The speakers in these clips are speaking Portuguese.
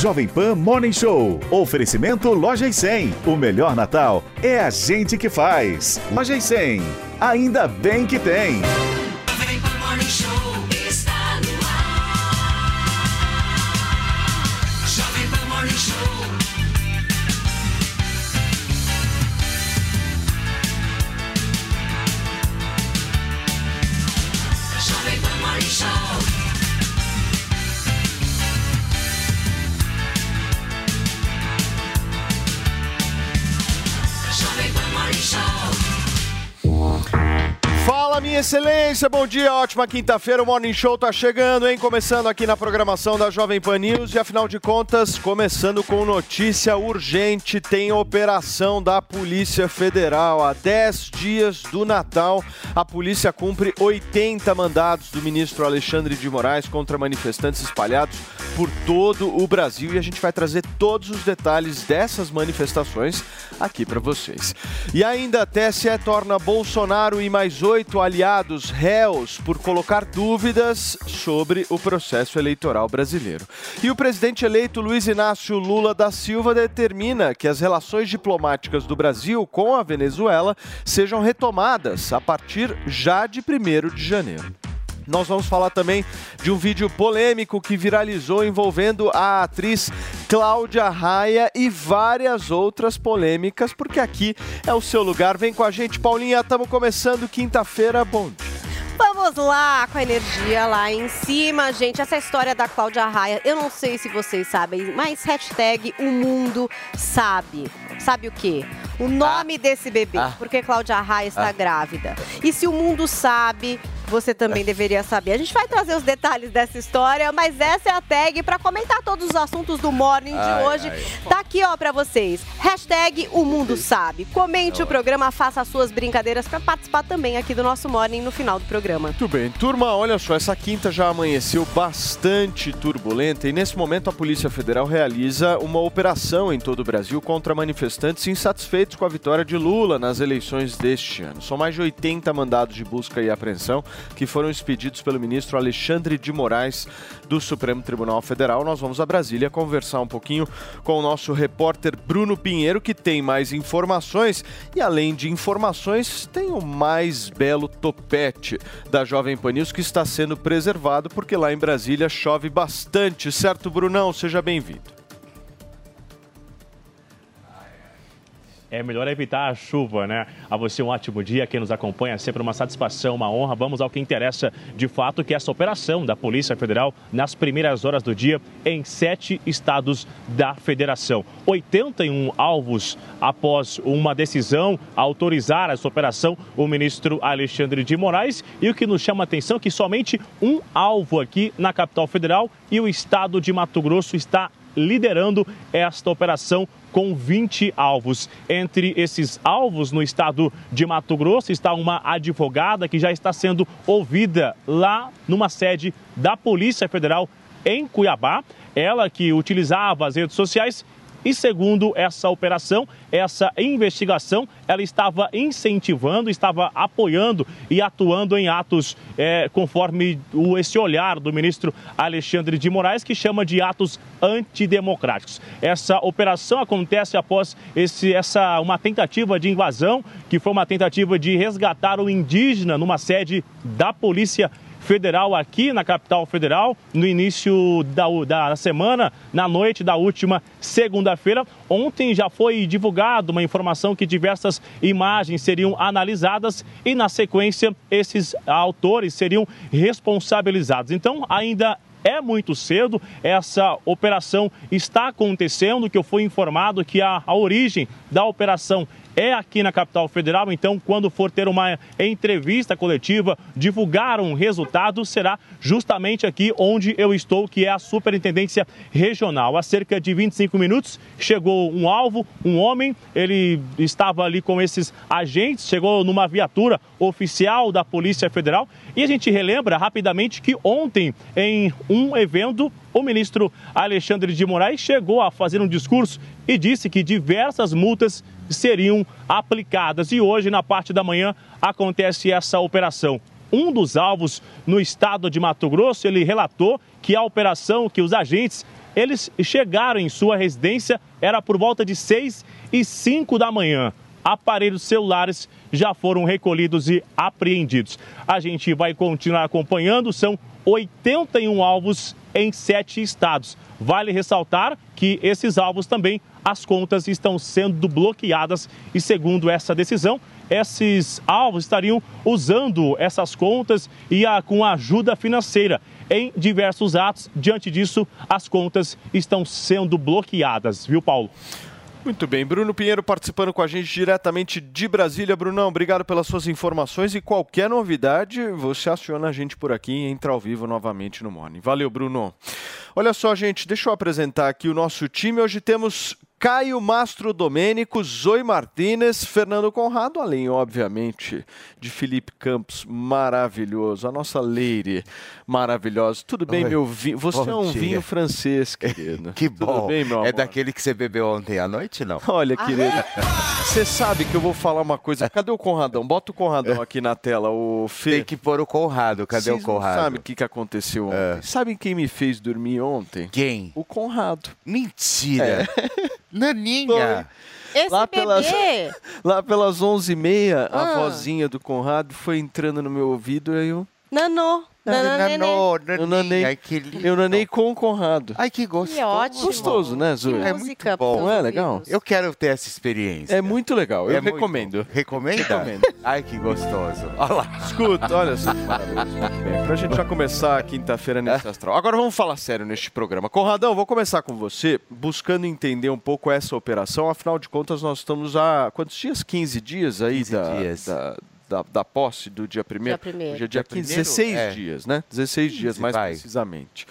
Jovem Pan Morning Show. Oferecimento Loja e 100. O melhor Natal é a gente que faz. Loja e 100. Ainda bem que tem. Jovem Pan Morning Show excelência, bom dia, ótima quinta-feira. O Morning Show tá chegando, hein? Começando aqui na programação da Jovem Pan News e, afinal de contas, começando com notícia urgente: tem operação da Polícia Federal. Há 10 dias do Natal, a polícia cumpre 80 mandados do ministro Alexandre de Moraes contra manifestantes espalhados por todo o Brasil e a gente vai trazer todos os detalhes dessas manifestações aqui para vocês. E ainda a TSE torna Bolsonaro e mais oito aliados réus por colocar dúvidas sobre o processo eleitoral brasileiro. E o presidente eleito Luiz Inácio Lula da Silva determina que as relações diplomáticas do Brasil com a Venezuela sejam retomadas a partir já de 1 de janeiro. Nós vamos falar também de um vídeo polêmico que viralizou envolvendo a atriz Cláudia Raia e várias outras polêmicas, porque aqui é o seu lugar. Vem com a gente, Paulinha. Estamos começando quinta-feira. Bom dia. Vamos lá com a energia lá em cima, gente. Essa história da Cláudia Raia, eu não sei se vocês sabem, mas hashtag o mundo sabe. Sabe o quê? O nome desse bebê, Ah. porque Cláudia Raia está Ah. grávida. E se o mundo sabe, você também deveria saber. A gente vai trazer os detalhes dessa história, mas essa é a tag para comentar todos os assuntos do Morning de Ai, hoje. ai. Tá aqui, ó, pra vocês. Hashtag o mundo sabe. Comente o programa, faça as suas brincadeiras para participar também aqui do nosso Morning no final do programa. Muito bem. Turma, olha só, essa quinta já amanheceu bastante turbulenta e nesse momento a Polícia Federal realiza uma operação em todo o Brasil contra manifestantes insatisfeitos com a vitória de Lula nas eleições deste ano. São mais de 80 mandados de busca e apreensão que foram expedidos pelo ministro Alexandre de Moraes do Supremo Tribunal Federal. Nós vamos a Brasília conversar um pouquinho com o nosso repórter Bruno Pinheiro, que tem mais informações e além de informações, tem o mais belo topete da Jovem Pan News que está sendo preservado porque lá em Brasília chove bastante, certo, Brunão? Seja bem-vindo. É melhor evitar a chuva, né? A você um ótimo dia, quem nos acompanha, sempre uma satisfação, uma honra. Vamos ao que interessa de fato, que é essa operação da Polícia Federal nas primeiras horas do dia em sete estados da federação. 81 alvos após uma decisão autorizar essa operação, o ministro Alexandre de Moraes. E o que nos chama a atenção é que somente um alvo aqui na capital federal e o estado de Mato Grosso está liderando esta operação com 20 alvos. Entre esses alvos no estado de Mato Grosso está uma advogada que já está sendo ouvida lá numa sede da Polícia Federal em Cuiabá. Ela que utilizava as redes sociais e segundo essa operação, essa investigação, ela estava incentivando, estava apoiando e atuando em atos é, conforme o, esse olhar do ministro Alexandre de Moraes, que chama de atos antidemocráticos. Essa operação acontece após esse, essa, uma tentativa de invasão, que foi uma tentativa de resgatar o indígena numa sede da Polícia Federal aqui na capital federal, no início da, da semana, na noite da última segunda-feira. Ontem já foi divulgada uma informação que diversas imagens seriam analisadas e, na sequência, esses autores seriam responsabilizados. Então, ainda é muito cedo. Essa operação está acontecendo, que eu fui informado que a, a origem da operação é aqui na capital federal. Então, quando for ter uma entrevista coletiva, divulgar um resultado, será justamente aqui onde eu estou, que é a Superintendência Regional. Há cerca de 25 minutos chegou um alvo, um homem, ele estava ali com esses agentes, chegou numa viatura oficial da Polícia Federal. E a gente relembra rapidamente que ontem, em um evento, o ministro Alexandre de Moraes chegou a fazer um discurso e disse que diversas multas seriam aplicadas. E hoje, na parte da manhã, acontece essa operação. Um dos alvos no estado de Mato Grosso, ele relatou que a operação, que os agentes, eles chegaram em sua residência, era por volta de 6 e 5 da manhã. Aparelhos celulares já foram recolhidos e apreendidos. A gente vai continuar acompanhando, são 81 alvos em sete estados. Vale ressaltar que esses alvos também, as contas estão sendo bloqueadas e, segundo essa decisão, esses alvos estariam usando essas contas e a, com ajuda financeira em diversos atos. Diante disso, as contas estão sendo bloqueadas, viu, Paulo? Muito bem, Bruno Pinheiro participando com a gente diretamente de Brasília. Brunão, obrigado pelas suas informações e qualquer novidade, você aciona a gente por aqui e entra ao vivo novamente no Morning. Valeu, Bruno. Olha só, gente, deixa eu apresentar aqui o nosso time. Hoje temos Caio Mastro Domênico, Zoe Martinez, Fernando Conrado, além, obviamente, de Felipe Campos, maravilhoso. A nossa Leire, maravilhosa. Tudo bem, Oi. meu vinho? Você Bom é um dia. vinho francês, querido. Que Tudo bom. bem, meu é amor? daquele que você bebeu ontem à noite, não? Olha, querido, você sabe que eu vou falar uma coisa. Cadê o Conradão? Bota o Conradão aqui na tela, o Fê. Tem que pôr o Conrado. Cadê Vocês o Conrado? Não sabe o que, que aconteceu ontem? É. Sabem quem me fez dormir ontem? Quem? O Conrado. Mentira. Naninha. Esse Lá bebê, pelas- Lá pelas 11h30, a Ah. vozinha do Conrado foi entrando no meu ouvido e eu, nanô. Nanô, Eu nanei. Ai, que lindo. eu nanei com o Conrado. Ai, que gostoso. Que ótimo. Gostoso, né, Zoe? É música muito bom. Não é legal? Eu quero ter essa experiência. É muito legal, eu É muito- recomendo. Recomenda? Recomendo. Ai, que gostoso. Olha lá. Escuta, olha só. Muito bem. Pra gente já começar a quinta-feira nesse astral. Agora vamos falar sério neste programa. Conradão, vou começar com você, buscando entender um pouco essa operação. Afinal de contas, nós estamos há quantos dias? 15 dias aí 15 da, dias. da, da, da posse do dia 1 Dia primeiro. Hoje é dia Dia 15, primeiro? 16 É. dias, né? 16 dias, 15, mais vai. precisamente.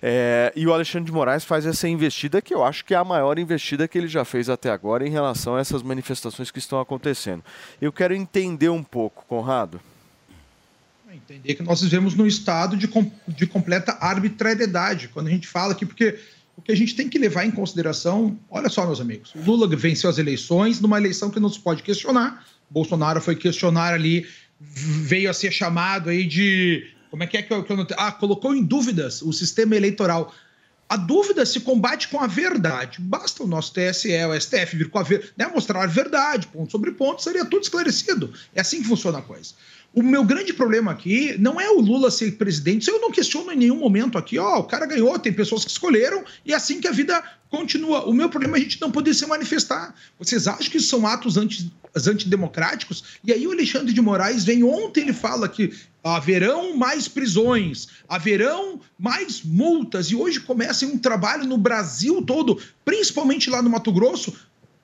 É, e o Alexandre de Moraes faz essa investida que eu acho que é a maior investida que ele já fez até agora em relação a essas manifestações que estão acontecendo. Eu quero entender um pouco, Conrado. Entender que nós vivemos num estado de, com- de completa arbitrariedade. Quando a gente fala aqui, porque o que a gente tem que levar em consideração, olha só, meus amigos, o Lula venceu as eleições, numa eleição que não se pode questionar. Bolsonaro foi questionar ali, veio a ser chamado aí de. Como é que é que eu, que eu não Ah, colocou em dúvidas o sistema eleitoral. A dúvida se combate com a verdade. Basta o nosso TSE, o STF vir com a ver, né, mostrar a verdade, ponto sobre ponto, seria tudo esclarecido. É assim que funciona a coisa. O meu grande problema aqui não é o Lula ser presidente, isso eu não questiono em nenhum momento aqui. Ó, o cara ganhou, tem pessoas que escolheram, e é assim que a vida continua. O meu problema é a gente não poder se manifestar. Vocês acham que isso são atos anti, antidemocráticos? E aí o Alexandre de Moraes vem ontem, ele fala que haverão mais prisões, haverão mais multas, e hoje começa um trabalho no Brasil todo, principalmente lá no Mato Grosso,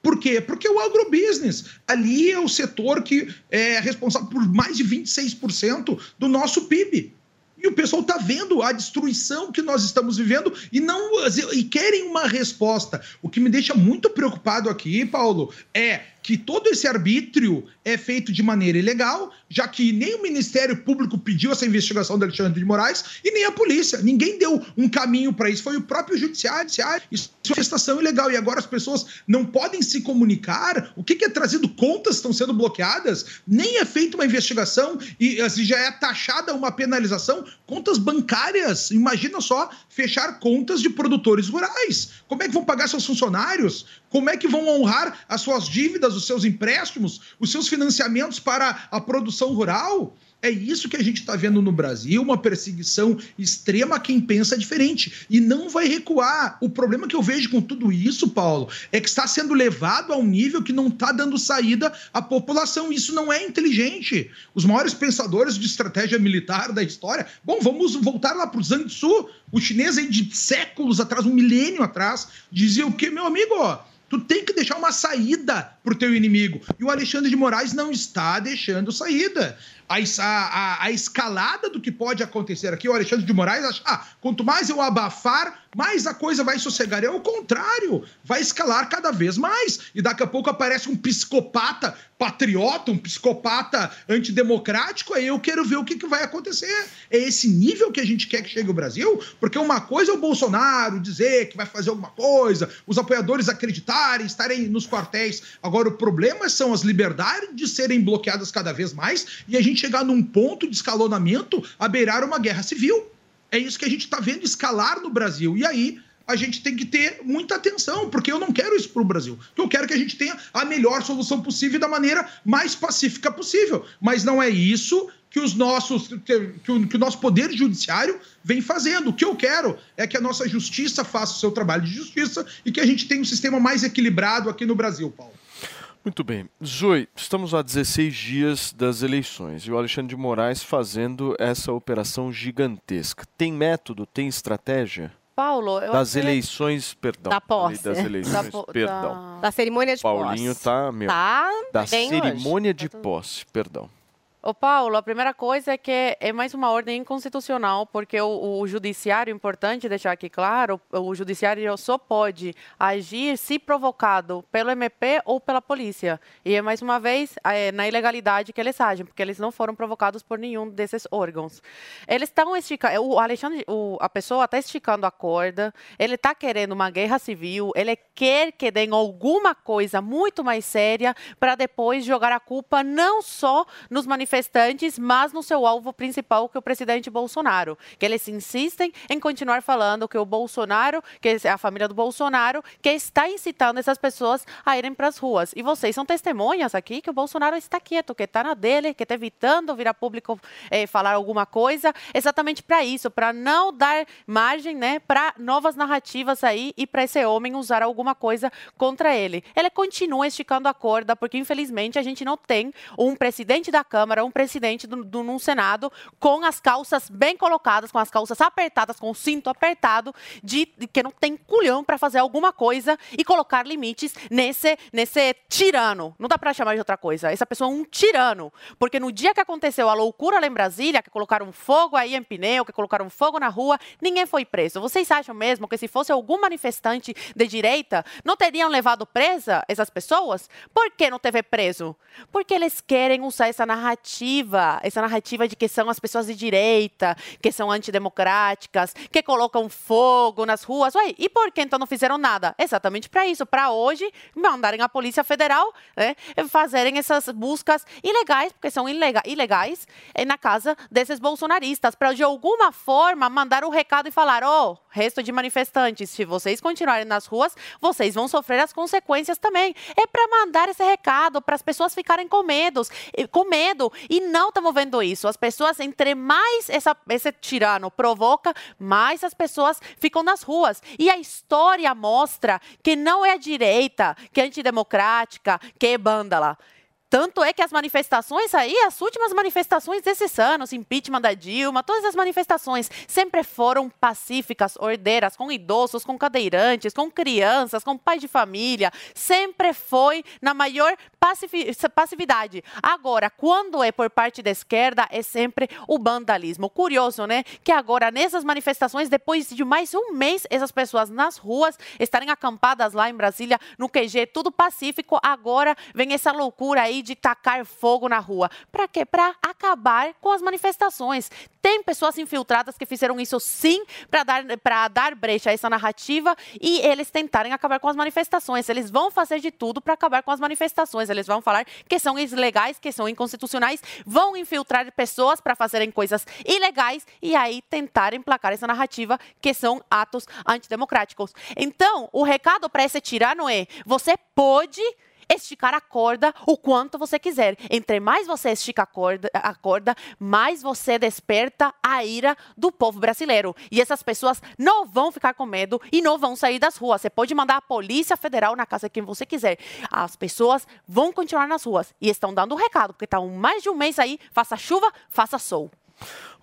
por quê? Porque o agrobusiness ali é o setor que é responsável por mais de 26% do nosso PIB. E o pessoal está vendo a destruição que nós estamos vivendo e não e querem uma resposta. O que me deixa muito preocupado aqui, Paulo, é que todo esse arbítrio é feito de maneira ilegal, já que nem o Ministério Público pediu essa investigação do Alexandre de Moraes e nem a polícia. Ninguém deu um caminho para isso, foi o próprio judiciário. Isso é manifestação ilegal e agora as pessoas não podem se comunicar. O que, que é trazido? Contas estão sendo bloqueadas, nem é feita uma investigação e assim, já é taxada uma penalização. Contas bancárias, imagina só fechar contas de produtores rurais. Como é que vão pagar seus funcionários? Como é que vão honrar as suas dívidas, os seus empréstimos, os seus financiamentos para a produção rural? É isso que a gente está vendo no Brasil, uma perseguição extrema a quem pensa diferente. E não vai recuar. O problema que eu vejo com tudo isso, Paulo, é que está sendo levado a um nível que não está dando saída à população. Isso não é inteligente. Os maiores pensadores de estratégia militar da história. Bom, vamos voltar lá para o Zhang Tzu, o chinês aí de séculos atrás, um milênio atrás, dizia o que, meu amigo? Tu tem que deixar uma saída pro teu inimigo. E o Alexandre de Moraes não está deixando saída. A, a, a escalada do que pode acontecer aqui, o Alexandre de Moraes acha, ah, quanto mais eu abafar, mais a coisa vai sossegar. É o contrário, vai escalar cada vez mais. E daqui a pouco aparece um psicopata patriota, um psicopata antidemocrático, aí eu quero ver o que, que vai acontecer. É esse nível que a gente quer que chegue o Brasil? Porque uma coisa é o Bolsonaro dizer que vai fazer alguma coisa, os apoiadores acreditarem, estarem nos quartéis. Agora, o problema são as liberdades de serem bloqueadas cada vez mais e a gente chegar num ponto de escalonamento a beirar uma guerra civil. É isso que a gente está vendo escalar no Brasil. E aí a gente tem que ter muita atenção, porque eu não quero isso para o Brasil. Eu quero que a gente tenha a melhor solução possível da maneira mais pacífica possível. Mas não é isso que os nossos que o, que o nosso poder judiciário vem fazendo. O que eu quero é que a nossa justiça faça o seu trabalho de justiça e que a gente tenha um sistema mais equilibrado aqui no Brasil, Paulo. Muito bem. Zoe, estamos a 16 dias das eleições e o Alexandre de Moraes fazendo essa operação gigantesca. Tem método, tem estratégia? Paulo, eu das eleições, perdão. Da posse. Das eleições, Da perdão. Da cerimônia de Paulinho posse. tá, meu, Tá da cerimônia de posse, perdão. Ô Paulo, a primeira coisa é que é mais uma ordem inconstitucional, porque o, o judiciário, importante deixar aqui claro, o, o judiciário só pode agir se provocado pelo MP ou pela polícia. E é mais uma vez é, na ilegalidade que eles agem, porque eles não foram provocados por nenhum desses órgãos. Eles estão esticando, o Alexandre, o- a pessoa está esticando a corda, ele está querendo uma guerra civil, ele quer que deem alguma coisa muito mais séria para depois jogar a culpa não só nos manifestantes, mas no seu alvo principal, que é o presidente Bolsonaro. Que eles insistem em continuar falando que o Bolsonaro, que é a família do Bolsonaro, que está incitando essas pessoas a irem para as ruas. E vocês são testemunhas aqui que o Bolsonaro está quieto, que está na dele, que está evitando vir a público eh, falar alguma coisa, exatamente para isso, para não dar margem né, para novas narrativas aí e para esse homem usar alguma coisa contra ele. Ele continua esticando a corda, porque infelizmente a gente não tem um presidente da Câmara, um presidente do, do, num Senado com as calças bem colocadas, com as calças apertadas, com o cinto apertado, de, de que não tem culhão para fazer alguma coisa e colocar limites nesse, nesse tirano. Não dá para chamar de outra coisa. Essa pessoa é um tirano. Porque no dia que aconteceu a loucura lá em Brasília, que colocaram fogo aí em pneu, que colocaram fogo na rua, ninguém foi preso. Vocês acham mesmo que se fosse algum manifestante de direita, não teriam levado presa essas pessoas? Por que não teve preso? Porque eles querem usar essa narrativa, essa narrativa de que são as pessoas de direita, que são antidemocráticas, que colocam fogo nas ruas. Ué, e por que então não fizeram nada? Exatamente para isso, para hoje mandarem a Polícia Federal né, fazerem essas buscas ilegais, porque são ilega- ilegais, eh, na casa desses bolsonaristas, para de alguma forma mandar o recado e falar: ó, resto de manifestantes, se vocês continuarem nas ruas, vocês vão sofrer as consequências também. É para mandar esse recado, para as pessoas ficarem com medo, com medo. E não estamos vendo isso. As pessoas, entre mais essa, esse tirano provoca, mais as pessoas ficam nas ruas. E a história mostra que não é a direita que é antidemocrática, que é bândala. Tanto é que as manifestações aí, as últimas manifestações desses anos, impeachment da Dilma, todas as manifestações sempre foram pacíficas, ordeiras, com idosos, com cadeirantes, com crianças, com pais de família. Sempre foi na maior passividade. Agora, quando é por parte da esquerda, é sempre o vandalismo. Curioso, né? Que agora, nessas manifestações, depois de mais um mês, essas pessoas nas ruas estarem acampadas lá em Brasília, no QG, tudo pacífico. Agora vem essa loucura aí de tacar fogo na rua. Para quê? Para acabar com as manifestações. Tem pessoas infiltradas que fizeram isso sim para dar, pra dar brecha a essa narrativa e eles tentarem acabar com as manifestações. Eles vão fazer de tudo para acabar com as manifestações. Eles vão falar que são ilegais, que são inconstitucionais, vão infiltrar pessoas para fazerem coisas ilegais e aí tentar emplacar essa narrativa que são atos antidemocráticos. Então, o recado para esse tirano é: você pode esticar a corda o quanto você quiser. Entre mais você estica a corda, a corda, mais você desperta a ira do povo brasileiro. E essas pessoas não vão ficar com medo e não vão sair das ruas. Você pode mandar a Polícia Federal na casa de quem você quiser. As pessoas vão continuar nas ruas e estão dando um recado, porque está mais de um mês aí, faça chuva, faça sol.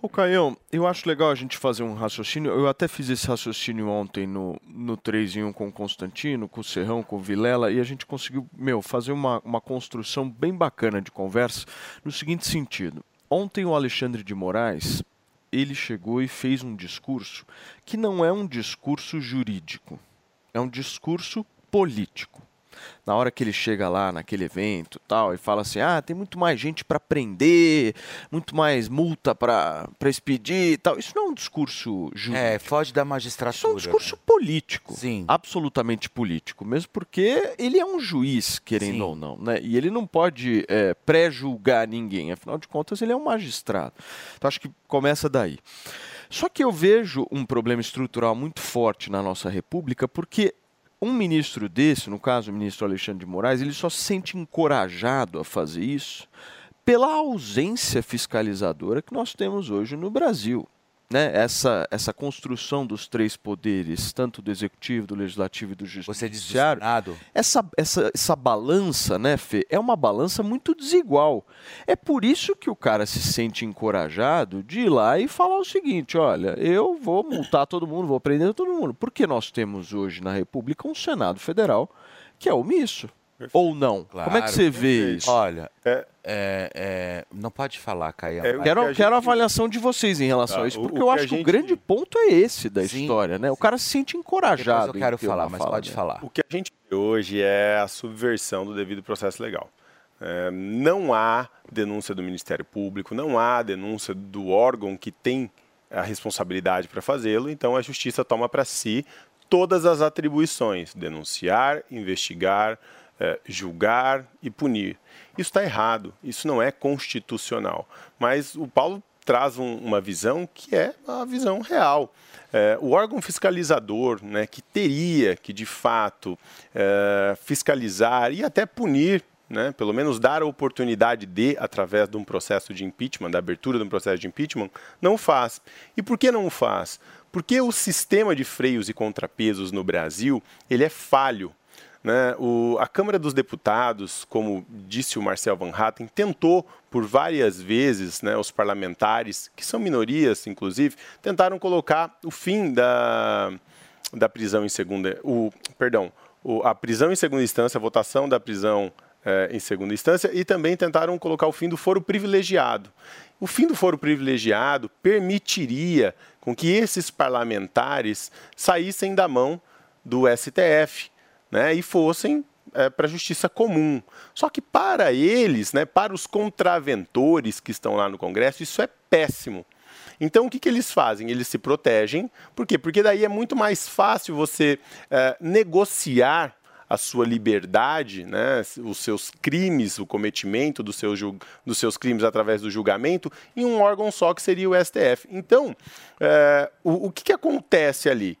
Ô, Caião, eu acho legal a gente fazer um raciocínio. Eu até fiz esse raciocínio ontem no, no 3 em 1 com o Constantino, com o Serrão, com o Vilela, e a gente conseguiu, meu, fazer uma, uma construção bem bacana de conversa no seguinte sentido. Ontem o Alexandre de Moraes, ele chegou e fez um discurso que não é um discurso jurídico, é um discurso político. Na hora que ele chega lá naquele evento tal e fala assim: ah, tem muito mais gente para prender, muito mais multa para expedir tal. Isso não é um discurso jurídico. É, foge da magistratura. Isso é um discurso político. Sim. Absolutamente político. Mesmo porque ele é um juiz, querendo Sim. ou não. Né? E ele não pode é, pré-julgar ninguém. Afinal de contas, ele é um magistrado. Então acho que começa daí. Só que eu vejo um problema estrutural muito forte na nossa República, porque um ministro desse, no caso o ministro Alexandre de Moraes, ele só se sente encorajado a fazer isso pela ausência fiscalizadora que nós temos hoje no Brasil. Né? Essa, essa construção dos três poderes, tanto do executivo, do legislativo e do do judiciário, essa, essa, essa balança, né, Fê, é uma balança muito desigual. É por isso que o cara se sente encorajado de ir lá e falar o seguinte: olha, eu vou multar todo mundo, vou prender todo mundo. Porque nós temos hoje na República um Senado Federal que é omisso. Ou não? Como é que você vê isso? Olha, é, é, não pode falar, Caião. Eu quero, quero a avaliação de vocês em relação Tá, a isso, o- porque o eu acho que o gente- grande ponto é esse da Sim, história, né? O cara se sente encorajado. Depois eu quero falar, mas fala pode dessa. falar. O que a gente vê hoje é a subversão do devido processo legal. É, não há denúncia do Ministério Público, não há denúncia do órgão que tem a responsabilidade para fazê-lo, então a Justiça toma para si todas as atribuições: denunciar, investigar, eh, julgar e punir. Isso está errado, isso não é constitucional. Mas o Paulo traz um- uma visão que é a visão real. É, o órgão fiscalizador, né, que teria que, de fato, é, fiscalizar e até punir, né, pelo menos dar a oportunidade de, através de um processo de impeachment, da abertura de um processo de impeachment, não faz. E por que não faz? Porque o sistema de freios e contrapesos no Brasil ele é falho. Né? O- a Câmara dos Deputados, como disse o Marcel Van Hatten, tentou por várias vezes, né, os parlamentares, que são minorias, inclusive, tentaram colocar o fim da, da prisão em segunda, o, perdão, o- a prisão em segunda instância, a votação da prisão eh, em segunda instância, e também tentaram colocar o fim do foro privilegiado. O fim do foro privilegiado permitiria com que esses parlamentares saíssem da mão do STF né, e fossem para a justiça comum. Só que para eles, né, para os contraventores que estão lá no Congresso, isso é péssimo. Então, o que, que eles fazem? Eles se protegem. Por quê? Porque daí é muito mais fácil você eh, negociar a sua liberdade, né, os seus crimes, o cometimento dos seus, dos seus crimes através do julgamento, em um órgão só que seria o STF. Então, eh, o, o que, que acontece ali?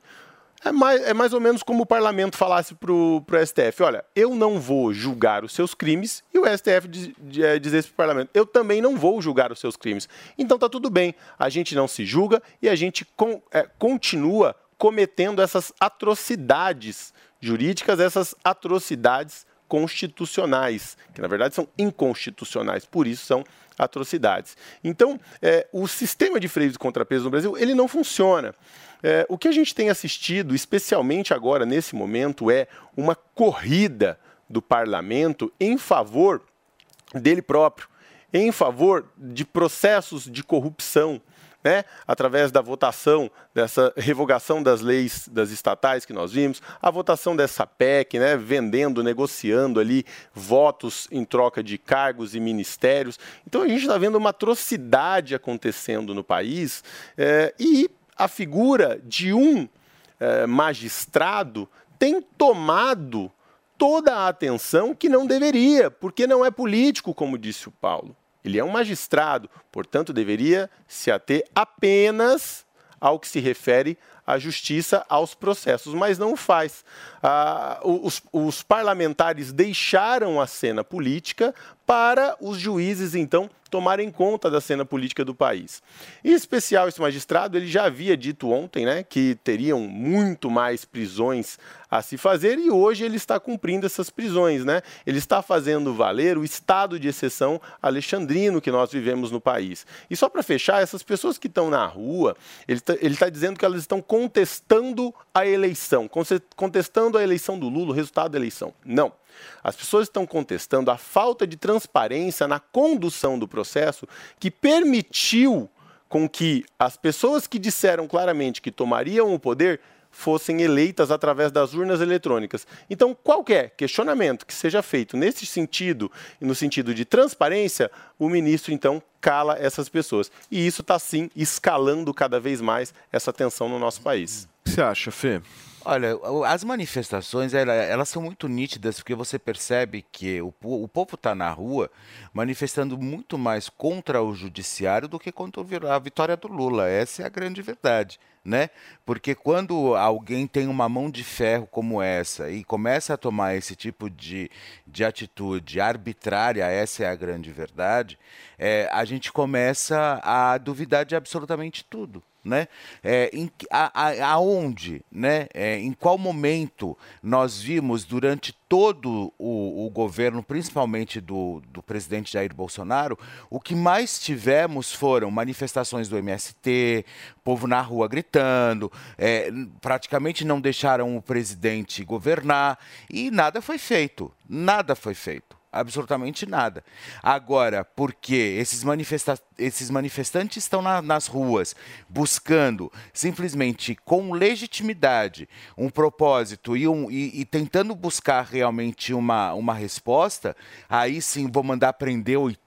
É mais, é mais ou menos como o parlamento falasse para o STF: olha, eu não vou julgar os seus crimes, e o STF diz, eh, dizesse para o parlamento: eu também não vou julgar os seus crimes. Então tá tudo bem, a gente não se julga e a gente eh, continua cometendo essas atrocidades jurídicas, essas atrocidades constitucionais, que na verdade são inconstitucionais, por isso são atrocidades. Então, eh, o sistema de freios e contrapesos no Brasil, ele não funciona. Eh, o que a gente tem assistido, especialmente agora, nesse momento, é uma corrida do parlamento em favor dele próprio, em favor de processos de corrupção, né? através da votação dessa revogação das leis das estatais que nós vimos, a votação dessa PEC, né? vendendo, negociando ali votos em troca de cargos e ministérios. Então a gente está vendo uma atrocidade acontecendo no país eh, e a figura de um eh, magistrado tem tomado toda a atenção que não deveria, porque não é político, como disse o Paulo. Ele é um magistrado, portanto, deveria se ater apenas ao que se refere a justiça aos processos, mas não faz. Ah, os, os parlamentares deixaram a cena política para os juízes, então, tomarem conta da cena política do país. Em especial, esse magistrado, ele já havia dito ontem né, que teriam muito mais prisões a se fazer e hoje ele está cumprindo essas prisões. Né? Ele está fazendo valer o estado de exceção alexandrino que nós vivemos no país. E só para fechar, essas pessoas que estão na rua, ele está dizendo que elas estão contestando a eleição, contestando a eleição do Lula, o resultado da eleição. Não. As pessoas estão contestando a falta de transparência na condução do processo que permitiu com que as pessoas que disseram claramente que tomariam o poder fossem eleitas através das urnas eletrônicas. Então, qualquer questionamento que seja feito nesse sentido no sentido de transparência, o ministro então cala essas pessoas. E isso está sim escalando cada vez mais essa tensão no nosso país. O que você acha, Fê? Olha, as manifestações elas são muito nítidas porque você percebe que o, o povo está na rua manifestando muito mais contra o judiciário do que contra a vitória do Lula. Essa é a grande verdade, né? Porque quando alguém tem uma mão de ferro como essa e começa a tomar esse tipo de, de atitude arbitrária, essa é a grande verdade, é, a gente começa a duvidar de absolutamente tudo né? É, em, a, a, aonde, né? É, em qual momento nós vimos durante todo o, o governo, principalmente do, do, presidente Jair Bolsonaro, o que mais tivemos foram manifestações do MST, povo na rua gritando, é, praticamente não deixaram o presidente governar e nada foi feito, nada foi feito absolutamente nada. Agora, porque esses, manifesta esses manifestantes estão na, nas ruas buscando simplesmente com legitimidade um propósito e, um, e, e, tentando buscar realmente uma, uma resposta, aí sim vou mandar prender 80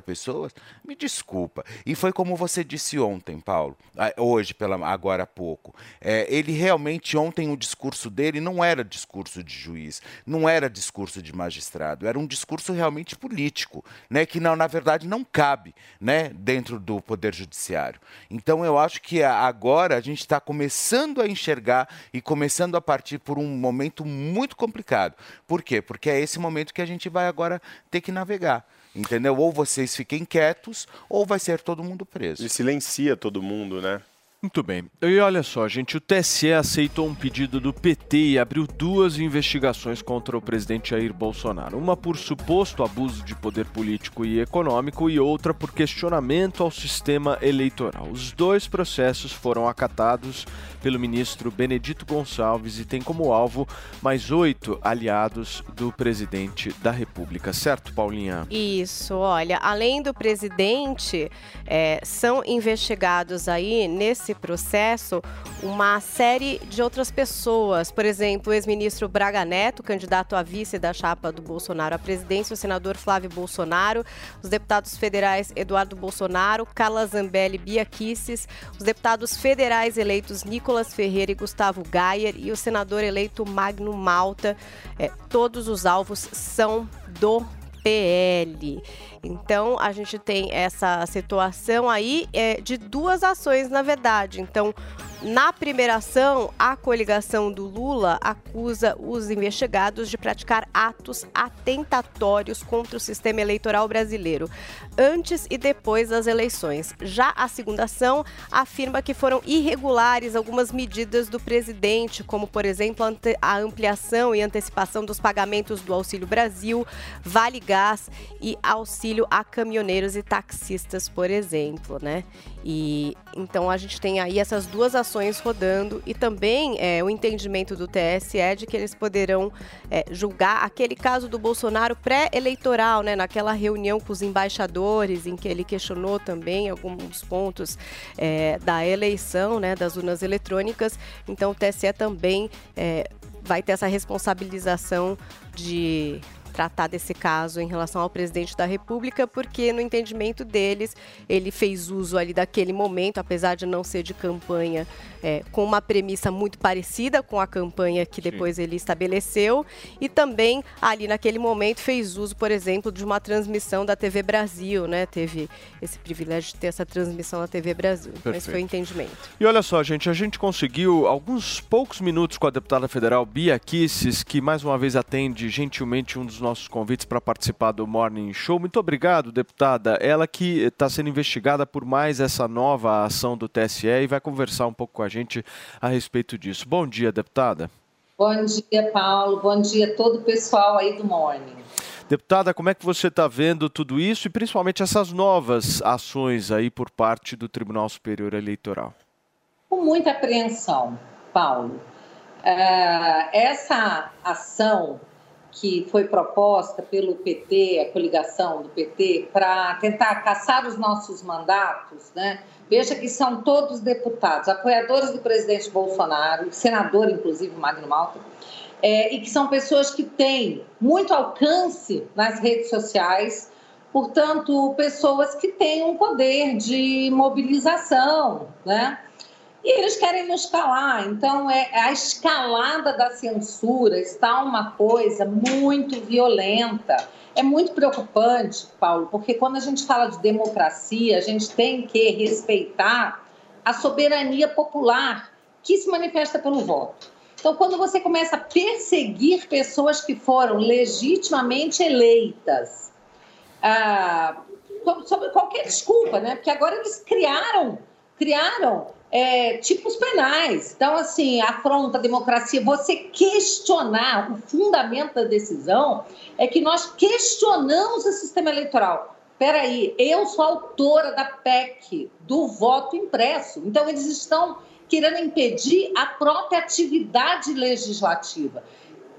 pessoas? Me desculpa. E foi como você disse ontem, Paulo, hoje, pela, agora há pouco. É, ele realmente, ontem, o discurso dele não era discurso de juiz, não era discurso de magistrado, era um discurso realmente político, né, que não, na verdade não cabe né, dentro do Poder Judiciário. Então, eu acho que agora a gente está começando a enxergar e começando a partir por um momento muito complicado. Por quê? Porque é esse momento que a gente vai agora ter que navegar. Entendeu? Ou vocês fiquem quietos, ou vai ser todo mundo preso. Ele silencia todo mundo, né? Muito bem. E olha só, gente, o TSE aceitou um pedido do PT e abriu duas investigações contra o presidente Jair Bolsonaro. Uma por suposto abuso de poder político e econômico e outra por questionamento ao sistema eleitoral. Os dois processos foram acatados pelo ministro Benedito Gonçalves e tem como alvo mais oito aliados do presidente da República, certo, Paulinha? Isso, olha, além do presidente, é, são investigados aí nesse processo uma série de outras pessoas. Por exemplo, o ex-ministro Braga Neto, candidato a vice da chapa do Bolsonaro à presidência, o senador Flávio Bolsonaro, os deputados federais Eduardo Bolsonaro, Carla Zambelli Bia Kisses, os deputados federais eleitos Nicolas Ferreira e Gustavo Gayer e o senador eleito Magno Malta. É, todos os alvos são do PL. Então, a gente tem essa situação aí é, de duas ações, na verdade. Então, na primeira ação, a coligação do Lula acusa os investigados de praticar atos atentatórios contra o sistema eleitoral brasileiro, antes e depois das eleições. Já a segunda ação afirma que foram irregulares algumas medidas do presidente, como, por exemplo, a ampliação e antecipação dos pagamentos do Auxílio Brasil, Vale Gás e auxílio a caminhoneiros e taxistas, por exemplo, né? E então a gente tem aí essas duas ações rodando e também é, o entendimento do TSE de que eles poderão é, julgar aquele caso do Bolsonaro pré-eleitoral, né, naquela reunião com os embaixadores, em que ele questionou também alguns pontos é, da eleição, né, das urnas eletrônicas. Então o TSE também é, vai ter essa responsabilização de tratar desse caso em relação ao presidente da República, porque no entendimento deles, ele fez uso ali daquele momento, apesar de não ser de campanha, é, com uma premissa muito parecida com a campanha que depois ele estabeleceu, e também ali naquele momento fez uso, por exemplo, de uma transmissão da TV Brasil, né? Teve esse privilégio de ter essa transmissão da TV Brasil. Esse Perfeito. foi o entendimento. E olha só, gente, a gente conseguiu alguns poucos minutos com a deputada federal Bia Kisses, que mais uma vez atende gentilmente um dos nossos convites para participar do Morning Show. Muito obrigado, deputada. Ela que está sendo investigada por mais essa nova ação do TSE e vai conversar um pouco com a gente a respeito disso. Bom dia, deputada. Bom dia, Paulo. Bom dia a todo o pessoal aí do Morning. Deputada, como é que você está vendo tudo isso e principalmente essas novas ações aí por parte do Tribunal Superior Eleitoral? Com muita apreensão, Paulo. Ah, essa ação que foi proposta pelo PT, a coligação do PT, para tentar caçar os nossos mandatos, né? Veja que são todos deputados, apoiadores do presidente Bolsonaro, senador, inclusive, Magno Malta, é, e que são pessoas que têm muito alcance nas redes sociais, portanto, pessoas que têm um poder de mobilização, né? E eles querem nos calar. Então, é, a escalada da censura está uma coisa muito violenta. É muito preocupante, Paulo, porque quando a gente fala de democracia, a gente tem que respeitar a soberania popular que se manifesta pelo voto. Então, quando você começa a perseguir pessoas que foram legitimamente eleitas, ah, qualquer desculpa, né? Porque agora eles criaram, criaram é, tipos penais. Então, assim, afronta a democracia. Você questionar o fundamento da decisão é que nós questionamos o sistema eleitoral. Peraí, eu sou autora da PEC, do voto impresso. Então, eles estão querendo impedir a própria atividade legislativa.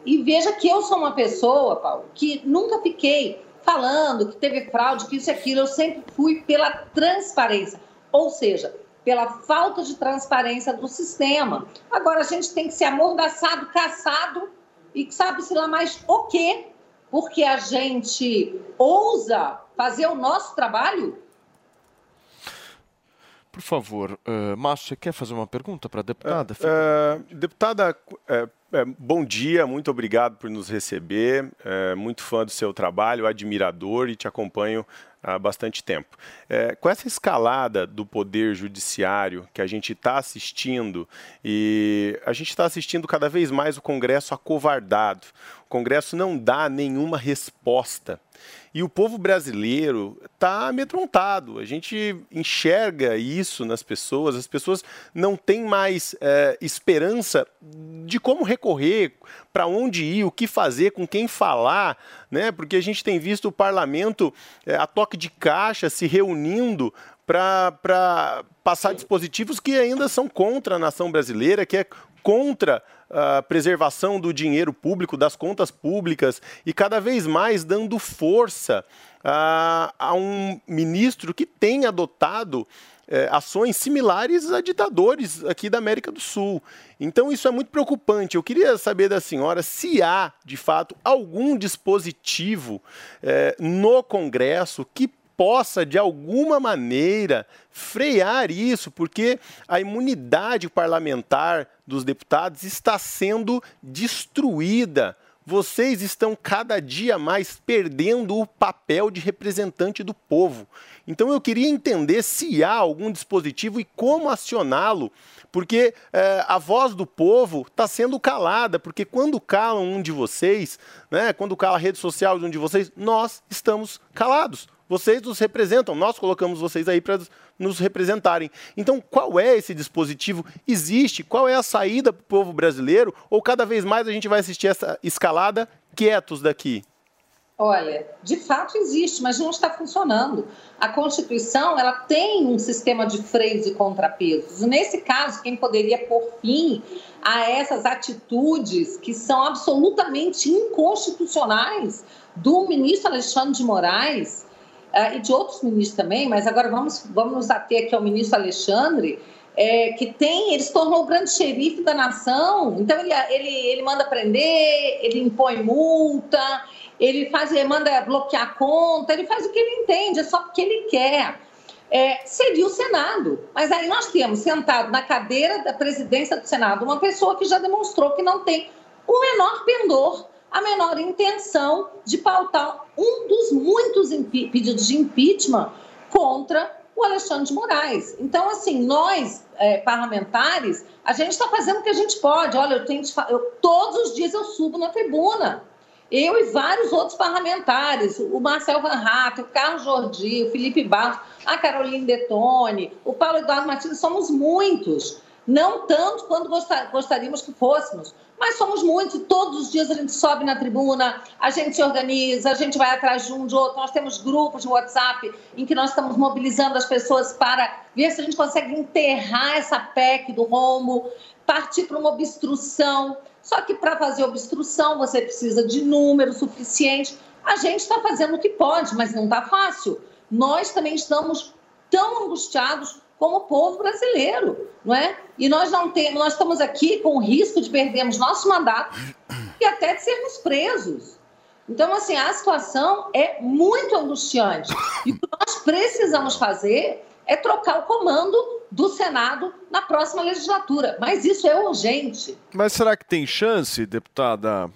E veja que eu sou uma pessoa, Paulo, que nunca fiquei falando que teve fraude, que isso e aquilo. Eu sempre fui pela transparência. Ou seja, pela falta de transparência do sistema. Agora a gente tem que ser amordaçado, caçado e sabe-se lá mais o quê? Porque a gente ousa fazer o nosso trabalho? Por favor, uh, Márcio, você quer fazer uma pergunta para a deputada? Uh, deputada, é, bom dia, muito obrigado por nos receber. É, muito fã do seu trabalho, admirador e te acompanho há bastante tempo. É, com essa escalada do poder judiciário que a gente está assistindo, e a gente está assistindo cada vez mais o Congresso acovardado, Congresso não dá nenhuma resposta. E o povo brasileiro está amedrontado. A gente enxerga isso nas pessoas. As pessoas não têm mais é, esperança de como recorrer, para onde ir, o que fazer, com quem falar, né? Porque a gente tem visto o parlamento é, a toque de caixa se reunindo para passar dispositivos que ainda são contra a nação brasileira, que é contra a preservação do dinheiro público, das contas públicas, e cada vez mais dando força a, a um ministro que tem adotado é, ações similares a ditadores aqui da América do Sul. Então isso é muito preocupante. Eu queria saber da senhora se há, de fato, algum dispositivo é, no Congresso que possa, de alguma maneira, frear isso, porque a imunidade parlamentar dos deputados está sendo destruída. Vocês estão cada dia mais perdendo o papel de representante do povo. Então eu queria entender se há algum dispositivo e como acioná-lo, porque é, a voz do povo está sendo calada, porque quando calam um de vocês, né, quando cala a rede social de um de vocês, nós estamos calados. Vocês nos representam, nós colocamos vocês aí para nos representarem. Então, qual é esse dispositivo? Existe? Qual é a saída para o povo brasileiro? Ou cada vez mais a gente vai assistir essa escalada quietos daqui? Olha, de fato existe, mas não está funcionando. A Constituição ela tem um sistema de freios e contrapesos. Nesse caso, quem poderia pôr fim a essas atitudes que são absolutamente inconstitucionais do ministro Alexandre de Moraes e de outros ministros também, mas agora vamos, vamos nos ater aqui ao ministro Alexandre, é, que tem, ele se tornou o grande xerife da nação, então ele, ele, ele manda prender, ele impõe multa, ele faz, ele manda bloquear a conta, ele faz o que ele entende, é só porque ele quer. É, seria o Senado. Mas aí nós temos sentado na cadeira da presidência do Senado uma pessoa que já demonstrou que não tem o menor pendor, a menor intenção de pautar um dos muitos pedidos de impeachment contra o Alexandre de Moraes. Então, assim, nós, é, parlamentares, a gente está fazendo o que a gente pode. Olha, eu tenho, eu, todos os dias eu subo na tribuna. Eu e vários outros parlamentares, o Marcel Van Hatten, o Carlos Jordi, o Felipe Barros, a Caroline Detone, o Paulo Eduardo Martins, somos muitos. Não tanto quanto gostar- gostaríamos que fôssemos, mas somos muitos. e Todos os dias a gente sobe na tribuna, a gente se organiza, a gente vai atrás de um de outro. Nós temos grupos de WhatsApp em que nós estamos mobilizando as pessoas para ver se a gente consegue enterrar essa PEC do rombo, partir para uma obstrução. Só que para fazer obstrução você precisa de número suficiente. A gente está fazendo o que pode, mas não está fácil. Nós também estamos tão angustiados como o povo brasileiro, não é? E nós não temos, nós estamos aqui com o risco de perdermos nosso mandato e até de sermos presos. Então, assim, a situação é muito angustiante. E o que nós precisamos fazer é trocar o comando do Senado na próxima legislatura. Mas isso é urgente. Mas será que tem chance, deputada?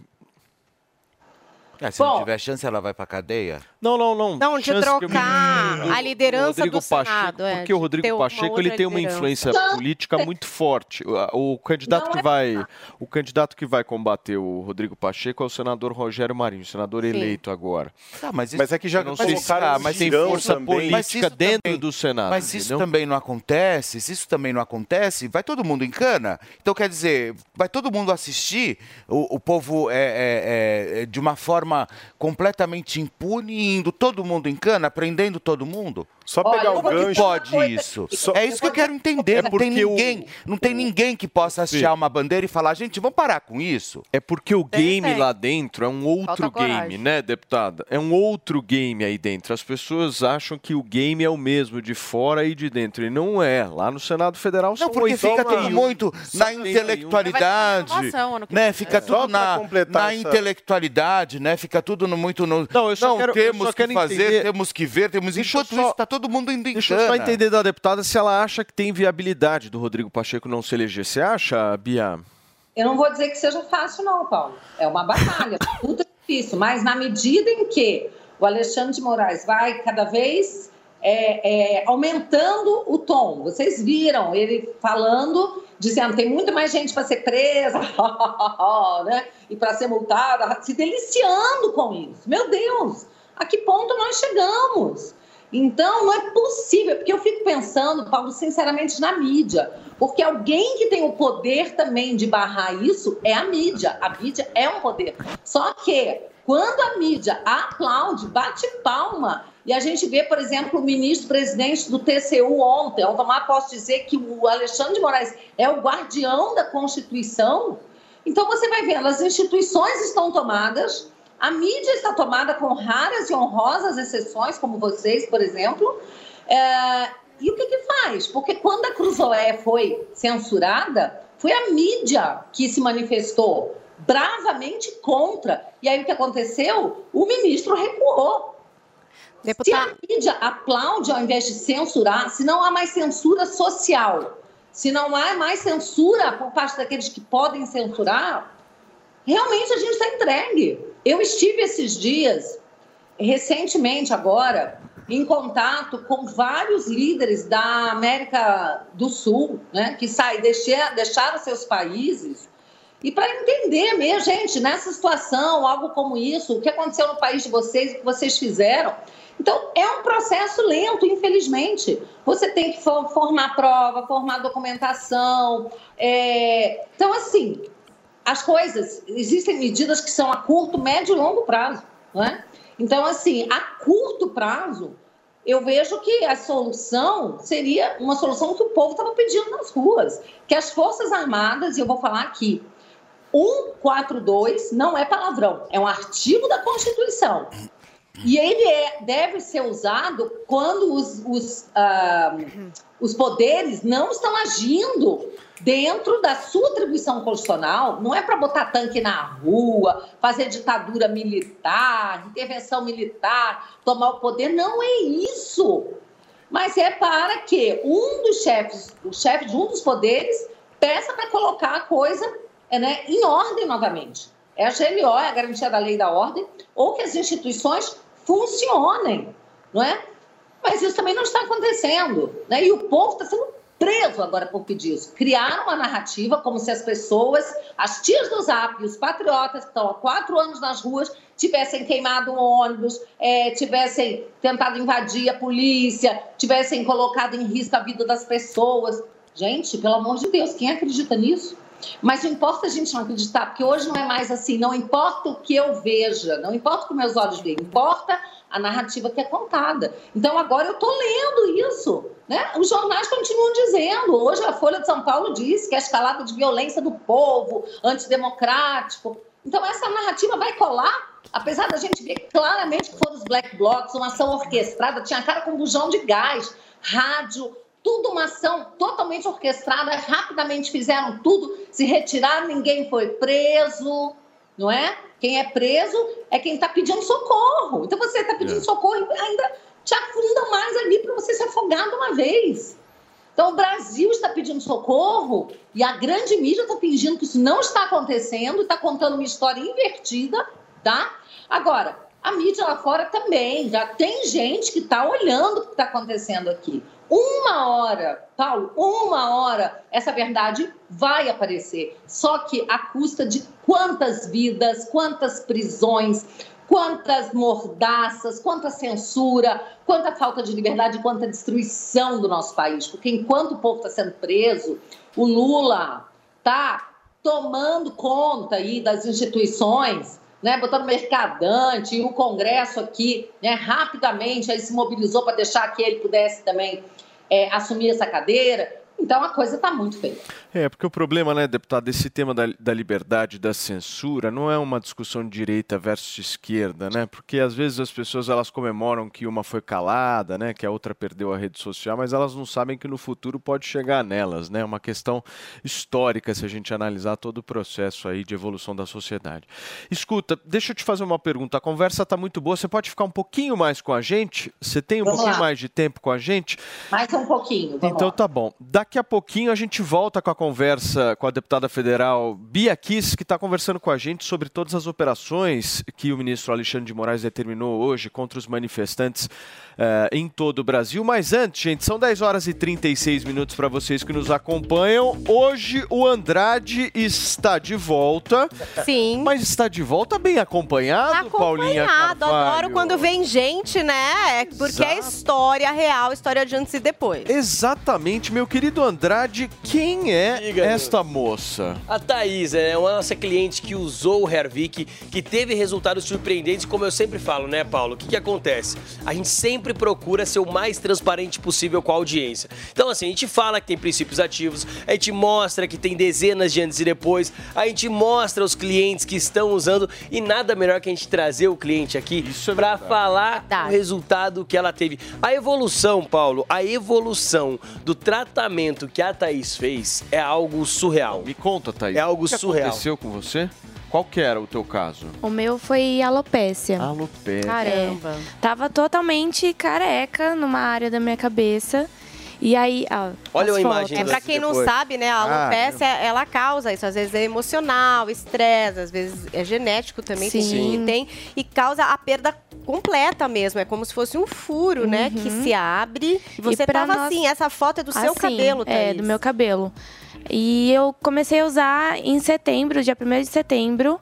É, se não tiver chance, ela vai pra cadeia? Não, não, não. Não, de trocar a liderança Rodrigo do Senado. é, porque o Rodrigo Pacheco ele tem uma liderança. influência política muito forte. O, o candidato Não que é vai, o candidato que vai combater o Rodrigo Pacheco é o senador Rogério Marinho, senador Sim. eleito agora. Tá, mas isso- Mas é que já não sei se ah, mas tem girão força também. política dentro também- do Senado. Mas isso entendeu? também não acontece, se isso também não acontece, vai todo mundo em cana. Então, quer dizer, vai todo mundo assistir o, o povo é, é, é, de uma forma completamente impune, indo todo mundo em cana, prendendo todo mundo? Só Olha, pegar eu o gancho. Pode isso. aqui. É isso que eu quero entender. não, tem porque o- ninguém, não tem ninguém que possa hastear uma bandeira e falar, gente, vamos parar com isso. É porque o game lá dentro é um outro game, né, deputada? É um outro game aí dentro. As pessoas acham que o game é o mesmo de fora e de dentro. E não é. Lá no Senado Federal Não, são porque 81. fica tudo muito na 71. intelectualidade, né? Fica É. tudo Só na, na intelectualidade, né? Fica tudo no, muito no... Não, eu só quero- eu temos só que quero fazer, temos que ver, temos... Eu Enquanto só- isso, tá todo mundo indo em Deixa eu só entender da deputada se ela acha que tem viabilidade do Rodrigo Pacheco não se eleger. Você acha, Bia? Eu não vou dizer que seja fácil, não, Paulo. É uma batalha, tudo é difícil. Mas na medida em que o Alexandre de Moraes vai cada vez é, é, aumentando o tom, vocês viram ele falando, dizendo tem muito mais gente para ser presa, né? E para ser multada, se deliciando com isso. Meu Deus, a que ponto nós chegamos? Então, não é possível, porque eu fico pensando, Paulo, sinceramente, na mídia. Porque alguém que tem o poder também de barrar isso é a mídia. A mídia é um poder. Só que, quando a mídia aplaude, bate palma, e a gente vê, por exemplo, o ministro-presidente do TCU ontem, Aldomar, posso dizer que o Alexandre de Moraes é o guardião da Constituição. Então, você vai vendo, as instituições estão tomadas, a mídia está tomada com raras e honrosas exceções, como vocês, por exemplo. É, e o que, que faz? Porque quando a Cruzoé foi censurada, foi a mídia que se manifestou bravamente contra. E aí o que aconteceu? O ministro recuou. Se Deputada, a mídia aplaude ao invés de censurar, se não há mais censura social, se não há mais censura por parte daqueles que podem censurar, realmente a gente está entregue. Eu estive esses dias, recentemente agora, em contato com vários líderes da América do Sul, né, que saem, deixar, deixaram seus países, e para entender mesmo, gente, nessa situação, algo como isso, o que aconteceu no país de vocês, o que vocês fizeram. Então, é um processo lento, infelizmente. Você tem que for- formar prova, formar documentação. é, Então, assim, as coisas, existem medidas que são a curto, médio e longo prazo. Não é? Então, assim, a curto prazo, eu vejo que a solução seria uma solução que o povo estava pedindo nas ruas. Que as Forças Armadas, e eu vou falar aqui, 142 não é palavrão, é um artigo da Constituição. E ele é- deve ser usado quando os, os, ah, os poderes não estão agindo dentro da sua atribuição constitucional, não é para botar tanque na rua, fazer ditadura militar, intervenção militar, tomar o poder, não é isso. Mas é para que um dos chefes, o chefe de um dos poderes, peça para colocar a coisa né, em ordem novamente. É a GLO, é a garantia da lei e da ordem, ou que as instituições funcionem, não é? Mas isso também não está acontecendo, né? E o povo está sendo preso agora por pedir isso. Criaram uma narrativa como se as pessoas, as tias do Zap os patriotas que estão há quatro anos nas ruas, tivessem queimado um ônibus, é, tivessem tentado invadir a polícia, tivessem colocado em risco a vida das pessoas. Gente, pelo amor de Deus, quem acredita nisso? Mas não importa a gente não acreditar, porque hoje não é mais assim, não importa o que eu veja, não importa o que meus olhos veem, importa a narrativa que é contada. Então agora eu estou lendo isso. Né? Os jornais continuam dizendo. Hoje a Folha de São Paulo disse que é a escalada de violência do povo, antidemocrático. Então essa narrativa vai colar, apesar da gente ver claramente que foram os black blocs, uma ação orquestrada, tinha cara com bujão de gás, rádio, tudo uma ação totalmente orquestrada, rapidamente fizeram tudo, se retiraram, ninguém foi preso, não é? Quem é preso é quem está pedindo socorro. Então você está pedindo É. socorro e ainda te afunda mais ali para você se afogar de uma vez. Então o Brasil está pedindo socorro e a grande mídia está fingindo que isso não está acontecendo, está contando uma história invertida, tá? Agora, a mídia lá fora também, já tem gente que está olhando o que está acontecendo aqui. Uma hora, Paulo, uma hora, essa verdade vai aparecer. Só que à custa de quantas vidas, quantas prisões, quantas mordaças, quanta censura, quanta falta de liberdade, quanta destruição do nosso país. Porque enquanto o povo está sendo preso, o Lula está tomando conta aí das instituições, né, botando mercadante, e o Congresso aqui, né, rapidamente aí se mobilizou para deixar que ele pudesse também é, assumir essa cadeira. Então a coisa está muito feia. É, porque o problema, né, deputado, esse tema da, da liberdade, da censura, não é uma discussão de direita versus esquerda, né? Porque às vezes as pessoas elas comemoram que uma foi calada, né, que a outra perdeu a rede social, mas elas não sabem que no futuro pode chegar nelas, né? É uma questão histórica se a gente analisar todo o processo aí de evolução da sociedade. Escuta, deixa eu te fazer uma pergunta. A conversa está muito boa. Você pode ficar um pouquinho mais com a gente? Você tem um Vamos pouquinho lá. mais de tempo com a gente? Mais um pouquinho. Vamos Então lá. tá bom. Daqui a pouquinho a gente volta com a conversa com a deputada federal Bia Kiss, que está conversando com a gente sobre todas as operações que o ministro Alexandre de Moraes determinou hoje contra os manifestantes eh, em todo o Brasil. Mas antes, gente, são 10 horas e 36 minutos para vocês que nos acompanham. Hoje o Andrade está de volta. Sim. Mas está de volta bem acompanhado, Paulinha Acompanhado, adoro quando vem gente, né? É Porque é Exato. história real, história de antes e depois. Exatamente, meu querido Andrade, quem é Diga, esta moça? A Thaís é uma nossa cliente que usou o Hervik, que teve resultados surpreendentes, como eu sempre falo, né, Paulo? O que, que acontece? A gente sempre procura ser o mais transparente possível com a audiência. Então, assim, a gente fala que tem princípios ativos, a gente mostra que tem dezenas de antes e depois, a gente mostra os clientes que estão usando e nada melhor que a gente trazer o cliente aqui para falar o resultado que ela teve. A evolução, Paulo, a evolução do tratamento que a Thaís fez é algo surreal. Me conta, Thaís. É algo o que surreal. aconteceu com você? Qual que era o teu caso? O meu foi alopécia. Alopécia. Caramba. É, tava totalmente careca numa área da minha cabeça. E aí, ó, Olha as a imagem É pra quem não sabe, né? A alopecia, ela causa isso. Às vezes é emocional, estresse, às vezes é genético também. Tem Sim. que tem. E causa a perda completa mesmo. É como se fosse um furo, né? Que se abre. E você Uhum. pra tava nós- assim, essa foto é do seu Assim, cabelo, É, Thaís. do meu cabelo. E eu comecei a usar em setembro, dia 1 de setembro.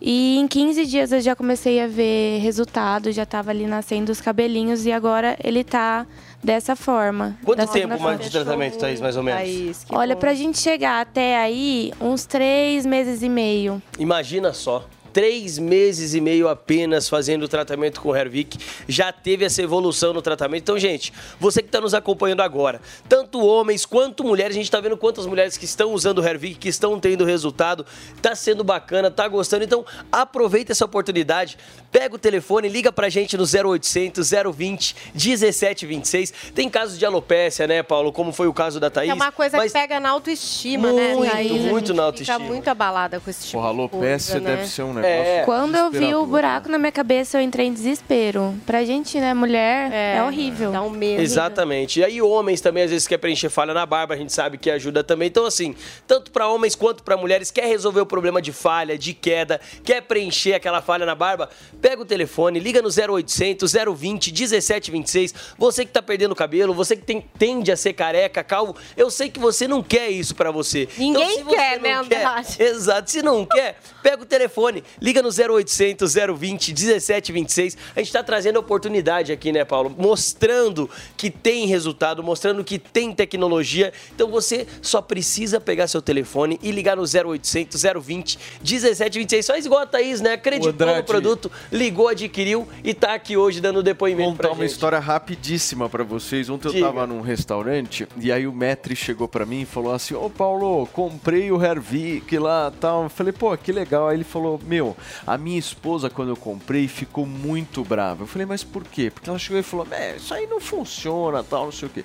E em 15 dias eu já comecei a ver resultado, já tava ali nascendo os cabelinhos e agora ele tá dessa forma. Quanto tempo mais de tratamento, Thaís, mais ou menos? Olha, pra gente chegar até aí, uns três meses e meio. Imagina só. Três meses e meio apenas fazendo o tratamento com o Hervik, já teve essa evolução no tratamento. Então, gente, você que está nos acompanhando agora, tanto homens quanto mulheres, a gente está vendo quantas mulheres que estão usando o Hervik, que estão tendo resultado, tá sendo bacana, tá gostando. Então, aproveita essa oportunidade, pega o telefone, liga pra gente no 0800 020 1726. Tem casos de alopécia, né, Paulo? Como foi o caso da Thaís. É uma coisa mas que pega na autoestima, né? Muito, Thaís? A gente muito na Fica autoestima. muito abalada com esse tipo Porra, de alopécia coisa, né? deve ser um É. negócio. Quando eu vi o buraco na minha cabeça, eu entrei em desespero. Pra gente, né, mulher, é, horrível. Dá um medo. Exatamente. E aí homens também às vezes quer preencher falha na barba, a gente sabe que ajuda também. Então assim, tanto para homens quanto para mulheres, quer resolver o problema de falha, de queda, quer preencher aquela falha na barba, pega o telefone, liga no 0800 020 1726. Você que tá perdendo o cabelo, você que tem- tende a ser careca, calvo, eu sei que você não quer isso para você. Ninguém Então, se você quer, não né, Andrade? Exato. Se não quer, pega o telefone, liga no 0800 020 1726. A gente está trazendo oportunidade aqui, né, Paulo? Mostrando que tem resultado, mostrando que tem tecnologia. Então você só precisa pegar seu telefone e ligar no 0800 020 1726. Faz igual a Thaís, né? Acreditou no produto, ligou, adquiriu e tá aqui hoje dando depoimento contar pra uma gente. história rapidíssima pra vocês. Ontem Diga. eu tava num restaurante e aí o Metri chegou pra mim e falou assim: Ô Paulo, comprei o Hervik lá tal. Eu falei, pô, que legal. Aí ele falou: Meu, a minha esposa, quando eu comprei, ficou muito brava. Eu falei, mas por quê? Porque ela chegou e falou: É, isso aí não funciona tal, não sei o quê.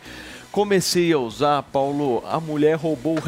Comecei a usar, Paulo, a mulher roubou o.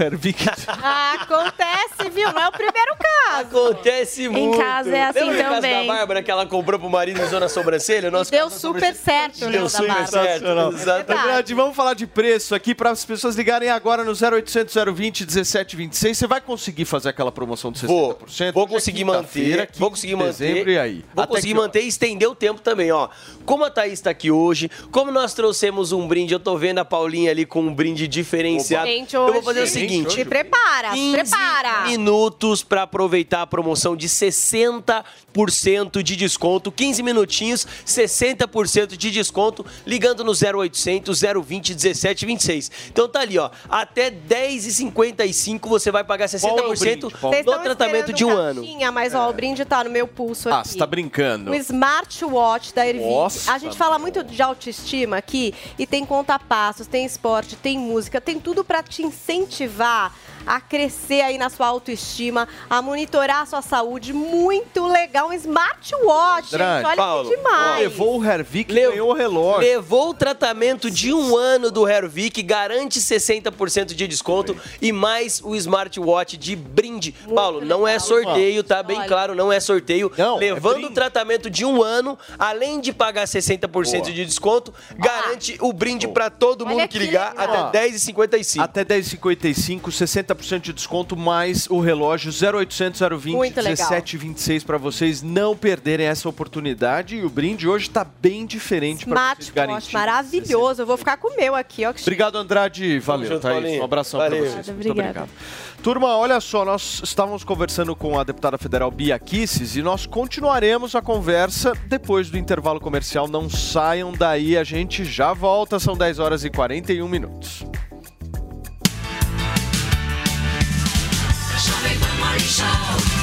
Ah, acontece, viu? Não é o primeiro caso. Acontece muito. casa é assim Lembra também. da Bárbara que ela comprou pro marido e usou na sobrancelha? Nosso Deu super certo, né, Deu da super certo. Exatamente. Vamos falar de preço aqui para as pessoas ligarem agora no 0800 020 1726. Você vai conseguir fazer aquela promoção de 60%? Vou, vou é conseguir quinta-feira, manter, vou 15 conseguir manter. E aí? Vou Até conseguir manter e estender o tempo também, ó. Como a Thaís tá aqui hoje, como nós trouxemos um brinde, eu tô vendo a Paulinha ali com um brinde diferenciado. Gente, eu vou hoje- fazer o seguinte. Se prepara, se 15 prepara. minutos para aproveitar a promoção de 60% de desconto. 15 minutinhos, 60% de desconto, ligando no 0800 020 1726. Então tá ali, ó. Até 10h55 você vai pagar 60% Vocês no estão tratamento de um ano. caixinha, Mas ó, o brinde tá no meu pulso Ah, aqui. você tá brincando. O smartwatch da Ervic. Nossa, A gente fala muito de autoestima aqui e tem conta-passos, tem esporte, tem música, tem tudo pra te incentivar a crescer aí na sua autoestima, a monitorar a sua saúde. Muito legal, um smartwatch, gente. Olha Paulo, que demais. Levou o Hervik e ganhou o relógio. Levou o tratamento de um ano do Hervik, garante 60% de desconto e mais o smartwatch de brinde. Paulo, não é sorteio, tá bem Olha. claro, não é sorteio. Não, é Levando brinde. o tratamento de um ano, além de pagar 60% de desconto, garante o brinde pra todo Olha mundo que ligar até Ó, 10h55. Até 10h55, 60% de desconto, mais o relógio 0800 020 Muito legal. 1726 para vocês não perderem essa oportunidade. E o brinde hoje tá bem diferente para vocês garantirem. maravilhoso. Eu vou ficar com o meu aqui, ó. que Obrigado, Andrade. Valeu, junto, Thaís. Paulinho. Um abração para vocês. Muito Obrigada. obrigado. Turma, olha só, nós estávamos conversando com a deputada federal Bia Kisses e nós continuaremos a conversa depois do intervalo comercial. Não saiam daí, a gente já volta. São 10 horas e 41 minutos. Jovem Pan Morning Show.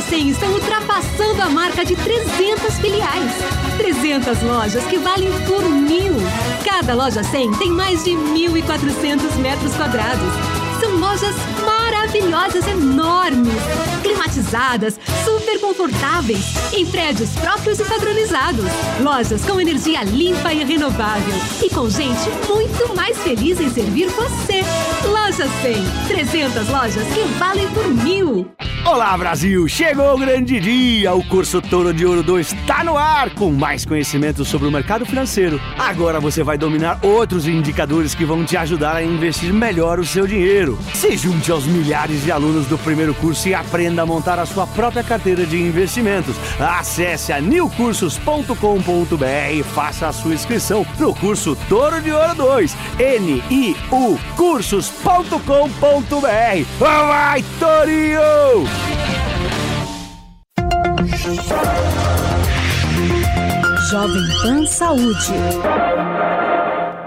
As lojas 100 estão ultrapassando a marca de 300 filiais. 300 lojas que valem por mil. Cada loja 100 tem mais de 1.400 metros quadrados. São lojas maravilhosas, enormes, climatizadas, super confortáveis, em prédios próprios e padronizados. Lojas com energia limpa e renovável. E com gente muito mais feliz em servir você. Loja 100. 300 lojas que valem por mil. Olá, Brasil! Chegou o grande dia! O curso Touro de Ouro 2 está no ar com mais conhecimento sobre o mercado financeiro. Agora você vai dominar outros indicadores que vão te ajudar a investir melhor o seu dinheiro. Se junte aos milhares de alunos do primeiro curso e aprenda a montar a sua própria carteira de investimentos. Acesse a newcursos.com.br e faça a sua inscrição no curso Touro de Ouro 2. N-I-U cursos.com.br. Vai, Torinho! Jovem Pan Saúde.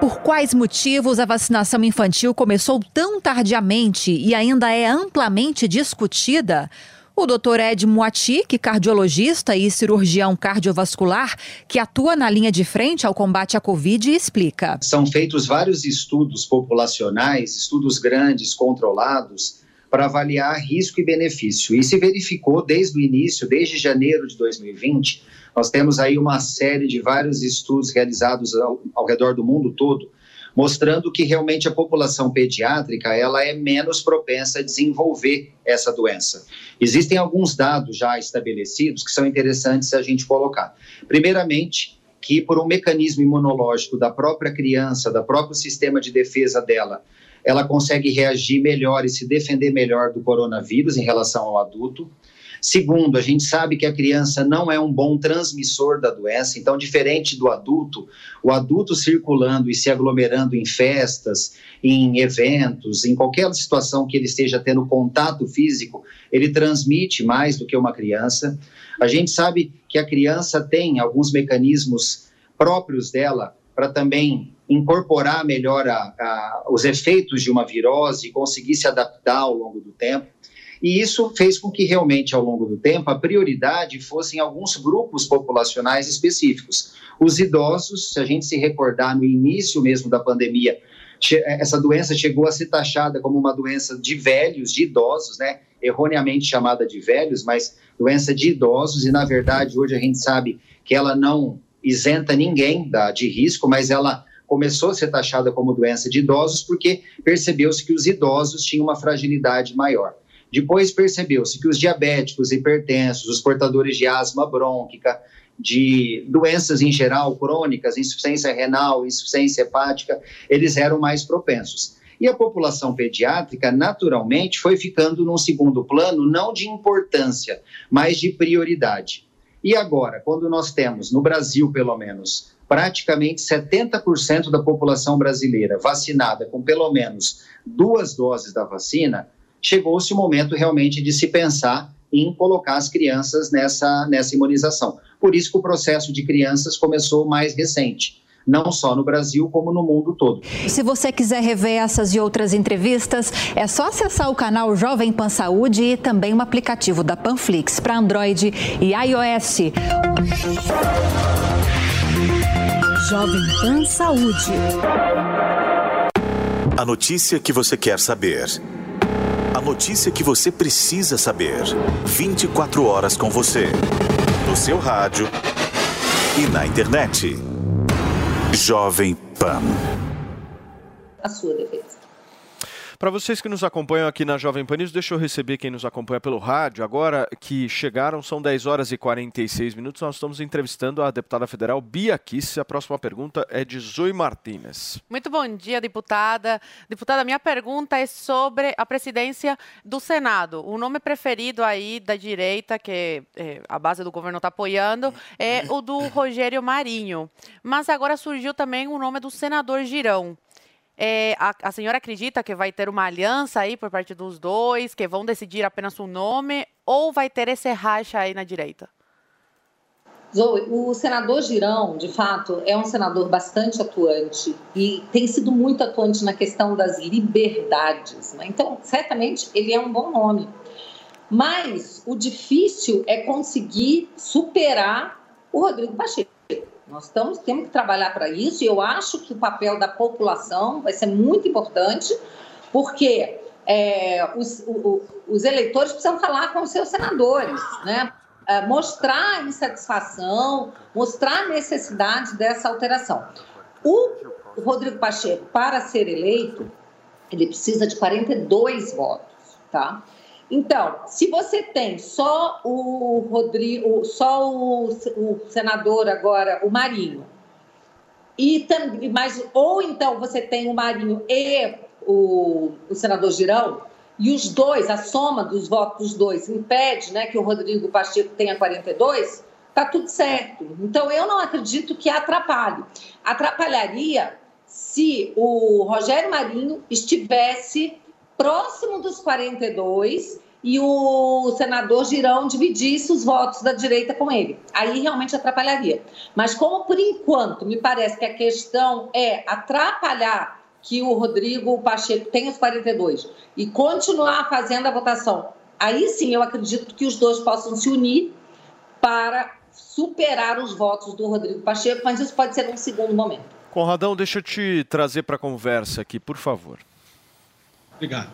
Por quais motivos a vacinação infantil começou tão tardiamente e ainda é amplamente discutida? O Dr. Ed Moati, que cardiologista e cirurgião cardiovascular, que atua na linha de frente ao combate à Covid, explica. São feitos vários estudos populacionais, estudos grandes, controlados, para avaliar risco e benefício. E se verificou desde o início, desde janeiro de 2020, nós temos aí uma série de vários estudos realizados ao, ao redor do mundo todo, mostrando que realmente a população pediátrica ela é menos propensa a desenvolver essa doença. Existem alguns dados já estabelecidos que são interessantes a gente colocar. Primeiramente, que por um mecanismo imunológico da própria criança, da próprio sistema de defesa dela, ela consegue reagir melhor e se defender melhor do coronavírus em relação ao adulto. Segundo, a gente sabe que a criança não é um bom transmissor da doença, então, diferente do adulto, o adulto circulando e se aglomerando em festas, em eventos, em qualquer situação que ele esteja tendo contato físico, ele transmite mais do que uma criança. A gente sabe que a criança tem alguns mecanismos próprios dela para também incorporar melhor a, a, os efeitos de uma virose e conseguir se adaptar ao longo do tempo. E isso fez com que realmente, ao longo do tempo, a prioridade fossem alguns grupos populacionais específicos. Os idosos, se a gente se recordar no início mesmo da pandemia, essa doença chegou a ser taxada como uma doença de velhos, de idosos, né? Erroneamente chamada de velhos, mas doença de idosos, e na verdade hoje a gente sabe que ela não isenta ninguém da, de risco, mas ela começou a ser taxada como doença de idosos porque percebeu-se que os idosos tinham uma fragilidade maior. Depois percebeu-se que os diabéticos, hipertensos, os portadores de asma brônquica, de doenças em geral crônicas, insuficiência renal, insuficiência hepática, eles eram mais propensos. E a população pediátrica, naturalmente, foi ficando num segundo plano, não de importância, mas de prioridade. E agora, quando nós temos, no Brasil pelo menos, praticamente 70% da população brasileira vacinada com pelo menos duas doses da vacina, chegou-se o momento realmente de se pensar em colocar as crianças nessa, nessa imunização. Por isso que o processo de crianças começou mais recente não só no Brasil, como no mundo todo. Se você quiser rever essas e outras entrevistas, é só acessar o canal Jovem Pan Saúde e também o aplicativo da Panflix para Android e iOS. Jovem Pan Saúde. A notícia que você quer saber. Notícia que você precisa saber. 24 horas com você. No seu rádio e na internet. Jovem Pan. A sua defesa. Para vocês que nos acompanham aqui na Jovem Pan News, deixa eu receber quem nos acompanha pelo rádio. Agora que chegaram, são 10 horas e 46 minutos, nós estamos entrevistando a deputada federal Bia Kiss. A próxima pergunta é de Zoe Martínez. Muito bom dia, deputada. Deputada, minha pergunta é sobre a presidência do Senado. O nome preferido aí da direita, que é, a base do governo está apoiando, é o do Rogério Marinho. Mas agora surgiu também o nome do senador Girão. É, a, a, senhora acredita que vai ter uma aliança aí por parte dos dois, que vão decidir apenas um nome, ou vai ter esse racha aí na direita? Zoe, o senador Girão, de fato, é um senador bastante atuante e tem sido muito atuante na questão das liberdades. Né? Então, certamente, ele é um bom nome. Mas o difícil é conseguir superar o Rodrigo Pacheco. Nós estamos, temos que trabalhar para isso e eu acho que o papel da população vai ser muito importante, porque é, os, o, os, eleitores precisam falar com os seus senadores, né? É, mostrar a insatisfação, mostrar a necessidade dessa alteração. O Rodrigo Pacheco, para ser eleito, ele precisa de 42 votos, tá? Então, se você tem só o Rodrigo, só o, o senador agora, o Marinho, e também, mas ou então você tem o Marinho e o, o senador Girão, e os dois, a soma dos votos dos dois impede, né, que o Rodrigo Pacheco tenha 42, tá tudo certo. Então eu não acredito que atrapalhe. Atrapalharia se o Rogério Marinho estivesse próximo dos 42 e o senador Girão dividisse os votos da direita com ele. Aí realmente atrapalharia. Mas como por enquanto me parece que a questão é atrapalhar que o Rodrigo Pacheco tenha os 42 e continuar fazendo a votação, aí sim eu acredito que os dois possam se unir para superar os votos do Rodrigo Pacheco, mas isso pode ser num segundo momento. Conradão, deixa eu te trazer para a conversa aqui, por favor. Obrigado.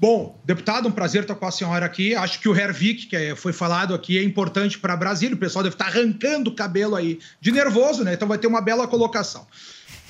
Bom, deputado, um prazer estar com a senhora aqui. Acho que o Hervik, que é- foi falado aqui, é importante para Brasília. O pessoal deve estar arrancando o cabelo aí de nervoso, né? Então vai ter uma bela colocação.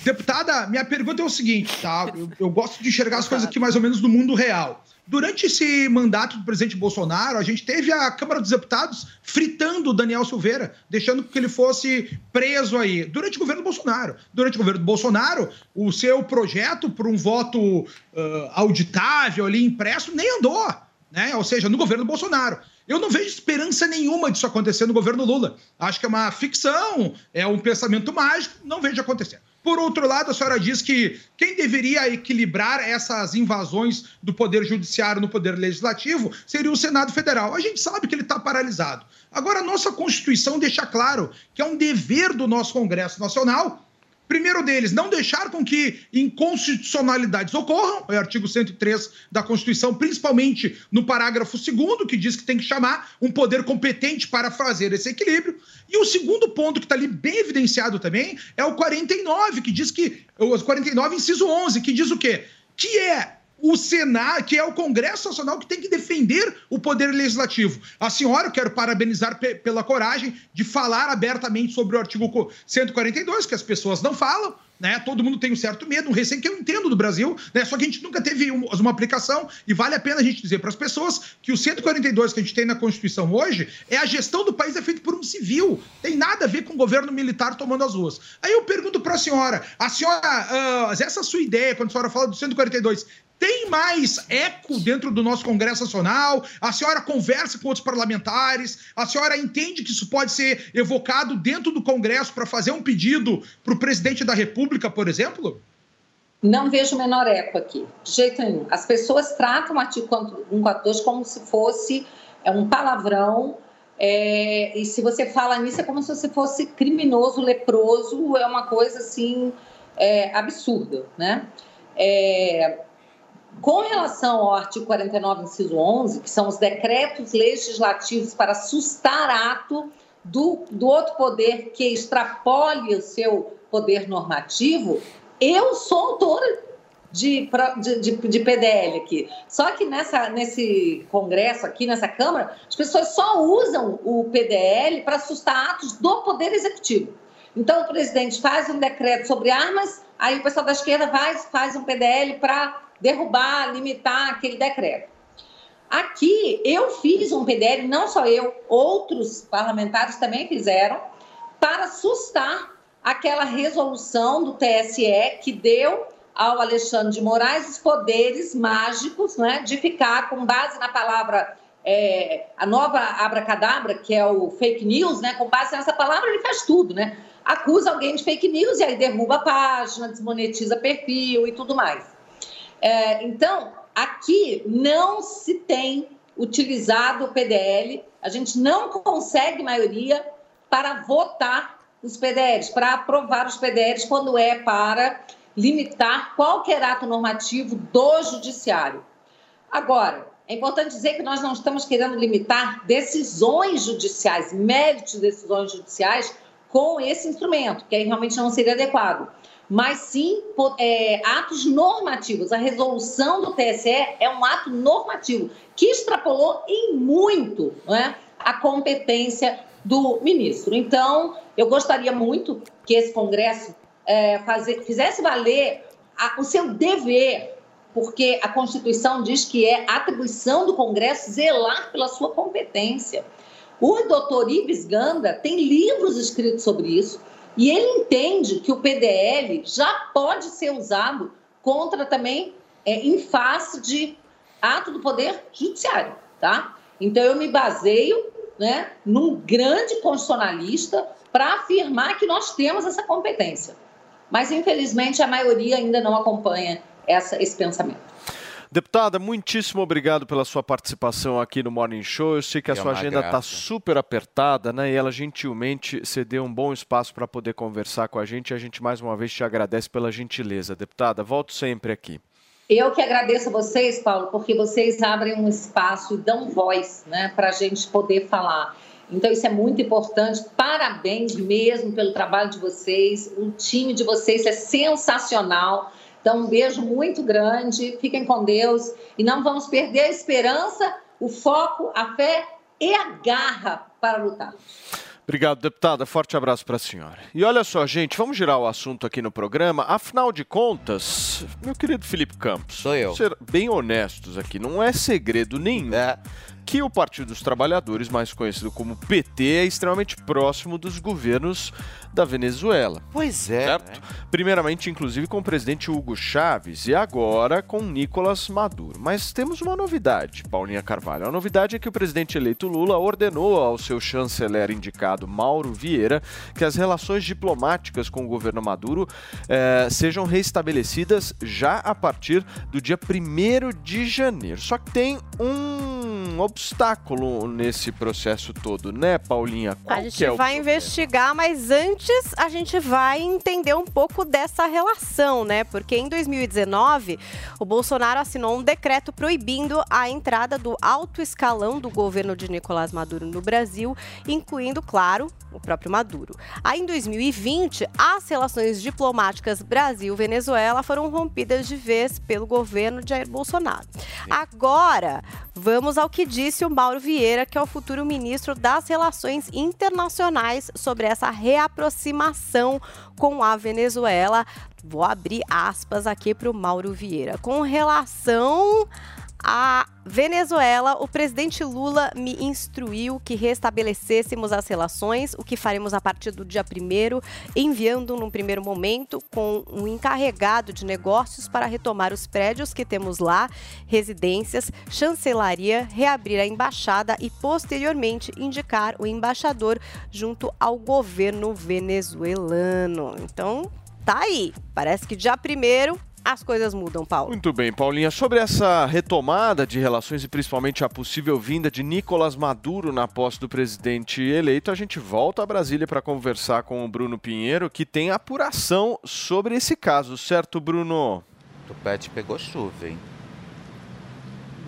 Deputada, minha pergunta é o seguinte, tá? Eu, eu gosto de enxergar as coisas aqui mais ou menos do mundo real. Durante esse mandato do presidente Bolsonaro, a gente teve a Câmara dos Deputados fritando o Daniel Silveira, deixando que ele fosse preso aí. Durante o governo Bolsonaro. Durante o governo Bolsonaro, o seu projeto por um voto ah, auditável ali impresso nem andou, né? Ou seja, no governo Bolsonaro. Eu não vejo esperança nenhuma disso acontecer no governo Lula. Acho que é uma ficção, é um pensamento mágico, não vejo acontecer. Por outro lado, a senhora diz que quem deveria equilibrar essas invasões do Poder Judiciário no Poder Legislativo seria o Senado Federal. A gente sabe que ele está paralisado. Agora, a nossa Constituição deixa claro que é um dever do nosso Congresso Nacional Primeiro deles, não deixar com que inconstitucionalidades ocorram, é o artigo 103 da Constituição, principalmente no parágrafo 2 que diz que tem que chamar um poder competente para fazer esse equilíbrio. E o segundo ponto que está ali bem evidenciado também é o 49, que diz que. O 49, inciso 11, que diz o quê? Que é o Senado, que é o Congresso Nacional que tem que defender o poder legislativo. A senhora, eu quero parabenizar pe- pela coragem de falar abertamente sobre o artigo co- 142, que as pessoas não falam, né? Todo mundo tem um certo medo, um receio que eu entendo do Brasil, né? Só que a gente nunca teve um- uma aplicação e vale a pena a gente dizer para as pessoas que o 142 que a gente tem na Constituição hoje é a gestão do país é feita por um civil, tem nada a ver com o governo militar tomando as ruas. Aí eu pergunto para a senhora, a senhora, ah, essa sua ideia quando a senhora fala do 142 tem mais eco dentro do nosso Congresso Nacional? A senhora conversa com outros parlamentares? A senhora entende que isso pode ser evocado dentro do Congresso para fazer um pedido para o presidente da República, por exemplo? Não vejo o menor eco aqui, de jeito nenhum. As pessoas tratam o artigo 142 como se fosse é, um palavrão, é, e se você fala nisso é como se você fosse criminoso, leproso, é uma coisa assim é, absurda, né? É, com relação ao artigo 49, inciso 11, que são os decretos legislativos para sustar ato do, do outro poder que extrapole o seu poder normativo, eu sou autora de, de, de, de PDL aqui. Só que nessa, nesse congresso aqui, nessa Câmara, as pessoas só usam o PDL para sustar atos do Poder Executivo. Então, o presidente faz um decreto sobre armas, aí o pessoal da esquerda vai, faz um PDL para derrubar, limitar aquele decreto. Aqui, eu fiz um PDL, não só eu, outros parlamentares também fizeram, para sustar aquela resolução do TSE que deu ao Alexandre de Moraes os poderes mágicos né, de ficar com base na palavra, é, a nova abracadabra, que é o fake news, né, com base nessa palavra ele faz tudo, né? Acusa alguém de fake news e aí derruba a página, desmonetiza perfil e tudo mais. É, então, aqui não se tem utilizado o PDL, a gente não consegue maioria para votar os PDLs, para aprovar os PDLs quando é para limitar qualquer ato normativo do judiciário. Agora, é importante dizer que nós não estamos querendo limitar decisões judiciais, méritos de decisões judiciais com esse instrumento, que aí realmente não seria adequado. Mas sim é, atos normativos. A resolução do TSE é um ato normativo que extrapolou em muito né, a competência do ministro. Então, eu gostaria muito que esse Congresso é, fazer- fizesse valer a- o seu dever porque a Constituição diz que é atribuição do Congresso zelar pela sua competência. O doutor Ives Ganda tem livros escritos sobre isso e ele entende que o PDL já pode ser usado contra também, é, em face de ato do Poder Judiciário, tá? Então eu me baseio né, num grande constitucionalista para afirmar que nós temos essa competência. Mas, infelizmente, a maioria ainda não acompanha essa, esse pensamento. Deputada, muitíssimo obrigado pela sua participação aqui no Morning Show. Eu sei que a É sua agenda está super apertada, né? E ela gentilmente cedeu um bom espaço para poder conversar com a gente. E a gente mais uma vez te agradece pela gentileza. Deputada, volto sempre aqui. Eu que agradeço a vocês, Paulo, porque vocês abrem um espaço e dão voz né, para a gente poder falar. Então, isso é muito importante. Parabéns mesmo pelo trabalho de vocês. O time de vocês é sensacional. Então, um beijo muito grande. Fiquem com Deus. E não vamos perder a esperança, o foco, a fé e a garra para lutar. Obrigado, deputada. Forte abraço para a senhora. E olha só, gente, vamos girar o assunto aqui no programa. Afinal de contas, meu querido Felipe Campos, sou eu. Ser bem honestos aqui, não é segredo nenhum que o Partido dos Trabalhadores, mais conhecido como PT, é extremamente próximo dos governos da Venezuela. Pois é. Certo? Primeiramente, inclusive, com o presidente Hugo Chávez e agora com Nicolás Maduro. Mas temos uma novidade, Paulinha Carvalho. A novidade é que o presidente eleito Lula ordenou ao seu chanceler indicado Mauro Vieira que as relações diplomáticas com o governo Maduro eh, sejam restabelecidas já a partir do dia 1 de janeiro. Só que tem um obstáculo nesse processo todo, né, Paulinha? Qual A que gente é vai investigar, mas antes a gente vai entender um pouco dessa relação, né? Porque em 2019, o Bolsonaro assinou um decreto proibindo a entrada do alto escalão do governo de Nicolás Maduro no Brasil, incluindo, claro, o próprio Maduro. Aí em 2020, as relações diplomáticas Brasil-Venezuela foram rompidas de vez pelo governo de Jair Bolsonaro. Agora, vamos ao que disse o Mauro Vieira, que é o futuro ministro das Relações Internacionais, sobre essa reaproximação com a Venezuela. Vou abrir aspas aqui para o Mauro Vieira. Com relação a Venezuela, o presidente Lula me instruiu que restabelecêssemos as relações, o que faremos a partir do dia 1 enviando num primeiro momento com um encarregado de negócios para retomar os prédios que temos lá, residências, chancelaria, reabrir a embaixada e posteriormente indicar o embaixador junto ao governo venezuelano. Então, tá aí. Parece que dia 1 as coisas mudam, Paulo. Muito bem, Paulinha. Sobre essa retomada de relações e principalmente a possível vinda de Nicolás Maduro na posse do presidente eleito, a gente volta a Brasília para conversar com o Bruno Pinheiro, que tem apuração sobre esse caso, certo, Bruno? O Pet pegou chuva, hein?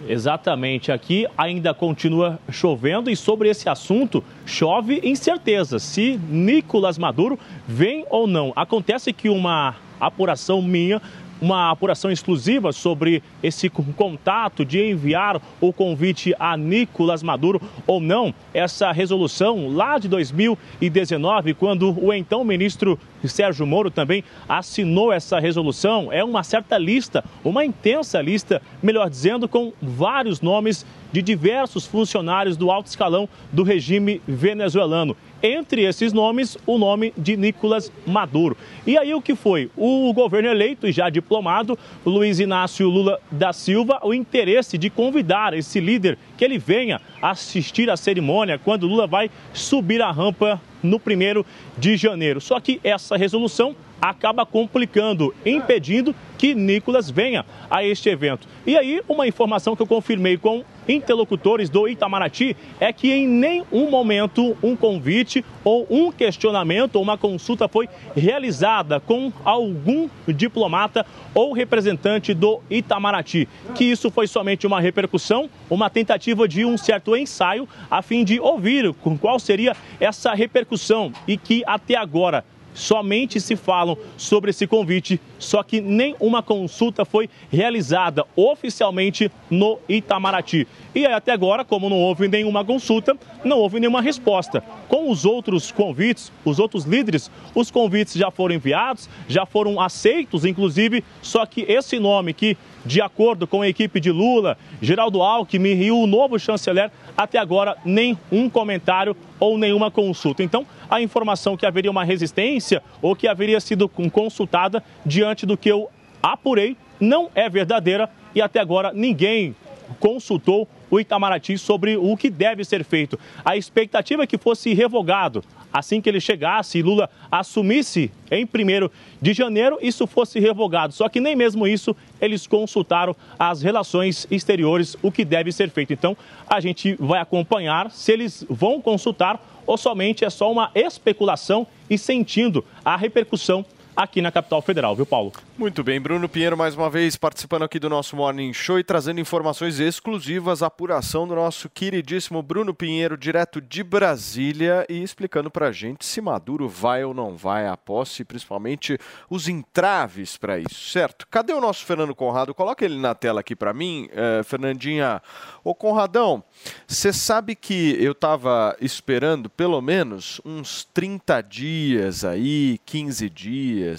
Exatamente, aqui ainda continua chovendo e sobre esse assunto chove incerteza se Nicolás Maduro vem ou não. Acontece que uma apuração minha uma apuração exclusiva sobre esse contato de enviar o convite a Nicolás Maduro ou não. Essa resolução lá de 2019, quando o então ministro Sérgio Moro também assinou essa resolução, é uma certa lista, uma intensa lista, melhor dizendo, com vários nomes de diversos funcionários do alto escalão do regime venezuelano. Entre esses nomes, o nome de Nicolás Maduro. E aí o que foi? O governo eleito e já diplomado, Luiz Inácio Lula da Silva, o interesse de convidar esse líder que ele venha assistir à cerimônia quando Lula vai subir a rampa no primeiro de janeiro. Só que essa resolução acaba complicando, impedindo que Nicolas venha a este evento. E aí, uma informação que eu confirmei com interlocutores do Itamaraty é que em nenhum momento um convite ou um questionamento ou uma consulta foi realizada com algum diplomata ou representante do Itamaraty. Que isso foi somente uma repercussão, uma tentativa de um certo ensaio a fim de ouvir qual seria essa repercussão e que até agora somente se falam sobre esse convite, só que nenhuma consulta foi realizada oficialmente no Itamaraty. E até agora, como não houve nenhuma consulta, não houve nenhuma resposta. Com os outros convites, os outros líderes, os convites já foram enviados, já foram aceitos, inclusive, só que esse nome que, de acordo com a equipe de Lula, Geraldo Alckmin e o novo chanceler, até agora nenhum comentário ou nenhuma consulta. Então, a informação que haveria uma resistência ou que haveria sido consultada diante do que eu apurei não é verdadeira e até agora ninguém consultou o Itamaraty sobre o que deve ser feito. A expectativa é que fosse revogado assim que ele chegasse e Lula assumisse em 1 de janeiro, isso fosse revogado. Só que nem mesmo isso eles consultaram as relações exteriores, o que deve ser feito. Então, a gente vai acompanhar se eles vão consultar ou somente é só uma especulação e sentindo a repercussão aqui na capital federal, viu, Paulo? Muito bem, Bruno Pinheiro mais uma vez participando aqui do nosso Morning Show e trazendo informações exclusivas, apuração do nosso queridíssimo Bruno Pinheiro, direto de Brasília e explicando pra gente se Maduro vai ou não vai à posse, principalmente os entraves para isso, certo? Cadê o nosso Fernando Conrado? Coloca ele na tela aqui para mim, eh, Fernandinha. Ô Conradão, você sabe que eu tava esperando pelo menos uns 30 dias aí, 15 dias,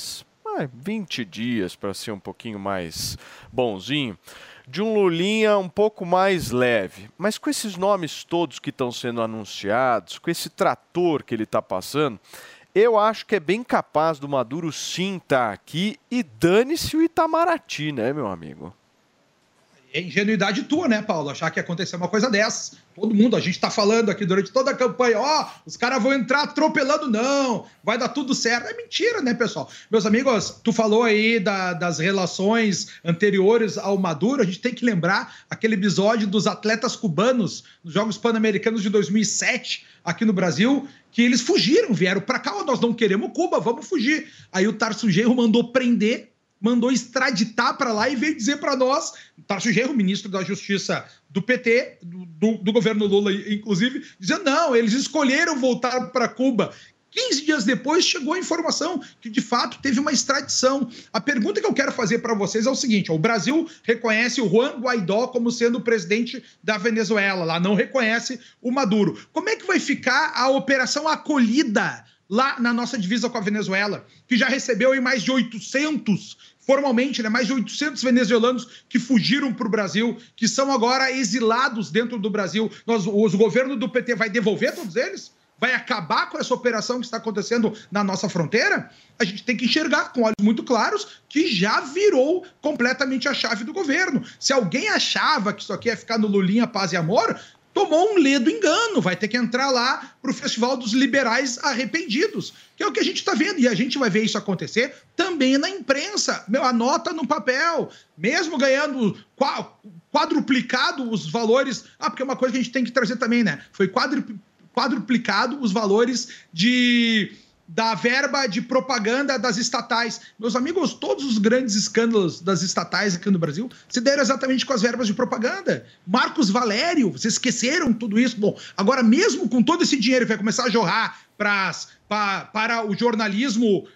ah, 20 dias para ser um pouquinho mais bonzinho, de um Lulinha um pouco mais leve. Mas com esses nomes todos que estão sendo anunciados, com esse trator que ele está passando, eu acho que é bem capaz do Maduro sim estar aqui e dane-se o Itamaraty, né, meu amigo? É ingenuidade tua, né, Paulo? Achar que ia acontecer uma coisa dessas. Todo mundo, a gente tá falando aqui durante toda a campanha, ó, os caras vão entrar atropelando, não, vai dar tudo certo. É mentira, né, pessoal? Meus amigos, tu falou aí da- das relações anteriores ao Maduro, a gente tem que lembrar aquele episódio dos atletas cubanos nos Jogos Pan-Americanos de 2007 aqui no Brasil, que eles fugiram, vieram pra cá, ó, nós não queremos Cuba, vamos fugir. Aí o Tarso Genro mandou prender mandou extraditar para lá e veio dizer para nós, Tarso Genro, ministro da Justiça do PT, do, do- governo Lula, inclusive, dizendo: não, eles escolheram voltar para Cuba. 15 dias depois chegou a informação que de fato teve uma extradição. A pergunta que eu quero fazer para vocês é o seguinte: o Brasil reconhece o Juan Guaidó como sendo o presidente da Venezuela, lá não reconhece o Maduro. Como é que vai ficar a operação acolhida lá na nossa divisa com a Venezuela, que já recebeu mais de 800, formalmente, né, mais de 800 venezuelanos que fugiram para o Brasil, que são agora exilados dentro do Brasil. Nós, os, o governo do PT vai devolver todos eles? Vai acabar com essa operação que está acontecendo na nossa fronteira? A gente tem que enxergar com olhos muito claros que já virou completamente a chave do governo. Se alguém achava que isso aqui ia ficar no Lulinha Paz e Amor, tomou um ledo engano, vai ter que entrar lá para o Festival dos Liberais Arrependidos, que é o que a gente está vendo, e a gente vai ver isso acontecer também na imprensa. Meu, anota no papel, mesmo ganhando qua- quadruplicado os valores. Ah, porque é uma coisa que a gente tem que trazer também, né? Foi quadru- quadruplicado os valores de da verba de propaganda das estatais. Meus amigos, todos os grandes escândalos das estatais aqui no Brasil se deram exatamente com as verbas de propaganda. Marcos Valério, vocês esqueceram tudo isso? Bom, agora mesmo com todo esse dinheiro que vai começar a jorrar pras, pa- para o jornalismo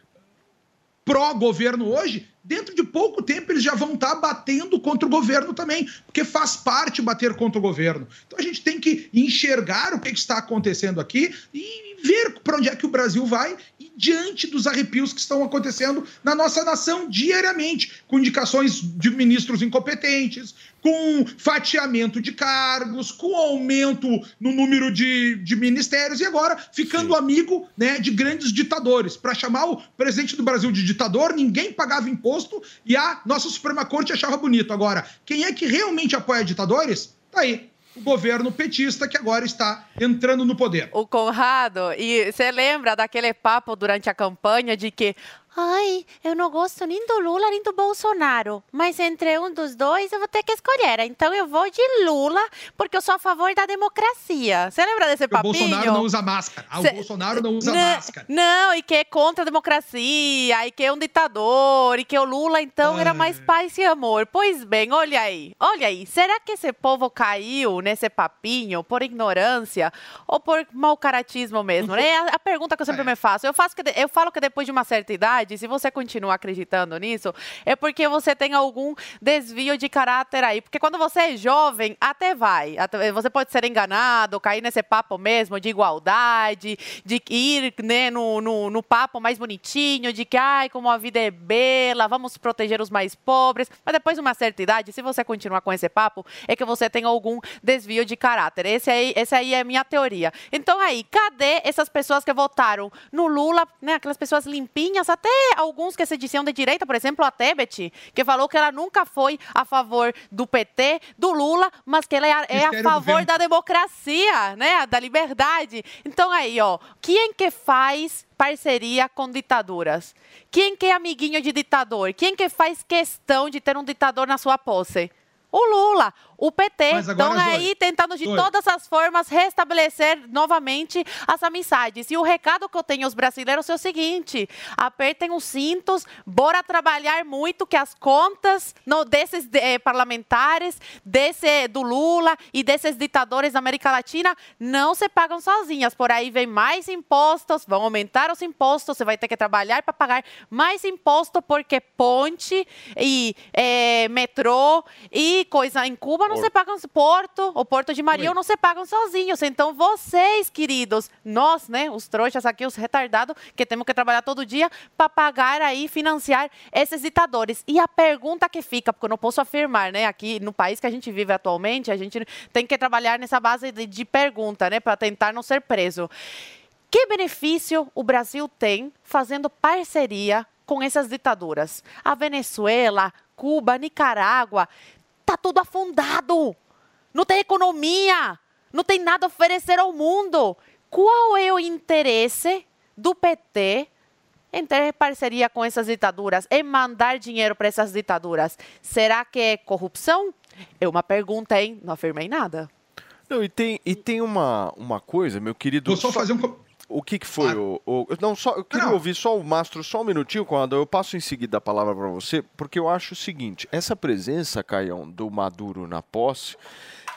pró-governo hoje, dentro de pouco tempo eles já vão estar batendo contra o governo também, porque faz parte bater contra o governo. Então a gente tem que enxergar o que está acontecendo aqui e ver para onde é que o Brasil vai e diante dos arrepios que estão acontecendo na nossa nação diariamente, com indicações de ministros incompetentes, com fatiamento de cargos, com aumento no número de, de ministérios e agora ficando amigo né, de grandes ditadores. Para chamar o presidente do Brasil de ditador, ninguém pagava imposto e a nossa Suprema Corte achava bonito. Agora, quem é que realmente apoia ditadores? Tá aí. O governo petista que agora está entrando no poder. O Conrado, e você lembra daquele papo durante a campanha de que Ai, eu não gosto nem do Lula nem do Bolsonaro. Mas entre um dos dois eu vou ter que escolher. Então eu vou de Lula, porque eu sou a favor da democracia. Você lembra desse O papinho? Bolsonaro não usa máscara. Ah, Cê- O Bolsonaro não usa Não, máscara. Não, e que é contra a democracia, e que é um ditador, e que o Lula, então, era mais paz e amor. Pois bem, olha aí, olha aí. Será que esse povo caiu nesse papinho por ignorância ou por mau caratismo mesmo? É a, pergunta que eu sempre me faço. Eu, faço que eu falo que depois de uma certa idade, se você continua acreditando nisso, é porque você tem algum desvio de caráter aí. Porque quando você é jovem, até vai. Até- Você pode ser enganado, cair nesse papo mesmo de igualdade, de ir né, no, no, no papo mais bonitinho, de que, ai, como a vida é bela, vamos proteger os mais pobres. Mas depois de uma certa idade, se você continuar com esse papo, é que você tem algum desvio de caráter. Esse aí, esse aí é a minha teoria. Então aí, cadê essas pessoas que votaram no Lula, né? Aquelas pessoas limpinhas, até alguns que se diziam de direita, por exemplo, a Tebet, que falou que ela nunca foi a favor do PT, do Lula, mas que ela é, é a favor da democracia, né? Da liberdade. Então aí, ó, quem que faz parceria com ditaduras? Quem que é amiguinho de ditador? Quem que faz questão de ter um ditador na sua posse? O Lula, o PT. Estão Zoe, aí tentando de todas as formas restabelecer novamente as amizades. E o recado que eu tenho aos brasileiros é o seguinte: apertem os cintos, bora trabalhar muito, que as contas no, desses eh, parlamentares, desse do Lula e desses ditadores da América Latina não se pagam sozinhas. Por aí vem mais impostos, vão aumentar os impostos, você vai ter que trabalhar para pagar mais imposto, porque ponte e eh, metrô e coisa em Cuba não se pagam, Porto, o Porto de Maria não se pagam sozinhos. Então, vocês, queridos, nós, né, os trouxas aqui, os retardados, que temos que trabalhar todo dia para pagar aí, financiar esses ditadores. E a pergunta que fica, porque eu não posso afirmar, né, aqui no país que a gente vive atualmente, a gente tem que trabalhar nessa base de, de pergunta, né, para tentar não ser preso. Que benefício o Brasil tem fazendo parceria com essas ditaduras? A Venezuela, Cuba, Nicarágua, tá tudo afundado. Não tem economia, não tem nada a oferecer ao mundo. Qual é o interesse do PT em ter parceria com essas ditaduras, em mandar dinheiro para essas ditaduras? Será que é corrupção? É uma pergunta, hein? Não afirmei nada. Não, e tem, e tem uma, uma coisa, meu querido. Vou só fazer um. O que, que foi o, o- Não, só, eu queria ouvir só o Mastro, só um minutinho, Conrado. Eu passo em seguida a palavra para você, porque eu acho o seguinte: essa presença, Caião, do Maduro na posse,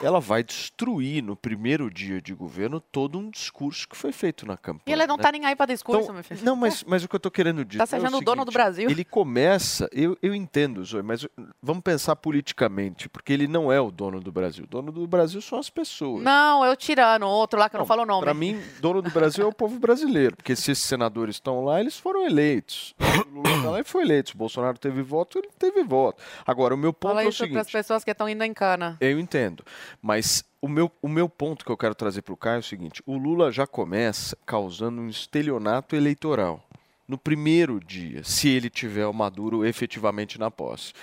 ela vai destruir no primeiro dia de governo todo um discurso que foi feito na campanha. E ele não né? tá nem aí para discurso, Então, meu filho. Não, mas, mas o que eu tô querendo dizer. Tá se é o achando o dono do seguinte, Brasil. Ele começa, eu, eu entendo, Zoe, mas vamos pensar politicamente, porque ele não é o dono do Brasil. O dono do Brasil são as pessoas. Não, eu tirando, outro lá que eu não, falo o nome. Para mim, dono do Brasil é o povo brasileiro, porque se esses senadores estão lá, eles foram eleitos. O Lula está lá e foi eleito. Se o Bolsonaro teve voto, ele teve voto. Agora, o meu ponto Fala é o isso para as seguinte. pessoas que estão indo em cana. Eu entendo. Mas o meu, o meu ponto que eu quero trazer para o Caio é o seguinte: o Lula já começa causando um estelionato eleitoral. No primeiro dia, se ele tiver o Maduro efetivamente na posse.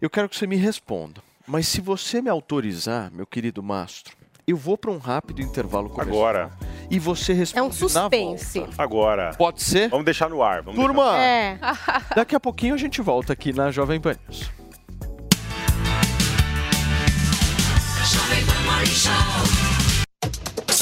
Eu quero que você me responda. Mas se você me autorizar, meu querido Mastro, eu vou para um rápido intervalo comercial. Agora. E você responde É um na suspense. volta. Agora. Pode ser? Vamos deixar no ar. Vamos Turma, É. daqui a pouquinho a gente volta aqui na Jovem Pan News. Show.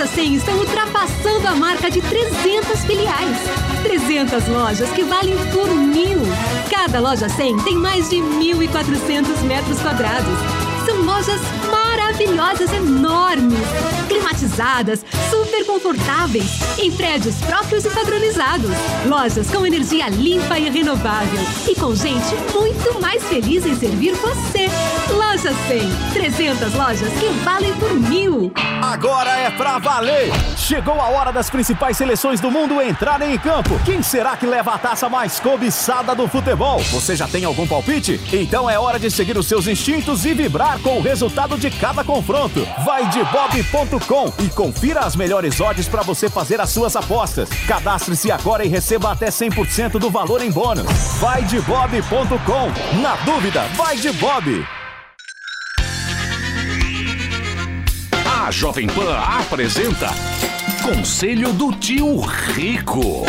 Lojas 100 estão ultrapassando a marca de 300 filiais. 300 lojas que valem por mil. Cada loja 100 tem mais de 1.400 metros quadrados. São lojas maravilhosas, enormes, climatizadas, super confortáveis, em prédios próprios e padronizados. Lojas com energia limpa e renovável e com gente muito mais feliz em servir você. Loja 100, 300 lojas que valem por mil. Agora é pra valer! Chegou a hora das principais seleções do mundo entrarem em campo. Quem será que leva a taça mais cobiçada do futebol? Você já tem algum palpite? Então é hora de seguir os seus instintos e vibrar com o resultado de cada confronto. Vai de bob.com e confira as melhores odds para você fazer as suas apostas. Cadastre-se agora e receba até 100% do valor em bônus. Vai de bob.com. Na dúvida, vai de Bob. A Jovem Pan apresenta Conselho do Tio Rico.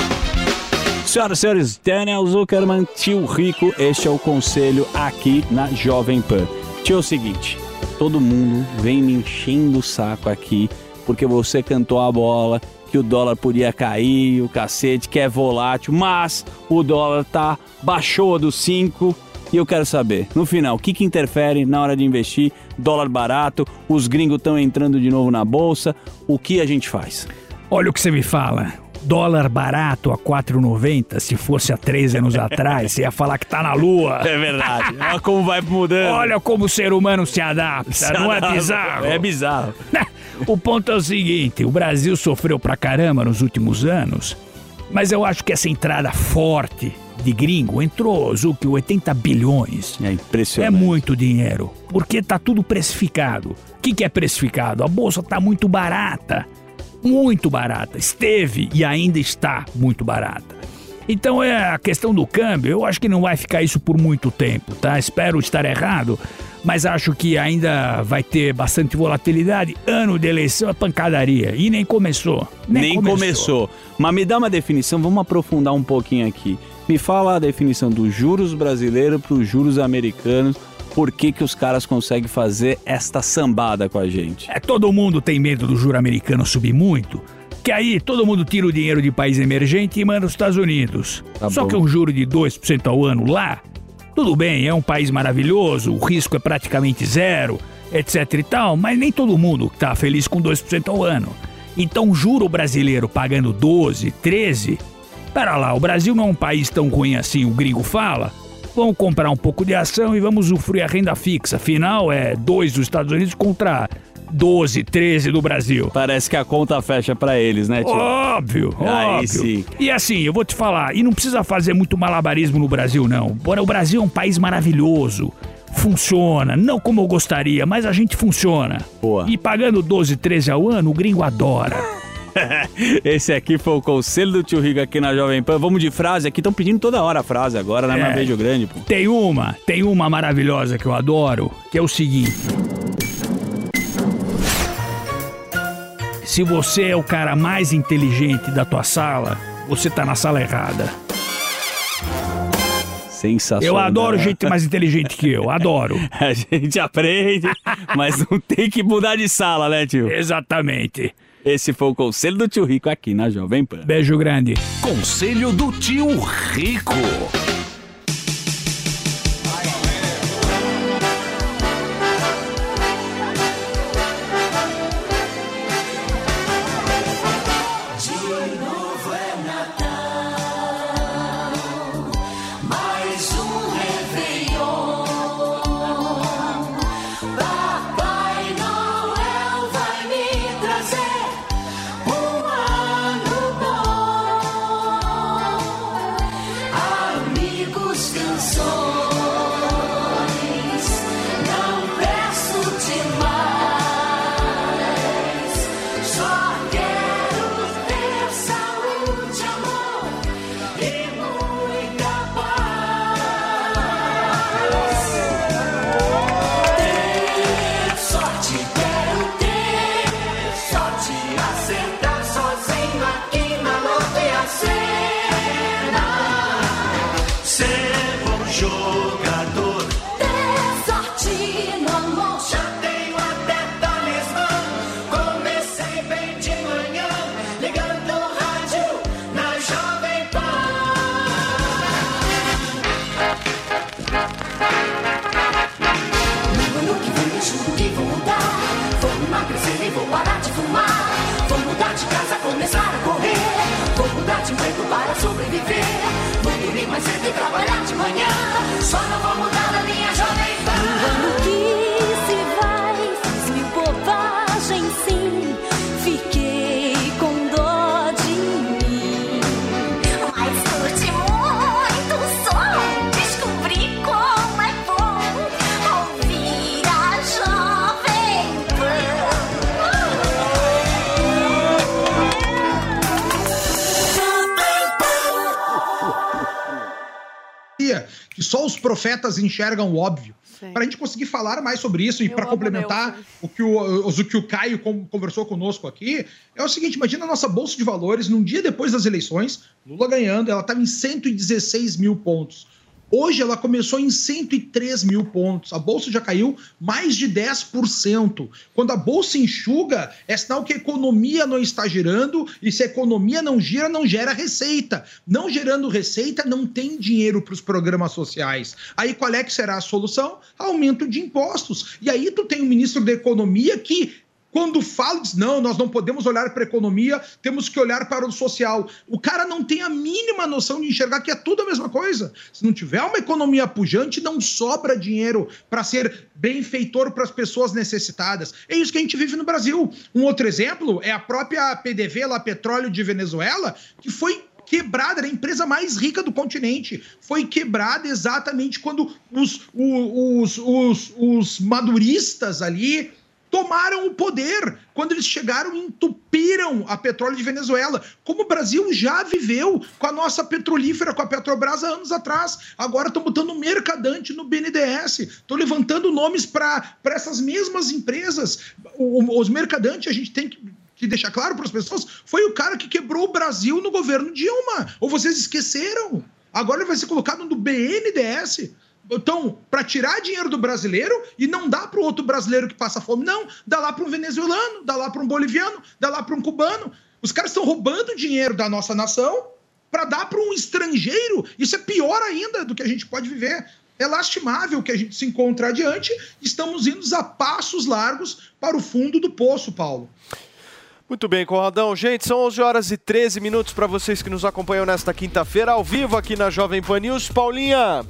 Senhoras e senhores, Daniel Zuckerman, tio Rico, este é o conselho aqui na Jovem Pan. Tio, é o seguinte, todo mundo vem me enchendo o saco aqui porque você cantou a bola, que o dólar podia cair, o cacete, que é volátil, mas o dólar tá baixou dos 5 e eu quero saber, no final, o que, que interfere na hora de investir? Dólar barato, os gringos estão entrando de novo na bolsa, o que a gente faz? Olha o que você me fala. Dólar barato a 4,90, se fosse há três anos atrás, você ia falar que tá na lua. É verdade. Olha como vai mudando. Olha como o ser humano se adapta, Se não é adapta. bizarro? É bizarro. O ponto é o seguinte, o Brasil sofreu pra caramba nos últimos anos, mas eu acho que essa entrada forte de gringo entrou, Zuki, 80 bilhões. É impressionante. É muito dinheiro, porque tá tudo precificado. O que, que é precificado? A bolsa tá muito barata. Muito barata. Esteve e ainda está muito barata. Então é a questão do câmbio, eu acho que não vai ficar isso por muito tempo, tá? Espero estar errado, mas acho que ainda vai ter bastante volatilidade. Ano de eleição é pancadaria e nem começou. Nem, começou. Mas me dá uma definição, vamos aprofundar um pouquinho aqui. Me fala a definição dos juros brasileiros para os juros americanos. Por que, que os caras conseguem fazer esta sambada com a gente? É, todo mundo tem medo do juro americano subir muito, que aí todo mundo tira o dinheiro de país emergente e manda os Estados Unidos. Tá Só bom. que um juro de 2% ao ano lá, tudo bem, é um país maravilhoso, o risco é praticamente zero, etc e tal, mas nem todo mundo tá feliz com 2% ao ano. Então, juro brasileiro pagando 12, 13, pera lá, o Brasil não é um país tão ruim assim, o gringo fala. Vamos comprar um pouco de ação e vamos usufruir a renda fixa. Afinal, é 2 dos Estados Unidos contra 12, 13 do Brasil. Parece que a conta fecha pra eles, né, tio? Óbvio, Aí óbvio. sim. E assim, eu vou te falar, e não precisa fazer muito malabarismo no Brasil, não. Bora, o Brasil é um país maravilhoso. Funciona, não como eu gostaria, mas a gente funciona. Boa. E pagando 12, 13 ao ano, o gringo adora. Esse aqui foi o conselho do tio Rico aqui na Jovem Pan. Vamos de frase aqui, estão pedindo toda hora a frase agora, né? É. Mas beijo grande, pô. Tem uma, tem uma maravilhosa que eu adoro, que é o seguinte. Se você é o cara mais inteligente da tua sala, você tá na sala errada. Sensacional. Eu adoro gente mais inteligente que eu, adoro. A gente aprende, mas não tem que mudar de sala, né, tio? Exatamente. Esse foi o conselho do tio Rico aqui na Jovem Pan. Beijo grande. Conselho do tio Rico. Os profetas enxergam o óbvio. Para a gente conseguir falar mais sobre isso e para complementar o que o, o que o Caio conversou conosco aqui, é o seguinte: imagina a nossa bolsa de valores num dia depois das eleições, Lula ganhando, ela estava em 116 mil pontos. Hoje ela começou em 103 mil pontos. A bolsa já caiu mais de 10%. Quando a bolsa enxuga, é sinal que a economia não está girando, e se a economia não gira, não gera receita. Não gerando receita, não tem dinheiro para os programas sociais. Aí qual é que será a solução? Aumento de impostos. E aí tu tem o ministro da Economia que Quando fala, diz, não, nós não podemos olhar para a economia, temos que olhar para o social. O cara não tem a mínima noção de enxergar que é tudo a mesma coisa. Se não tiver uma economia pujante, não sobra dinheiro para ser benfeitor para as pessoas necessitadas. É isso que a gente vive no Brasil. Um outro exemplo é a própria PDV, lá, Petróleo de Venezuela, que foi quebrada, era a empresa mais rica do continente. Foi quebrada exatamente quando os, o- os, os, os maduristas ali tomaram o poder. Quando eles chegaram e entupiram a petróleo de Venezuela. Como o Brasil já viveu com a nossa petrolífera, com a Petrobras há anos atrás. Agora estão botando mercadante no BNDES. Estão levantando nomes para essas mesmas empresas. O- os mercadantes, a gente tem que que deixar claro para as pessoas, foi o cara que quebrou o Brasil no governo Dilma. Ou vocês esqueceram? Agora ele vai ser colocado no BNDES. Então, para tirar dinheiro do brasileiro e não dá para o outro brasileiro que passa fome, não. Dá lá para um venezuelano, dá lá para um boliviano, dá lá para um cubano. Os caras estão roubando dinheiro da nossa nação para dar para um estrangeiro. Isso é pior ainda do que a gente pode viver. É lastimável que a gente se encontre adiante. Estamos indo a passos largos para o fundo do poço, Paulo. Muito bem, Conradão. Gente, são 11 horas e 13 minutos para vocês que nos acompanham nesta quinta-feira, ao vivo aqui na Jovem Pan News. Paulinha,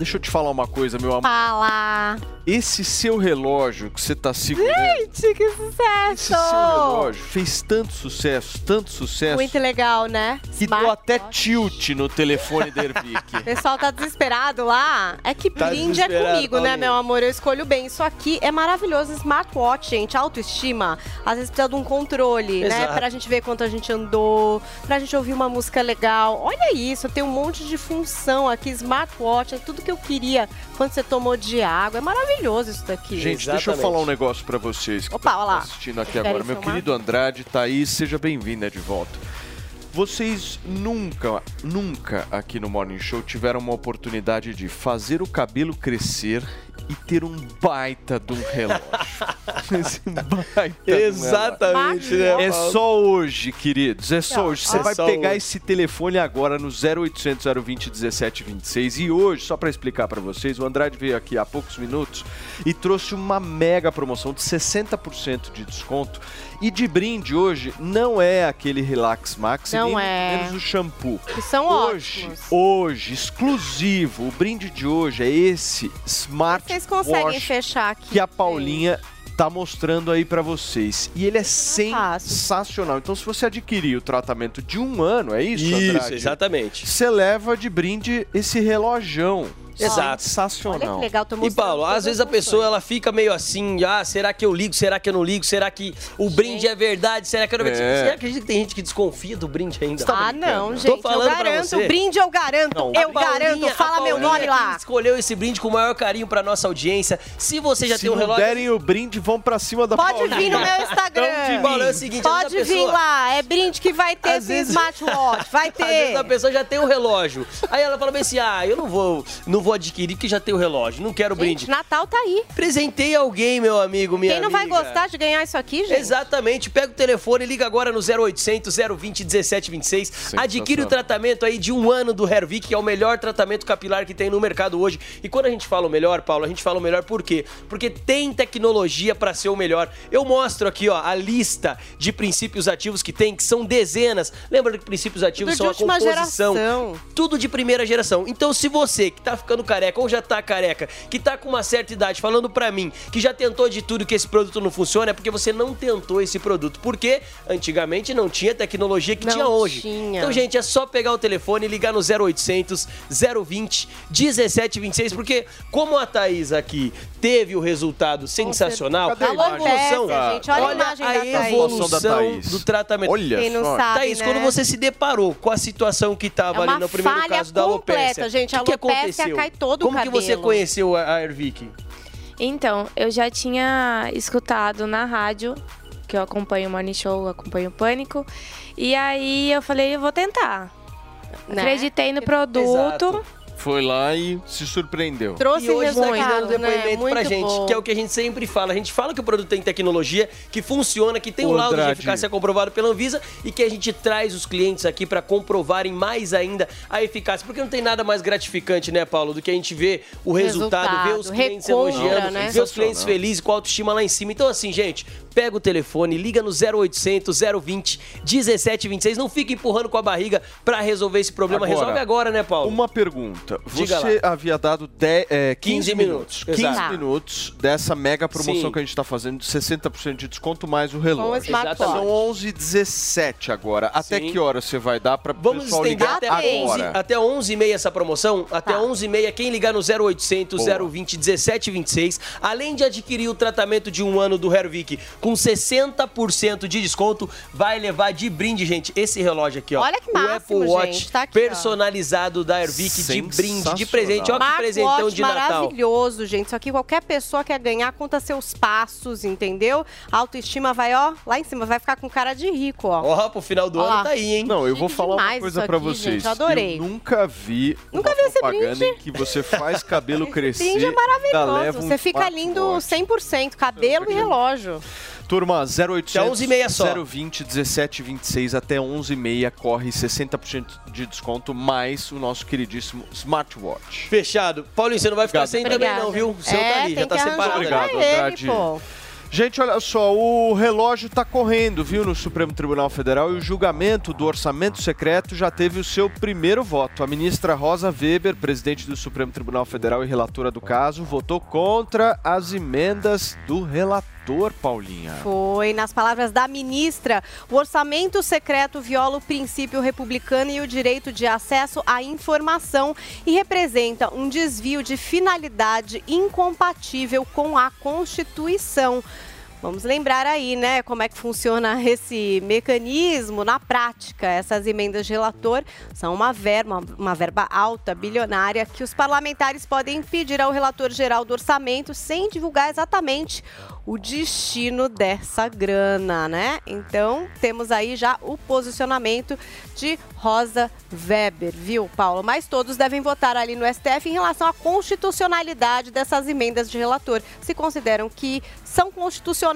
deixa eu te falar uma coisa, meu amor. Fala! Esse seu relógio que você tá segurando, Gente, que sucesso! esse seu relógio fez tanto sucesso, tanto sucesso, Muito legal, né? que deu até tilt no telefone da Ervic. O pessoal tá desesperado lá. É que Tá brinde é comigo, né, meu amor? Eu escolho bem. Isso aqui é maravilhoso. Smartwatch, gente. Autoestima. Às vezes precisa de um controle, né? Exato. Pra gente ver quanto a gente andou, pra gente ouvir uma música legal. Olha isso, tem um monte de função aqui. Smartwatch, é tudo que eu queria quando você tomou de água. É maravilhoso isso daqui. Gente, deixa eu falar um negócio pra vocês que Opa, estão olha lá. assistindo aqui agora. Meu filmar? querido Andrade, Thaís, seja bem-vinda de volta. Vocês nunca, nunca aqui no Morning Show tiveram uma oportunidade de fazer o cabelo crescer e ter um baita de um relógio. Esse baita de um Exatamente, relógio. né, É só hoje, queridos. É só hoje. Você É vai pegar hoje. esse telefone agora no 0800 020 1726 e hoje, só para explicar para vocês, o Andrade veio aqui há poucos minutos e trouxe uma mega promoção de 60% de desconto. E de brinde hoje não é aquele Relax Max, Não nem é. menos o shampoo. Que são hoje, ótimos. hoje, exclusivo, o brinde de hoje é esse Smart Vocês conseguem Wash fechar aqui. que a Paulinha tá mostrando aí pra vocês. E ele é sensacional. Então, se você adquirir o tratamento de um ano, é isso, Isso, Andrade? exatamente. Você leva de brinde esse relojão. Exato. Sensacional. E Paulo, às vezes a pessoa ela fica meio assim, ah, será que eu ligo, será que eu não ligo, será que o brinde é verdade, será que eu não... É. Você acredita que tem gente que desconfia do brinde ainda? Ah, não, gente. Tô eu falando pra garanto. você. Brinde eu garanto. Não, eu Paulinha- garanto. Fala meu nome lá. escolheu esse brinde com o maior carinho pra nossa audiência. Se você já Se tem um relógio... derem o brinde, vão pra cima da Pode Paulinha. vir no meu Instagram. Paulo, é o seguinte, Pode vir pessoa- lá. É brinde que vai ter Às esse vezes- smartwatch. Vai Às vezes ter. a pessoa já tem o relógio. Aí ela fala bem assim: ah, eu não vou, não vou adquirir porque já tem o relógio. Não quero brinde. Gente, Natal tá aí. Presentei alguém, meu amigo, minha Quem não vai amiga. gostar de ganhar isso aqui, gente? Exatamente. Pega o telefone e liga agora no 0800 020 1726. Adquire o tratamento aí de um ano do Hervik, que é o melhor tratamento capilar que tem no mercado hoje. E quando a gente fala o melhor, Paulo, a gente fala o melhor por quê? Porque tem tecnologia para ser o melhor. Eu mostro aqui, ó, a lista de princípios ativos que tem, que são dezenas. Lembra que princípios ativos Tudo de são a última composição. geração. Tudo de primeira geração. Então, se você que tá ficando careca ou já tá careca, que tá com uma certa idade, falando pra mim que já tentou de tudo que esse produto não funciona, é porque você não tentou esse produto. Porque antigamente não tinha tecnologia que Não tinha hoje. tinha. Então, gente, é só pegar o telefone e ligar no 0800 020 1726, porque como a Thaís aqui teve o resultado sensacional, Cadê a a evolução, Alopecia, gente, olha a imagem da a Thaís. evolução Da Thaís. do tratamento. Olha Quem não só. sabe, Thaís, né? quando você se deparou com a situação que É estava uma ali no primeiro falha caso da alopecia, gente. A o que, aconteceu? cai todo o Como que você conheceu a, a Ervic? Então, eu já tinha escutado na rádio, que eu acompanho o Morning Show, acompanho o Pânico. E aí eu falei, eu vou tentar. Né? Acreditei no produto. Exato. Foi lá e se surpreendeu. e hoje tá aqui dando né? depoimento pra Muito gente, bom. que é o que a gente sempre fala. A gente fala que o produto tem tecnologia, que funciona, que tem um Ô, laudo de eficácia comprovado pela Anvisa e que a gente traz os clientes aqui pra comprovarem mais ainda a eficácia. Porque não tem nada mais gratificante, né, Paulo, do que a gente ver o resultado, Resultado, ver os clientes elogiando, né? ver os clientes felizes com a autoestima lá em cima. Então, assim, gente, pega o telefone, liga no 0800 020 1726. Não fica empurrando com a barriga pra resolver esse problema. Agora, Resolve agora, né, Paulo? Uma pergunta. Diga Você havia dado 10, é, 15, 15 minutos. minutos, 15 exato. minutos dessa mega promoção Sim. que a gente está fazendo de 60% de desconto mais o relógio. O. São 11 17 agora. Até Sim. que hora você vai dar para o Vamos pessoal estender ligar até 11, agora? até 11 e meia essa promoção. Até 11 e meia, quem ligar no 0800 Boa. 020 1726, além de adquirir o tratamento de um ano do Hervik com 60% de desconto, vai levar de brinde, gente, esse relógio aqui, ó. Olha que o máximo, Apple Watch gente, tá aqui, ó. personalizado da Hervik de brinde, de presente. Ó que presentão de Natal. maravilhoso, gente. Isso aqui qualquer pessoa quer ganhar, conta seus passos, entendeu? A autoestima vai, ó, lá em cima, vai ficar com cara de rico, ó. Ó, pro final do Ó ano tá aí, hein? Não, eu vou falar uma coisa aqui, vocês. gente, eu adorei. Eu nunca vi Nunca uma vi esse propaganda brinde. em que você faz cabelo crescer. Brinde é maravilhoso. um Você fica lindo 100%, cabelo e relógio. Turma, 0800 Até 11h30 só. 020 1726 até 11h30 corre 60% de desconto mais o nosso queridíssimo smartwatch. Fechado. Paulinho, você não vai ficar Obrigado. sem também não, viu? O seu É, tá ali, já tá separado. Obrigado. Andrade. Gente, olha só, o relógio está correndo, viu, no Supremo Tribunal Federal e o julgamento do orçamento secreto já teve o seu primeiro voto. A ministra Rosa Weber, presidente do Supremo Tribunal Federal e relatora do caso, votou contra as emendas do relator, Paulinha. Foi, nas palavras da ministra, o orçamento secreto viola o princípio republicano e o direito de acesso à informação e representa um desvio de finalidade incompatível com a Constituição. Vamos lembrar aí, né, como é que funciona esse mecanismo na prática. Essas emendas de relator são uma verba, uma verba alta, bilionária, que os parlamentares podem pedir ao relator geral do orçamento sem divulgar exatamente o destino dessa grana, né? Então, temos aí já o posicionamento de Rosa Weber, viu, Paulo? Mas todos devem votar ali no STF em relação à constitucionalidade dessas emendas de relator, se consideram que são constitucionais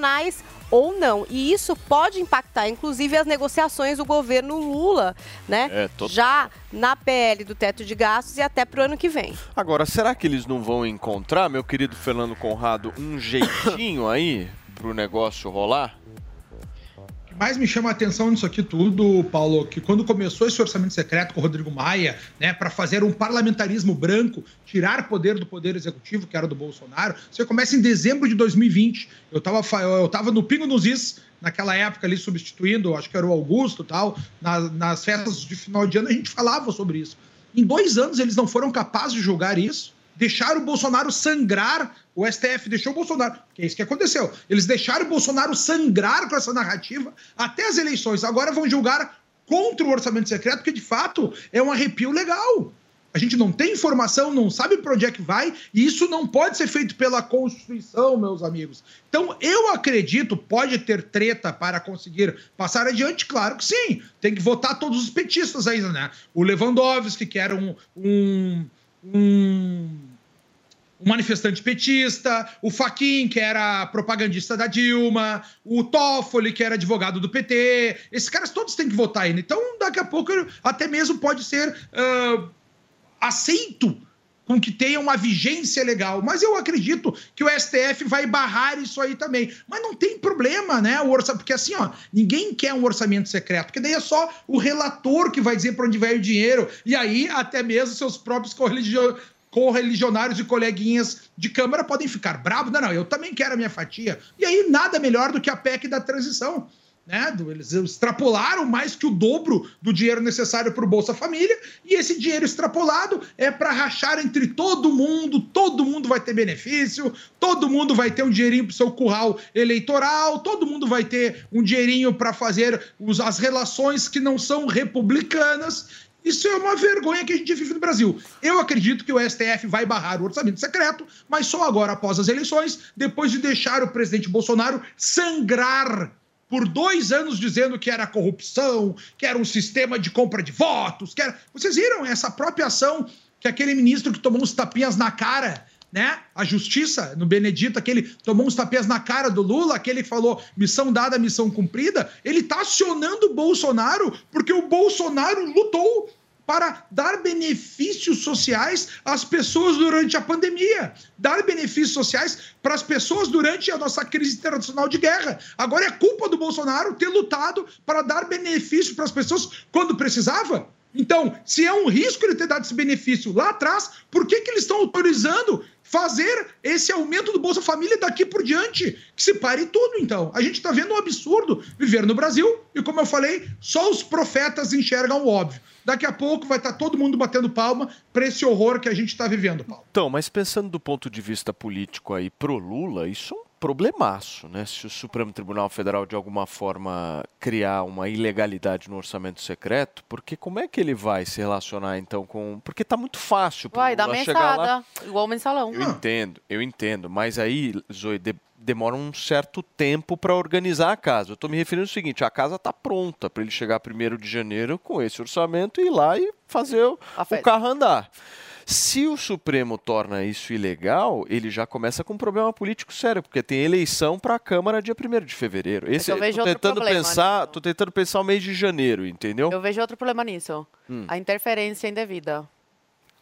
ou não. E isso pode impactar, inclusive, as negociações do governo Lula, né? É, total. Já na PL do teto de gastos e até pro ano que vem. Agora, será que eles não vão encontrar, meu querido Fernando Conrado, um jeitinho aí pro negócio rolar? Mais me chama a atenção nisso aqui tudo, Paulo, que quando começou esse orçamento secreto com o Rodrigo Maia, né, para fazer um parlamentarismo branco, tirar poder do poder executivo, que era do Bolsonaro, você começa em dezembro de 2020. Eu estava eu tava no Pingo nos Is, naquela época ali, substituindo, acho que era o Augusto tal, na- nas festas de final de ano, a gente falava sobre isso. Em dois anos eles não foram capazes de julgar isso, deixaram o Bolsonaro sangrar, o STF deixou o Bolsonaro, que é isso que aconteceu. Eles deixaram o Bolsonaro sangrar com essa narrativa até as eleições. Agora vão julgar contra o orçamento secreto, que de fato é um arrepio legal. A gente não tem informação, não sabe para onde é que vai, e isso não pode ser feito pela Constituição, meus amigos. Então, eu acredito, pode ter treta para conseguir passar adiante? Claro que sim. Tem que votar todos os petistas ainda, né? O Lewandowski, que era um, um, um um manifestante petista, o Faquin, que era propagandista da Dilma, o Toffoli, que era advogado do PT. Esses caras todos têm que votar ainda. Então, daqui a pouco, até mesmo pode ser ah, aceito com que tenha uma vigência legal. Mas eu acredito que o STF vai barrar isso aí também. Mas não tem problema, né? O porque assim, ó, ninguém quer um orçamento secreto, porque daí é só o relator que vai dizer para onde vai o dinheiro. E aí, até mesmo seus próprios correligio- correligionários e coleguinhas de Câmara podem ficar bravos. Não, não, eu também quero a minha fatia. E aí, nada melhor do que a PEC da transição. Né? Eles extrapolaram mais que o dobro do dinheiro necessário para o Bolsa Família, e esse dinheiro extrapolado é para rachar entre todo mundo, todo mundo vai ter benefício, todo mundo vai ter um dinheirinho para o seu curral eleitoral, todo mundo vai ter um dinheirinho para fazer os- as relações que não são republicanas. Isso é uma vergonha que a gente vive no Brasil. Eu acredito que o STF vai barrar o orçamento secreto, mas só agora, após as eleições, depois de deixar o presidente Bolsonaro sangrar por dois anos dizendo que era corrupção, que era um sistema de compra de votos, que era... Vocês viram essa própria ação que aquele ministro que tomou uns tapinhas na cara, né? A justiça, no Benedito, aquele tomou uns tapinhas na cara do Lula, aquele que falou missão dada, missão cumprida, ele tá acionando o Bolsonaro porque o Bolsonaro lutou para dar benefícios sociais às pessoas durante a pandemia, dar benefícios sociais para as pessoas durante a nossa crise internacional de guerra. Agora é culpa do Bolsonaro ter lutado para dar benefício para as pessoas quando precisava? Então, se é um risco ele ter dado esse benefício lá atrás, por que, que eles estão autorizando fazer esse aumento do Bolsa Família daqui por diante? Que se pare tudo, então. A gente está vendo um absurdo viver no Brasil e, como eu falei, só os profetas enxergam o óbvio. Daqui a pouco vai estar todo mundo batendo palma para esse horror que a gente está vivendo, Paulo. Então, mas pensando do ponto de vista político aí pro Lula, isso problemaço, né? Se o Supremo Tribunal Federal de alguma forma criar uma ilegalidade no orçamento secreto, porque como é que ele vai se relacionar então com, porque tá muito fácil pro Vai, Lula chegar lá. igual mensalão. Eu entendo, eu entendo, mas aí, Zoe, de- demora um certo tempo para organizar a casa. Eu estou me referindo ao seguinte, a casa está pronta para ele chegar 1 de janeiro com esse orçamento e ir lá e fazer o, o carro andar. Se o Supremo torna isso ilegal, ele já começa com um problema político sério, porque tem eleição para a Câmara dia 1 de fevereiro. Esse, eu vejo tô tentando problema pensar, tô tentando pensar o mês de janeiro, entendeu? Eu vejo outro problema nisso. Hum. A interferência indevida.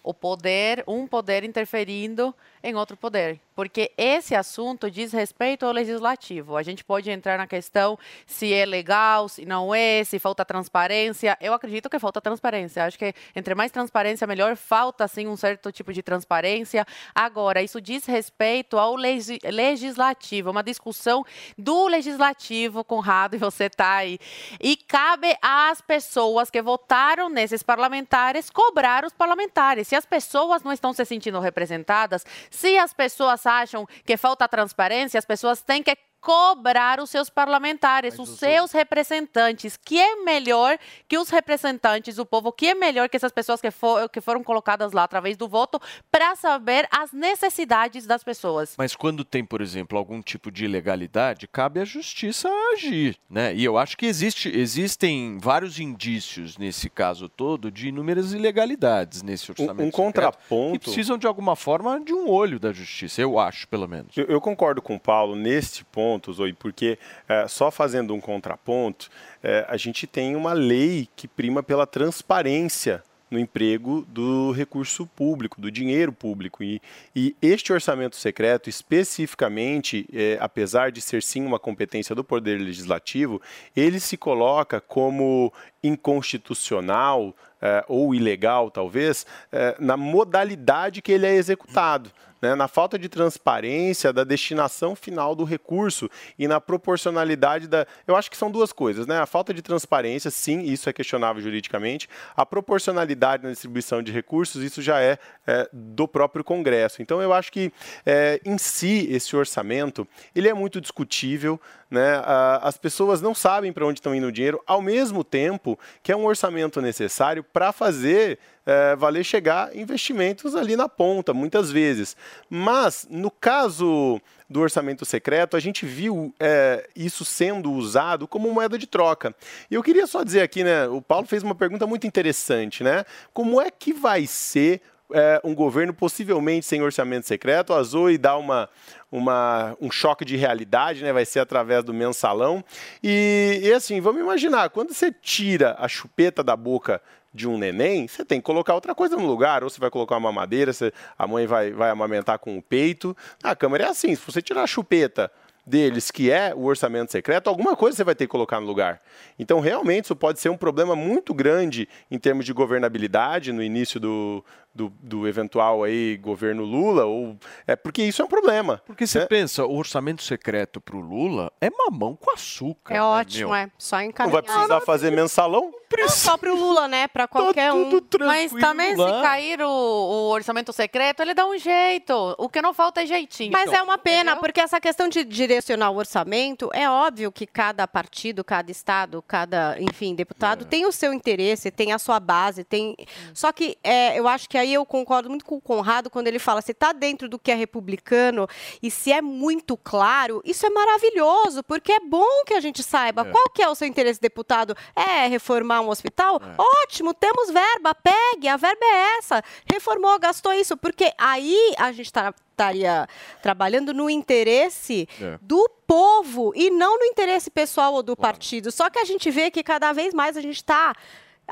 O poder, um poder interferindo em outro poder. Porque esse assunto diz respeito ao legislativo. A gente pode entrar na questão se é legal, se não é, se falta transparência. Eu acredito que falta transparência. Acho que entre mais transparência, melhor. Falta, sim, um certo tipo de transparência. Agora, isso diz respeito ao legi- legislativo. Uma discussão do legislativo, Conrado, e você está aí. E cabe às pessoas que votaram nesses parlamentares cobrar os parlamentares. Se as pessoas não estão se sentindo representadas, se as pessoas acham que falta transparência, as pessoas têm que cobrar os seus parlamentares, os seus representantes, que é melhor que os representantes do povo, que é melhor que essas pessoas que, for- que foram colocadas lá através do voto, para saber as necessidades das pessoas. Mas quando tem, por exemplo, algum tipo de ilegalidade, cabe à justiça agir, né? E eu acho que existe, existem vários indícios nesse caso todo de inúmeras ilegalidades nesse orçamento. um secreto contraponto- Que precisam de alguma forma de um olho da justiça, eu acho, pelo menos. Eu, eu concordo com o Paulo neste ponto, Zoe, porque eh, só fazendo um contraponto, eh, a gente tem uma lei que prima pela transparência no emprego do recurso público, do dinheiro público. E, e este orçamento secreto, especificamente, eh, apesar de ser sim uma competência do Poder Legislativo, ele se coloca como inconstitucional eh, ou ilegal, talvez, eh, na modalidade que ele é executado. né, na falta de transparência da destinação final do recurso e na proporcionalidade da. Eu acho que são duas coisas, né? A falta de transparência, sim, isso é questionável juridicamente. A proporcionalidade na distribuição de recursos, isso já é, é, do próprio Congresso. Então, eu acho que, é, em si, esse orçamento, ele é muito discutível. Né? As pessoas não sabem para onde estão indo o dinheiro, ao mesmo tempo que é um orçamento necessário para fazer é, valer chegar investimentos ali na ponta, muitas vezes. Mas, no caso do orçamento secreto, a gente viu é, isso sendo usado como moeda de troca. E eu queria só dizer aqui, né? O Paulo fez uma pergunta muito interessante, né? Como é que vai ser é, um governo possivelmente sem orçamento secreto? A Zoe dá uma, uma, um choque de realidade, né? Vai ser através do mensalão. E, e assim, vamos imaginar, quando você tira a chupeta da boca de um neném, você tem que colocar outra coisa no lugar, ou você vai colocar uma mamadeira, você- a mãe vai, vai amamentar com o peito. A câmera é assim, se você tirar a chupeta deles, que é o orçamento secreto, alguma coisa você vai ter que colocar no lugar. Então, realmente, isso pode ser um problema muito grande em termos de governabilidade no início do, do, do eventual aí governo Lula, ou é porque isso é um problema. Porque você pensa, o orçamento secreto pro Lula é mamão com açúcar. É né, ótimo, meu? é. Só Não encaminhar. vai precisar fazer mensalão? Não só pro Lula, né? Pra qualquer um. Mas também se cair o, o orçamento secreto, ele dá um jeito. O que não falta é jeitinho. Mas é uma pena, porque essa questão de direcionar o orçamento, é óbvio que cada partido, cada estado, cada, enfim, deputado tem o seu interesse, tem a sua base, tem. Só que é, eu acho que aí eu concordo muito com o Conrado quando ele fala, se está dentro do que é republicano e se é muito claro, isso é maravilhoso, porque é bom que a gente saiba É. qual que é o seu interesse, deputado. É reformar um hospital? Ótimo, temos verba, pegue, a verba é essa. Reformou, gastou isso, porque aí a gente tá- estaria trabalhando no interesse É. do povo e não no interesse pessoal ou do partido. Só que a gente vê que cada vez mais a gente está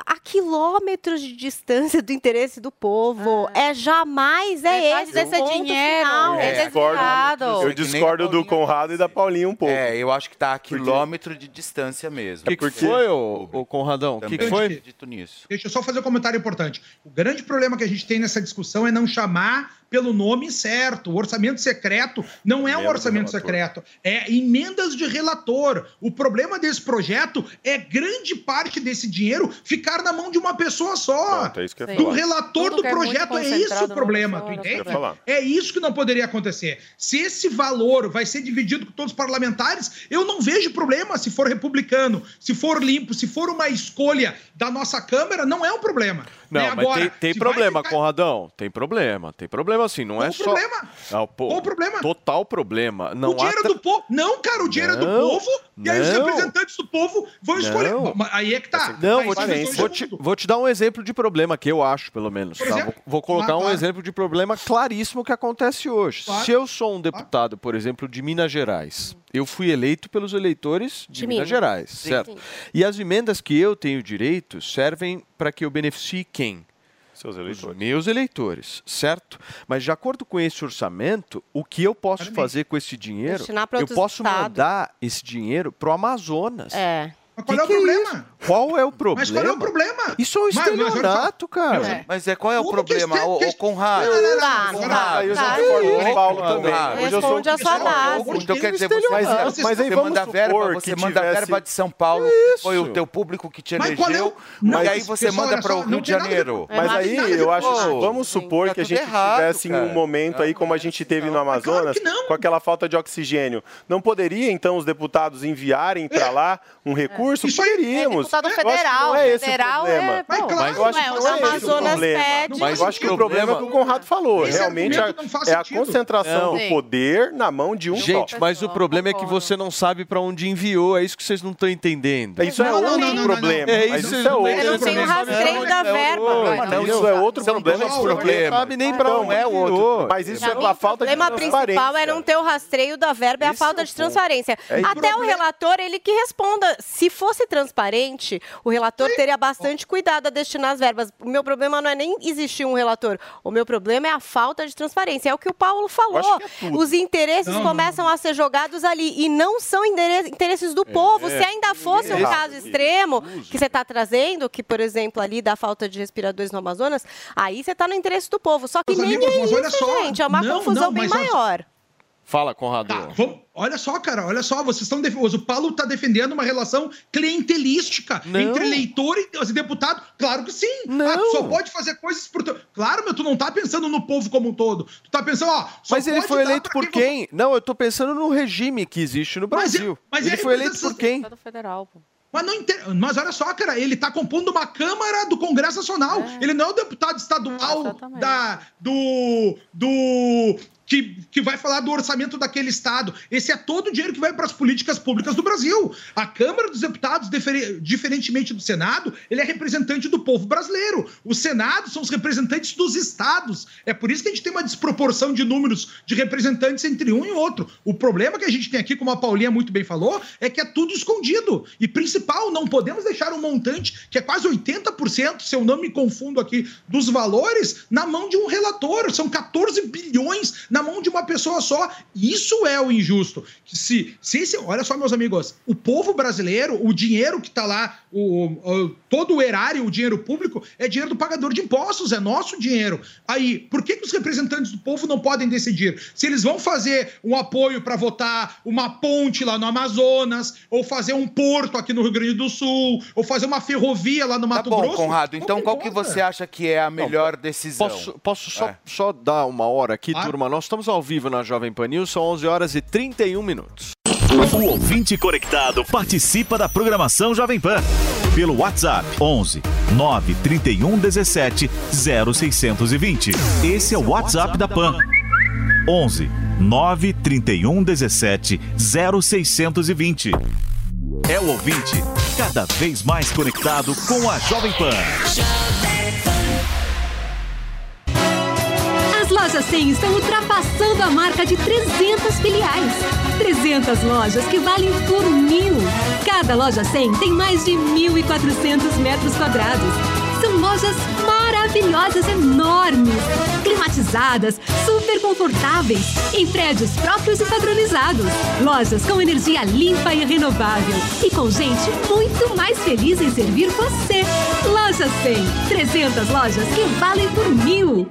a quilômetros de distância do interesse do povo. É, jamais é Metade esse desse o ponto dinheiro final. é É desviado. Eu discordo do Conrado e da Paulinha um pouco. É, eu acho que tá a quilômetro de distância mesmo. O que, que foi, ô, ô Conradão? O que, que foi? acredito nisso. Deixa eu só fazer um comentário importante. O grande problema que a gente tem nessa discussão é não chamar pelo nome certo. O orçamento secreto não é um orçamento secreto, é emendas de relator. O problema desse projeto é grande parte desse dinheiro ficar na mão de uma pessoa só. Pronto, é isso que eu do falar. relator Tudo do é projeto é isso o problema, tu pessoa, entende? É isso que não poderia acontecer. Se esse valor vai ser dividido com todos os parlamentares, eu não vejo problema se for republicano, se for limpo, se for uma escolha da nossa Câmara, não é um problema. Não, Né? mas Agora, tem, tem problema, ficar- Conradão. Tem problema. Tem problema sim. Não é o só. problema? Não, pô, Qual o problema? Total problema. Não o dinheiro há tra- do povo. Não, cara, o dinheiro é do Não, povo. E aí os não. representantes do povo vão escolher. Não. Mas Aí é que tá. Não, Aí vou te, vou, te, vou te dar um exemplo de problema que eu acho, pelo menos. Tá? exemplo? Vou, vou colocar Ah, um claro. exemplo de problema claríssimo que acontece hoje. Claro. Se eu sou um deputado, por exemplo, de Minas Gerais, eu fui eleito pelos eleitores de, De Minas Minas. Gerais, Sim. certo? Sim. E as emendas que eu tenho direito servem para que eu beneficie quem? Seus Os eleitores. meus eleitores, certo? Mas de acordo com esse orçamento, o que eu posso fazer com esse dinheiro? Eu posso estados. mandar esse dinheiro pro Amazonas. É. Mas qual Que é o que é problema? Qual é o problema? Mas qual é o problema? Isso é um Mas- mas estelionato, cara. É. Mas é qual é o Como que problema? este- Ô, que ô, este- Conrado. Não, não, não, eu já tá. concordo com o Paulo também. Hoje eu sou Responde a sua base. Então quer dizer, Mas- você, mas aí você manda verba, você manda verba de São Paulo, foi o teu público que te Mas é elegeu, e aí mas, você pessoal, manda para o Rio de Janeiro. É Mas aí eu acho, vamos supor tá que a gente tivesse em um momento aí como a gente teve no Amazonas, com aquela falta de oxigênio. Não poderia então os deputados enviarem para lá um recurso? Isso aí- Poderíamos. É deputado federal, é esse federal o problema. é, Mas pô, claro, Eu acho que não é esse o Amazonas problema. pede. Mas eu acho que o problema- problema é o que o Conrado falou. Esse Realmente não faz é a concentração Não. do poder na mão de um Gente, só. mas o problema é que você não sabe pra onde enviou. É isso que vocês não estão entendendo. Isso é outro problema. É Mas isso, é outro tem- Eu não tenho problema. rastreio da verba. Mas Não, isso é outro são problema. Não sabe nem pra Então, onde é outro. Mas isso é pela O falta de problema principal transparência. é não ter o rastreio da verba e a falta é o de transparência. É isso. Até o relator, ele que responda. Se fosse transparente, o relator teria bastante cuidado a destinar as verbas. O meu problema não é nem existir um relator. O meu problema é a falta de transparência. É o que o Paulo falou. é. Os interesses Não, não, começam a ser jogados ali. E não são interesses do povo. Se ainda fosse um caso extremo que você está trazendo, que, por exemplo, ali da falta de respiradores no Amazonas, aí você está no interesse do povo. Só que Meus nem amigos, é isso, só. gente. É uma Não, confusão não, bem maior. Fala, Conrado. Tá, vamos- olha só, cara, olha só, vocês estão def... o Paulo está defendendo uma relação clientelística Não. entre eleitor e deputado. Claro que sim. Não. Ah, tu só pode fazer coisas por teu... Claro, meu, tu não tá pensando no povo como um todo. Tu tá pensando, ó, só Mas ele foi dar eleito por quem? Não, eu tô pensando no regime que existe no Mas Brasil. é- mas ele é foi eleito por quem? federal, pô. Mas, não inter... Mas olha só, cara, ele tá compondo uma Câmara do Congresso Nacional. Ele não é o deputado estadual Exatamente. da, do. do que, que vai falar do orçamento daquele estado. Esse é todo o dinheiro que vai para as políticas públicas do Brasil. A Câmara dos Deputados, difere- diferentemente do Senado, ele é representante do povo brasileiro. O Senado são os representantes dos estados. É por isso que a gente tem uma desproporção de números de representantes entre um e outro. O problema que a gente tem aqui, como a Paulinha muito bem falou, é que é tudo escondido. E principal, não podemos deixar um montante que é quase 80%, se eu não me confundo aqui, dos valores na mão de um relator. São 14 bilhões na mão de uma pessoa só. Isso é o injusto. Se, se esse, olha só, meus amigos, o povo brasileiro, o dinheiro que está lá, o, o- todo o erário, o dinheiro público, é dinheiro do pagador de impostos, é nosso dinheiro. Aí, por que, que os representantes do povo não podem decidir? Se eles vão fazer um apoio para votar uma ponte lá no Amazonas, ou fazer um porto aqui no Rio Grande do Sul, ou fazer uma ferrovia lá no Tá Mato bom, Grosso. Conrado, então qual que você acha que é a melhor decisão? Posso, posso só, É. só dar uma hora aqui, Claro. turma? Nós estamos ao vivo na Jovem Pan News, são 11 horas e 31 minutos. O ouvinte conectado participa da programação Jovem Pan. pelo WhatsApp 11 931 17 0620. Esse é o WhatsApp da PAN. 11 931 17 0620. É o ouvinte cada vez mais conectado com a Jovem Pan. As lojas 100 estão ultrapassando a marca de 300 filiais. 300 lojas que valem por mil. Cada loja 100 tem mais de 1.400 metros quadrados. São lojas maravilhosas, enormes, climatizadas, super confortáveis, em prédios próprios e padronizados. Lojas com energia limpa e renovável. E com gente muito mais feliz em servir você. Loja 100. 300 lojas que valem por mil.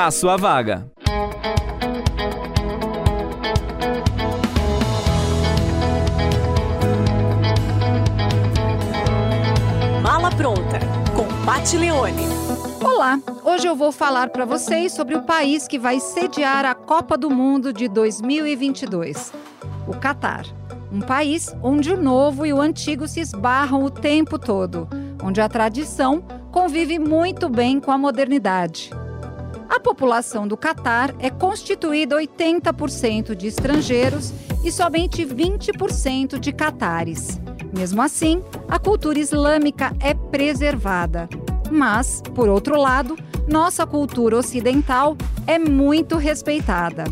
a sua vaga. Mala Pronta, com Pat Leone. Olá, hoje eu vou falar para vocês sobre o país que vai sediar a Copa do Mundo de 2022, o Catar. Um país onde o novo e o antigo se esbarram o tempo todo, onde a tradição convive muito bem com a modernidade. A população do Catar é constituída 80% de estrangeiros e somente 20% de catares. Mesmo assim, a cultura islâmica é preservada. Mas, por outro lado, nossa cultura ocidental é muito respeitada.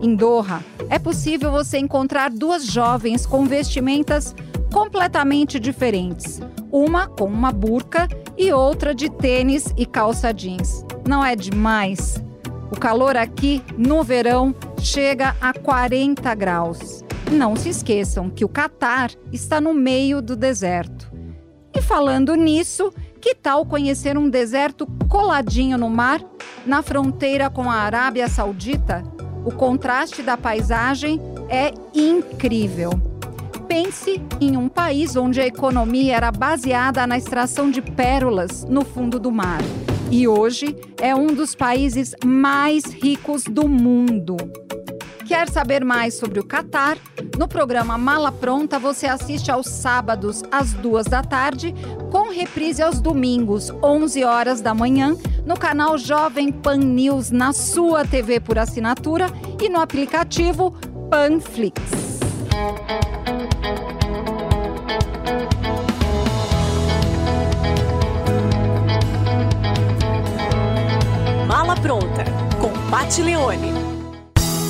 Em Doha, é possível você encontrar duas jovens com vestimentas completamente diferentes. Uma com uma burca e outra de tênis e calça jeans. Não é demais? O calor aqui, no verão, chega a 40 graus. Não se esqueçam que o Catar está no meio do deserto. E falando nisso, que tal conhecer um deserto coladinho no mar, na fronteira com a Arábia Saudita? O contraste da paisagem é incrível. Pense em um país onde a economia era baseada na extração de pérolas no fundo do mar. E hoje é um dos países mais ricos do mundo. Quer saber mais sobre o Catar? No programa Mala Pronta você assiste aos sábados às duas da tarde, com reprise aos domingos, 11 horas da manhã, no canal Jovem Pan News na sua TV por assinatura e no aplicativo Panflix. Pronta, com Pat Leone.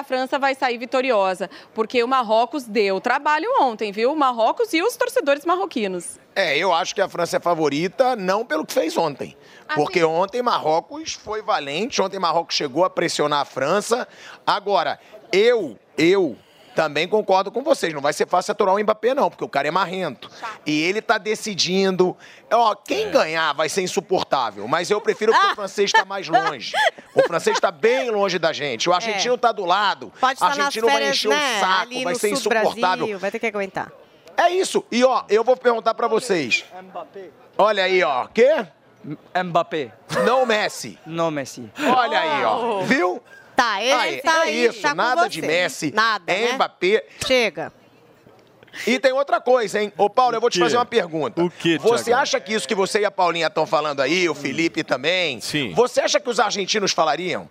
A França vai sair vitoriosa, porque o Marrocos deu trabalho ontem, viu? O Marrocos e os torcedores marroquinos. É, eu acho que a França é favorita, não pelo que fez ontem. Porque ontem Marrocos foi valente, ontem Marrocos chegou a pressionar a França. Agora, eu, eu também concordo com vocês, não vai ser fácil aturar o Mbappé não, porque o cara é marrento. E ele tá decidindo. Ó, quem ganhar vai ser insuportável, mas eu prefiro que o francês está mais longe. O francês está bem longe da gente. O argentino tá do lado. Pode o argentino vai férias, encher né? o saco, Ali vai ser insuportável. Brasil, vai ter que aguentar. É isso. E ó, eu vou perguntar pra vocês. Olha aí, ó. Quê? Mbappé. Não Messi. Não Messi. Olha aí, ó. Viu? Tá, ele Aí, tá é aí, isso, tá nada de Messi, Nada, é né? Mbappé. Chega. E tem outra coisa, hein? Ô, Paulo, eu vou te quê? fazer uma pergunta. O quê, Você acha que isso que você e a Paulinha estão falando aí, o Felipe também? Sim. Você acha que os argentinos falariam?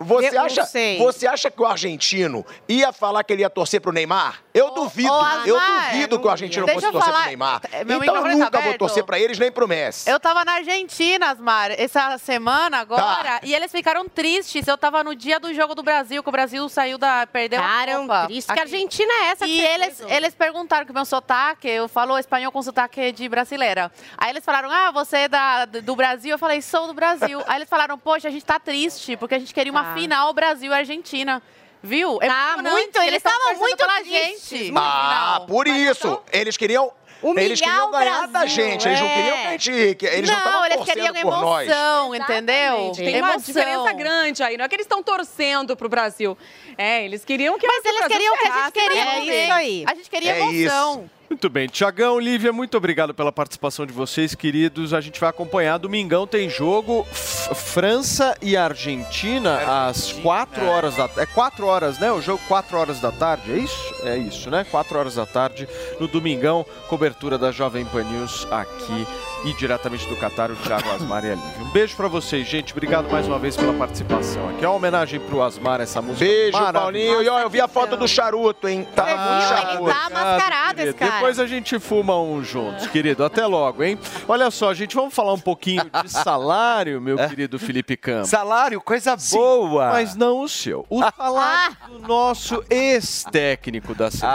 Você Eu acha, você acha que o argentino ia falar que ele ia torcer pro Neymar? Eu duvido. ô, eu duvido que o argentino fosse eu torcer falar- pro Neymar. É, meu Então eu tá nunca vou torcer pra eles nem pro Messi. Eu tava na Argentina, Asmar, essa semana agora, e eles ficaram tristes. Eu tava no dia do jogo do Brasil, que o Brasil saiu da. perdeu Ficaram a Copa. tristes, que a Argentina é essa que E você eles, fez, eles perguntaram que o meu sotaque, eu falo espanhol com sotaque de brasileira. Aí eles falaram, ah, você é da, do Brasil? Eu falei, sou do Brasil. Aí eles falaram, poxa, a gente tá triste, porque a gente queria uma Final Brasil-Argentina. Viu? É Tá emocionante, muito, eles tavam estavam muito pela tristes, gente. muito. Ah, por isso. Eles queriam. Humilhar eles queriam o ganhar da Brasil, gente. Eles não é. queriam que a gente. Eles não não, estavam eles torcendo queriam por nós. emoção, entendeu? Tem uma diferença grande aí. Não é que eles estão torcendo pro Brasil. É, eles queriam que Mas o eles queriam que a gente queria mas não isso aí. A gente queria É emoção. Muito bem. Tiagão, Lívia, muito obrigado pela participação de vocês, queridos. A gente vai acompanhar. Domingão tem jogo F- França e Argentina, às 4 horas da É 4 horas, né? O jogo 4 horas da tarde, é isso? É isso, né? 4 horas da tarde no Domingão. Cobertura da Jovem Pan News aqui e diretamente do Catar, o Thiago Asmar e a Lívia. Um beijo pra vocês, gente. Obrigado mais uma vez pela participação aqui. É uma homenagem pro Asmar, essa música. Beijo. Paulinho. E ó, eu vi a foto do charuto, hein? Tava com Ah, charuto. Ele tá mascarado, esse cara. Depois a gente fuma um juntos, querido. Até logo, hein? Olha só, gente, vamos falar um pouquinho de salário, meu querido Felipe Campos. Salário, coisa Sim, boa. Mas não o seu. O salário do nosso ex-técnico da seleção.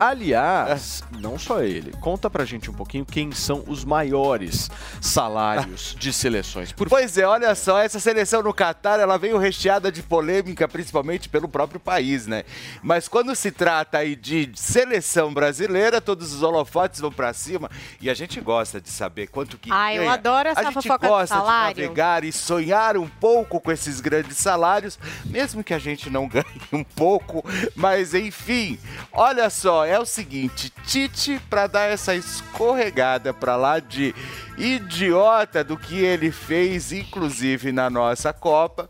Aliás, não só ele. Conta pra gente um pouquinho quem são os maiores salários de seleções. Por Pois é, olha só, essa seleção no Catar, ela veio recheada de polêmica, principalmente pelo próprio país, né? Mas quando se trata aí de seleção brasileira, todos os holofotes vão pra cima e a gente gosta de saber quanto que Ah, eu ganha. adoro essa A gente fofoca de gosta de salário. navegar e sonhar um pouco com esses grandes salários, mesmo que a gente não ganhe um pouco, mas enfim. Olha só, é o seguinte, Tite para dar essa escorregada pra lá de idiota do que ele fez, inclusive na nossa Copa,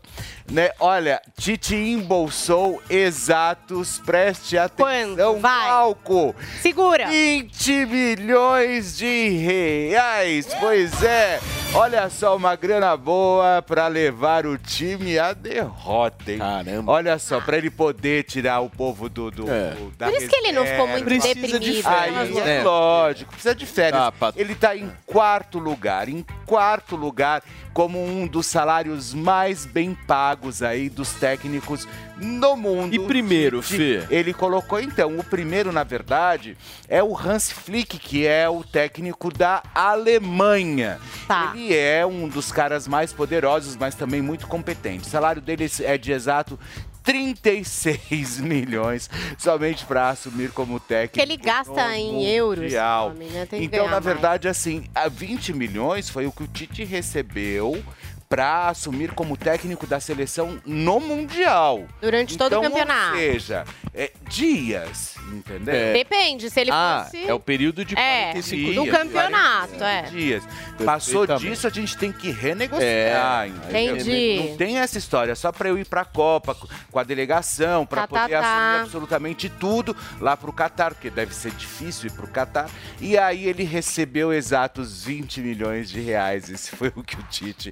né? Olha, Tite embolsou exatos, preste atenção, palco. Segura. 20 milhões de reais. Pois é, olha só, uma grana boa para levar o time à derrota, hein? Caramba. Olha só, para ele poder tirar o povo do, do, É. do- da Por isso que ele não ficou muito. Precisa de deprimido. férias, Aí, né? é lógico, precisa de férias. Ah. Ele tá em quarto lugar, em quarto lugar, como um dos salários mais bem pagos aí dos técnicos no mundo. E primeiro, Fê? Ele colocou, então, o primeiro, na verdade, é o Hans Flick, que é o técnico da Alemanha. Tá. Ele é um dos caras mais poderosos, mas também muito competente. O salário dele é de exato 36 milhões somente para assumir como técnico. Que ele gasta em euros, Mundial. homem, né? Tem Então, na mais. verdade, assim, a 20 milhões foi o que o Tite recebeu para assumir como técnico da seleção no Mundial. Durante todo o Então, campeonato. Ou seja, é, dias, entendeu? Depende, se ele Ah, fosse... é o período de É, 45 do dias. campeonato, é. dias. Passou disso, a gente tem que renegociar. É, entendeu? entendi. Não tem essa história, é só para eu ir para a Copa co- com a delegação, para Tá, tá, poder tá. assumir absolutamente tudo lá para o Catar, porque deve ser difícil ir para o Catar. E aí ele recebeu exatos 20 milhões de reais. Esse foi o que o Tite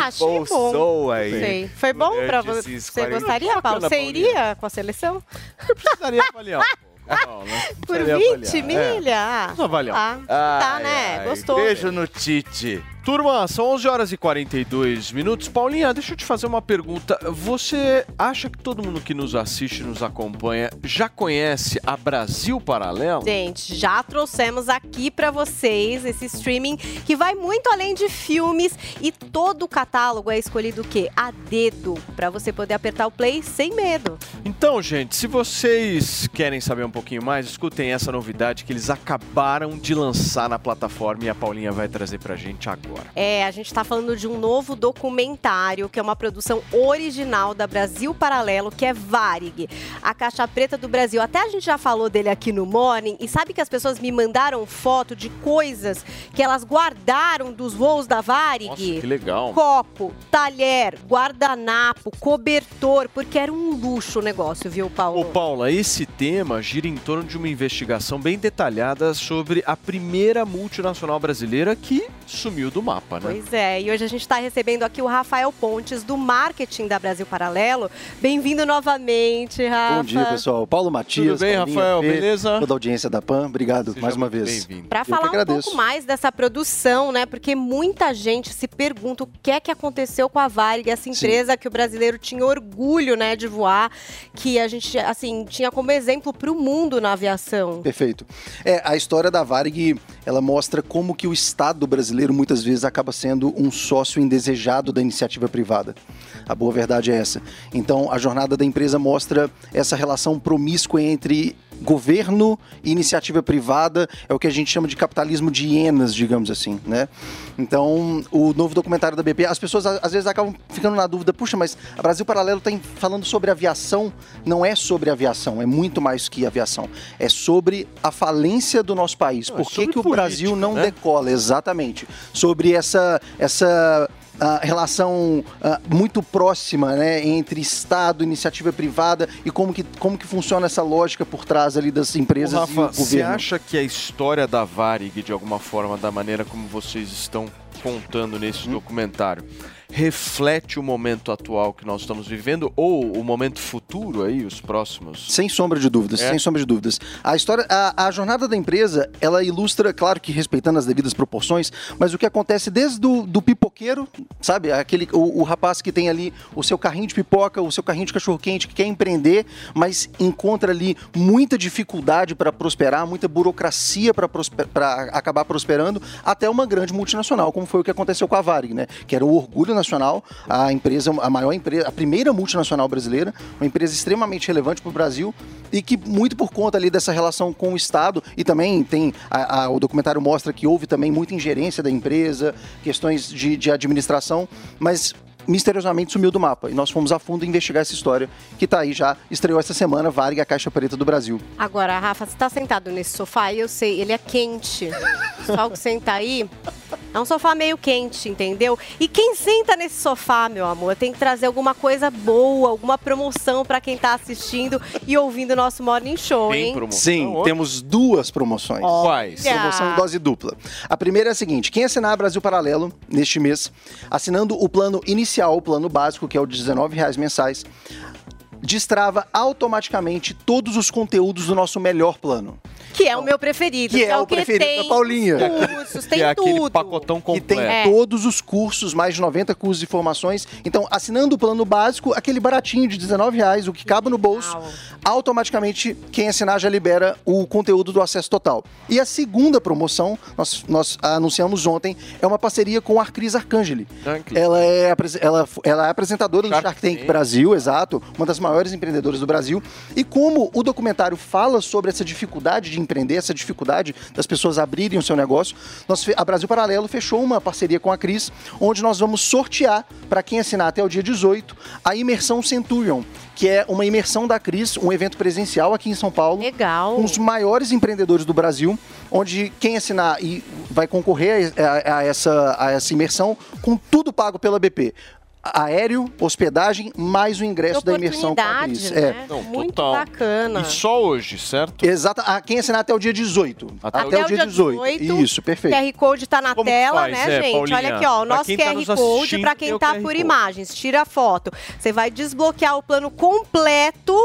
Achei bom. aí. Sei. Foi bom pra você? Você 40 gostaria, Paulo? Você iria com a seleção? Precisaria avaliar. Não, né? Por Precisaria 20 avaliar. É. milha? Ah, Vamos avaliar. Tá, tá Ai, né? ai, Gostou. Beijo no Tite. Turma, são 11 horas e 42 minutos. Paulinha, deixa eu te fazer uma pergunta. Você acha que todo mundo que nos assiste nos acompanha já conhece a Brasil Paralelo? Gente, já trouxemos aqui pra vocês esse streaming que vai muito além de filmes e todo o catálogo é escolhido o quê? A dedo, Pra você poder apertar o play sem medo. Então, gente, se vocês querem saber um pouquinho mais, escutem essa novidade que eles acabaram de lançar na plataforma e a Paulinha vai trazer pra gente agora. É, a gente tá falando de um novo documentário, que é uma produção original da Brasil Paralelo, que é Varig, a caixa preta do Brasil. Até a gente já falou dele aqui no Morning, e sabe que as pessoas me mandaram foto de coisas que elas guardaram dos voos da Varig? Nossa, que legal. Copo, talher, guardanapo, cobertor, porque era um luxo o negócio, viu, Paulo? Ô, Paula, esse tema gira em torno de uma investigação bem detalhada sobre a primeira multinacional brasileira que sumiu do mapa, né? Pois é, e hoje a gente está recebendo aqui o Rafael Pontes, do marketing da Brasil Paralelo. Bem-vindo novamente, Rafa. Bom dia, pessoal. Paulo Matias. Tudo bem, Paulinha, Rafael? Fê, Beleza? Toda a audiência da PAN. Obrigado mais uma vez. Para falar um pouco mais dessa produção, né? Porque muita gente se pergunta o que é que aconteceu com a Varig, essa empresa que o brasileiro tinha orgulho, né, de voar, que a gente, assim, tinha como exemplo para o mundo na aviação. Perfeito. É, a história da Varig, ela mostra como que o Estado brasileiro muitas vezes acaba sendo um sócio indesejado da iniciativa privada. A boa verdade é essa. Então, a jornada da empresa mostra essa relação promíscua entre governo e iniciativa privada, é o que a gente chama de capitalismo de hienas, digamos assim, né? Então, o novo documentário da BP, as pessoas às vezes acabam ficando na dúvida, puxa, mas a Brasil Paralelo está falando sobre aviação, não é sobre aviação, é muito mais que aviação, é sobre a falência do nosso país. Não, é Por que, sobre que o política, Brasil não né? decola? Exatamente. Sobre essa, essa ah, relação ah, muito próxima né, entre Estado, iniciativa privada e como que, como que funciona essa lógica por trás ali das empresas Ô, e Rafa, o você governo. acha que a história da Varig, de alguma forma, da maneira como vocês estão contando nesse Hum. documentário, reflete o momento atual que nós estamos vivendo ou o momento futuro aí, os próximos? Sem sombra de dúvidas, É? sem sombra de dúvidas. A história, a, a jornada da empresa, ela ilustra, claro que respeitando as devidas proporções, mas o que acontece desde do, do pipoqueiro, sabe? Aquele, o, o rapaz que tem ali o seu carrinho de pipoca, o seu carrinho de cachorro-quente, que quer empreender, mas encontra ali muita dificuldade para prosperar, muita burocracia para acabar prosperando, até uma grande multinacional, como foi o que aconteceu com a Varig, né? Que era o orgulho nacional, a empresa, a maior empresa, a primeira multinacional brasileira, uma empresa extremamente relevante para o Brasil e que muito por conta ali dessa relação com o Estado e também tem a- a- o documentário mostra que houve também muita ingerência da empresa, questões de, de administração, mas misteriosamente sumiu do mapa e nós fomos a fundo investigar essa história que tá aí já estreou essa semana Varig a Caixa Preta do Brasil. Agora, Rafa, você tá sentado nesse sofá e eu sei, ele é quente. Pessoal que senta aí é um sofá meio quente, entendeu? E quem senta nesse sofá, meu amor, tem que trazer alguma coisa boa, alguma promoção pra quem tá assistindo e ouvindo o nosso Morning Show, hein? Sim, temos duas promoções. Quais? Promoção em dose dupla. A primeira é a seguinte: quem assinar Brasil Paralelo neste mês, assinando o plano inicial, o plano básico, que é o de R$19,00 mensais, destrava automaticamente todos os conteúdos do nosso melhor plano. Que é o meu preferido. Que é o que preferido tem da Paulinha. cursos, tem Que é aquele tudo. pacotão Que tem É. todos os cursos, mais de 90 cursos e formações. Então, assinando o plano básico, aquele baratinho de R$19,00, o que cabe no bolso, automaticamente quem assinar já libera o conteúdo do acesso total. E a segunda promoção, nós, nós anunciamos ontem, é uma parceria com a Arcris Arcangeli. Ela é, ela, ela é apresentadora do Shark Tank Brasil, exato, uma das maiores empreendedoras do Brasil. E como o documentário fala sobre essa dificuldade de empreender, essa dificuldade das pessoas abrirem o seu negócio, nós, a Brasil Paralelo fechou uma parceria com a Cris, onde nós vamos sortear para quem assinar até o dia 18 a imersão Centurion, que é uma imersão da Cris, um evento presencial aqui em São Paulo. Legal. Com os maiores empreendedores do Brasil, onde quem assinar e vai concorrer a, a essa, a essa imersão com tudo pago pela BP. Aéreo, hospedagem, mais o ingresso da imersão com a Cris. Oportunidade, É. né? Não, Muito total. bacana. E só hoje, certo? Exato. A quem assinar até o dia 18. Até, o dia 18. Isso, perfeito. QR Code tá na Como tela, faz, né, é, gente? Paulinha? Olha aqui, ó, o Pra nosso quem tá QR nos Code para quem o tá QR por imagens. Tira a foto. Você vai desbloquear o plano completo,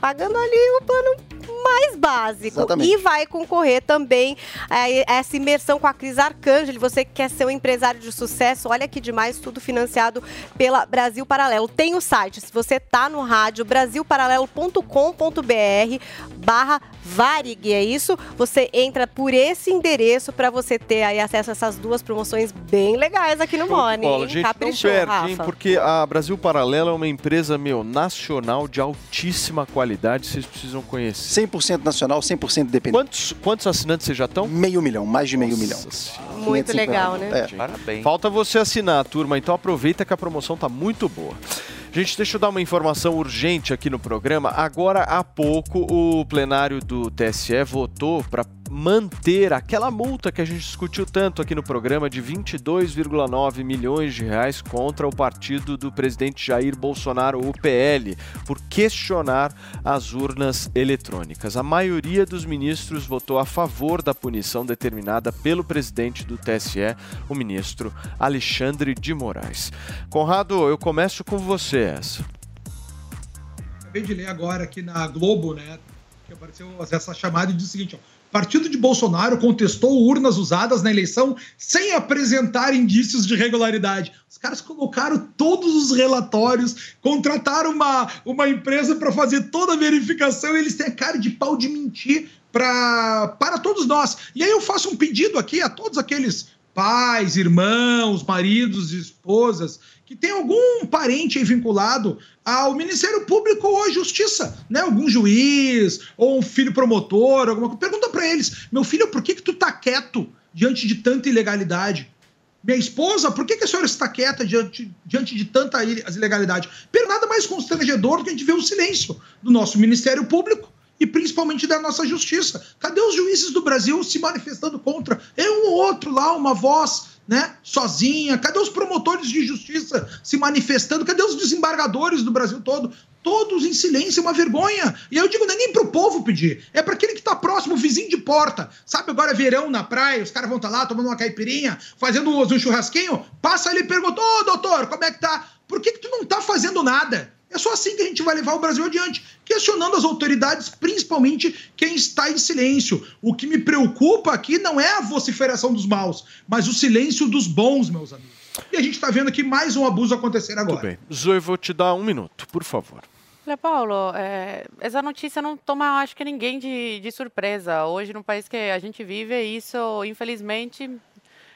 pagando ali o plano mais básico. Exatamente. E vai concorrer também a essa imersão com a Cris Arcangeli. Você que quer ser um empresário de sucesso, olha que demais, tudo financiado pela Brasil Paralelo. Tem o site, se você tá no rádio, brasilparalelo.com.br barra Varig, é isso? Você entra por esse endereço para você ter aí acesso a essas duas promoções bem legais aqui no Morning. Bola, gente, não Caprichou, perde, Rafa. hein? Porque a Brasil Paralelo é uma empresa, meu, nacional de altíssima qualidade. Vocês precisam conhecer. 100% nacional, 100% independente. Quantos, quantos assinantes vocês já estão? Meio milhão, mais de meio milhão. Muito 550. legal, né? É. Parabéns. Falta você assinar, turma. Então aproveita que a promoção tá muito boa. Gente, deixa eu dar uma informação urgente aqui no programa. Agora há pouco, o plenário do TSE votou para manter aquela multa que a gente discutiu tanto aqui no programa de 22,9 milhões de reais contra o partido do presidente Jair Bolsonaro, o PL, por questionar as urnas eletrônicas. A maioria dos ministros votou a favor da punição determinada pelo presidente do TSE, o ministro Alexandre de Moraes. Conrado, eu começo com você essa. Acabei de ler agora aqui na Globo, né? Que apareceu essa chamada e diz o seguinte: ó, Partido de Bolsonaro contestou urnas usadas na eleição sem apresentar indícios de irregularidade. Os caras colocaram todos os relatórios, contrataram uma, uma empresa para fazer toda a verificação e eles têm a cara de pau de mentir pra, para todos nós. E aí eu faço um pedido aqui a todos aqueles pais, irmãos, maridos, esposas, que tem algum parente vinculado ao Ministério Público ou à Justiça, né? Algum juiz ou um filho promotor, alguma coisa. Pergunta para eles, meu filho, por que que tu tá quieto diante de tanta ilegalidade? Minha esposa, por que, que a senhora está quieta diante, diante de tanta ile- ilegalidade? Pero nada mais constrangedor do que a gente ver o silêncio do nosso Ministério Público e principalmente da nossa justiça. Cadê os juízes do Brasil se manifestando contra? É um ou outro lá, uma voz, né, sozinha. Cadê os promotores de justiça se manifestando? Cadê os desembargadores do Brasil todo? Todos em silêncio, uma vergonha. E eu digo, não é nem pro povo pedir, é para aquele que tá próximo, vizinho de porta. Sabe, agora é verão na praia, os caras vão estar lá tomando uma caipirinha, fazendo um churrasquinho, passa ali e pergunta, ô doutor, como é que tá? Por que, que tu não tá fazendo nada? É só assim que a gente vai levar o Brasil adiante, questionando as autoridades, principalmente quem está em silêncio. O que me preocupa aqui não é a vociferação dos maus, mas o silêncio dos bons, meus amigos. E a gente está vendo aqui mais um abuso acontecer agora. Tudo bem. Zoe, vou te dar um minuto, por favor. Olha, Paulo, é, essa notícia não toma, acho que ninguém de, de surpresa. Hoje, no país que a gente vive, isso, infelizmente,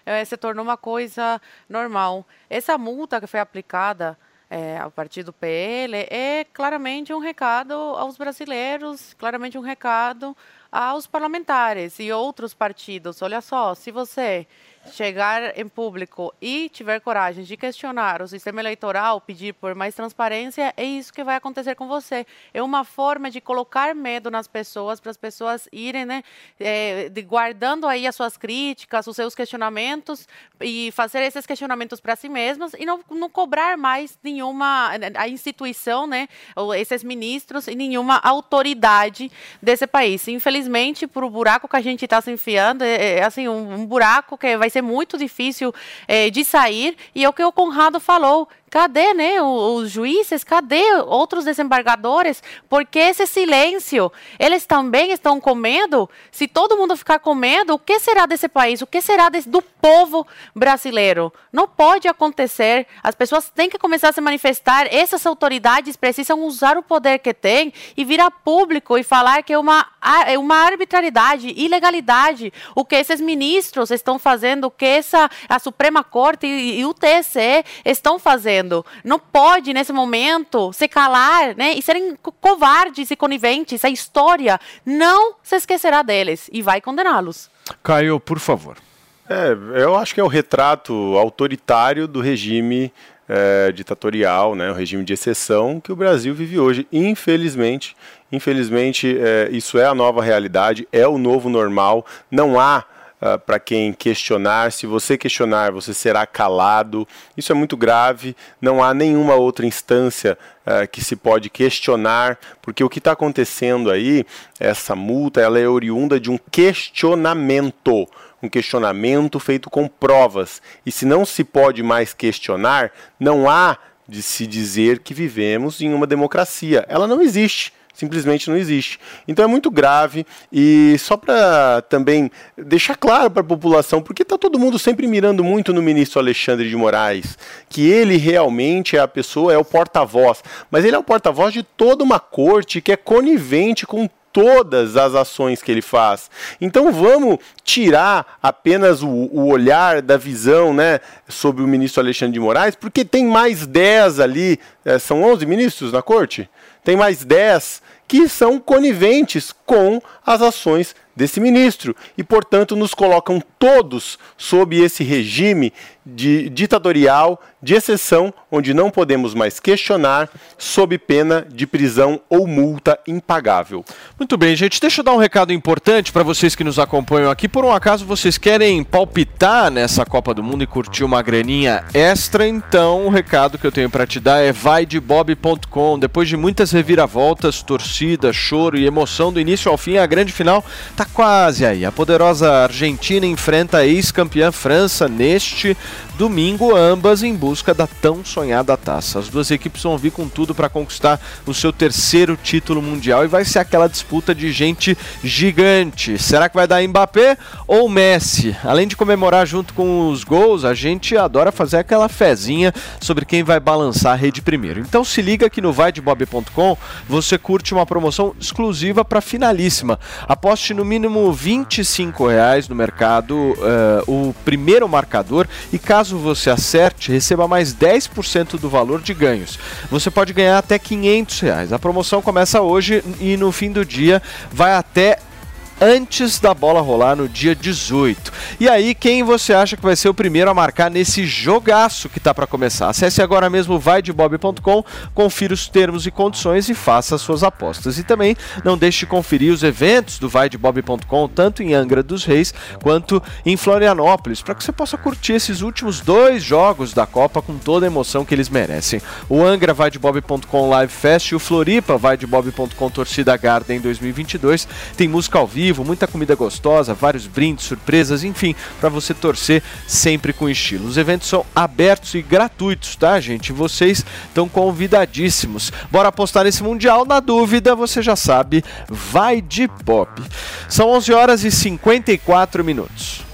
é, se tornou uma coisa normal. Essa multa que foi aplicada é, ao partido PL é claramente um recado aos brasileiros, claramente um recado aos parlamentares e outros partidos. Olha só, se você chegar em público e tiver coragem de questionar o sistema eleitoral, pedir por mais transparência, é isso que vai acontecer com você. É uma forma de colocar medo nas pessoas, para as pessoas irem, né, é, de, guardando aí as suas críticas, os seus questionamentos e fazer esses questionamentos para si mesmas e não, não cobrar mais nenhuma a instituição, né, ou esses ministros e nenhuma autoridade desse país. Infelizmente, por o buraco que a gente está se enfiando, é, é, assim um, um buraco que vai ser muito difícil é, de sair. E é o que o Conrado falou. Cadê, né, os juízes? Cadê outros desembargadores? Porque esse silêncio, eles também estão com medo? Se todo mundo ficar com medo, o que será desse país? O que será desse- do povo brasileiro? Não pode acontecer. As pessoas têm que começar a se manifestar. Essas autoridades precisam usar o poder que têm e vir a público e falar que é uma é uma arbitrariedade, ilegalidade. O que esses ministros estão fazendo, o que essa, a Suprema Corte e, e o TSE estão fazendo. Não pode, nesse momento, se calar né, e serem co- covardes e coniventes. A história não se esquecerá deles e vai condená-los. Caio, por favor. É, eu acho que é o retrato autoritário do regime é, ditatorial, né, o regime de exceção que o Brasil vive hoje. Infelizmente, infelizmente é, isso é a nova realidade, é o novo normal. Não há para quem questionar. Se você questionar, você será calado. Isso é muito grave. Não há nenhuma outra instância ah, que se pode questionar, porque o que está acontecendo aí, essa multa, ela é oriunda de um questionamento um questionamento feito com provas. E se não se pode mais questionar, não há de se dizer que vivemos em uma democracia. Ela não existe. Simplesmente não existe. Então é muito grave e só para também deixar claro para a população, porque está todo mundo sempre mirando muito no ministro Alexandre de Moraes, que ele realmente é a pessoa, é o porta-voz, mas ele é o porta-voz de toda uma corte que é conivente com todas as ações que ele faz. Então vamos tirar apenas o, o, olhar da visão né, sobre o ministro Alexandre de Moraes, porque tem mais 10 ali, é, são 11 ministros na corte? Tem mais 10 que são coniventes com as ações desse ministro e, portanto, nos colocam todos sob esse regime de ditatorial de exceção, onde não podemos mais questionar, sob pena de prisão ou multa impagável. Muito bem, gente. Deixa eu dar um recado importante para vocês que nos acompanham aqui. Por um acaso vocês querem palpitar nessa Copa do Mundo e curtir uma graninha extra, então o recado que eu tenho para te dar é vaidebob.com. Depois de muitas reviravoltas, torcida, choro e emoção do início ao fim, a grande final tá quase aí. A poderosa Argentina enfrenta a ex-campeã França neste domingo, ambas em busca da tão sonhada taça. As duas equipes vão vir com tudo para conquistar o seu terceiro título mundial e vai ser aquela disputa de gente gigante. Será que vai dar Mbappé ou Messi? Além de comemorar junto com os gols, a gente adora fazer aquela fezinha sobre quem vai balançar a rede primeiro. Então se liga que no vaidebob.com você curte uma promoção exclusiva para finalíssima. Aposte no mínimo 25 reais no mercado uh, o primeiro marcador e caso você acerte, receba mais 10% do valor de ganhos. Você pode ganhar até 500 reais. A promoção começa hoje e no fim do dia vai até antes da bola rolar no dia 18. E aí, quem você acha que vai ser o primeiro a marcar nesse jogaço que tá para começar? Acesse agora mesmo vaidebob.com, confira os termos e condições e faça as suas apostas. E também não deixe de conferir os eventos do vaidebob.com, tanto em Angra dos Reis quanto em Florianópolis, para que você possa curtir esses últimos dois jogos da Copa com toda a emoção que eles merecem. O Angra vaidebob.com Live Fest e o Floripa vaidebob.com Torcida Garden 2022 tem música ao vivo muita comida gostosa, vários brindes, surpresas, enfim, para você torcer sempre com estilo. Os eventos são abertos e gratuitos, tá, gente? Vocês estão convidadíssimos. Bora apostar nesse mundial? Na dúvida, você já sabe, vai de pop. São 11 horas e 54 minutos.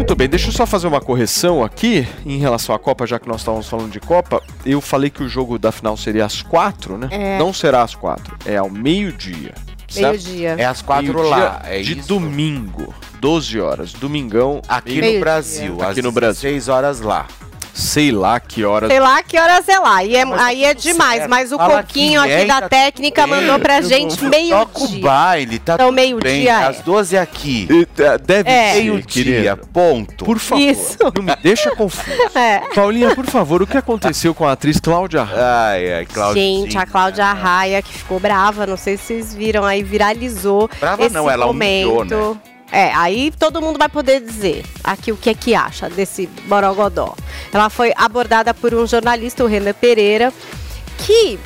Muito bem, deixa eu só fazer uma correção aqui em relação à Copa, já que nós estávamos falando de Copa. Eu falei que o jogo da final seria às quatro, né? É. Não será às quatro, é ao meio-dia. Meio-dia. É às quatro lá, é de isso? domingo, 12 horas, domingão. Aqui meio- no Brasil, aqui às no Brasil. 16 horas lá. Sei lá que horas. Sei lá que horas é lá. E é- aí é demais, certo. mas o Fala Coquinho é aqui e da tá técnica bem. mandou pra Eu gente não- Toca o meio-dia. baile, tá Então, tudo meio-dia bem. é. Às 12 aqui. Deve É. ser, Meio-dia, ponto. Por favor, Isso. não me deixa confuso. É. Paulinha, por favor, o que aconteceu com a atriz Cláudia Raia? Ai, ai, Claudinha. Gente, a Cláudia Arraia, que ficou brava, não sei se vocês viram aí, viralizou Brava esse não, ela momento. humilhou, né? É, aí todo mundo vai poder dizer aqui o que é que acha desse borogodó. Ela foi abordada por um jornalista, o Renan Pereira, que,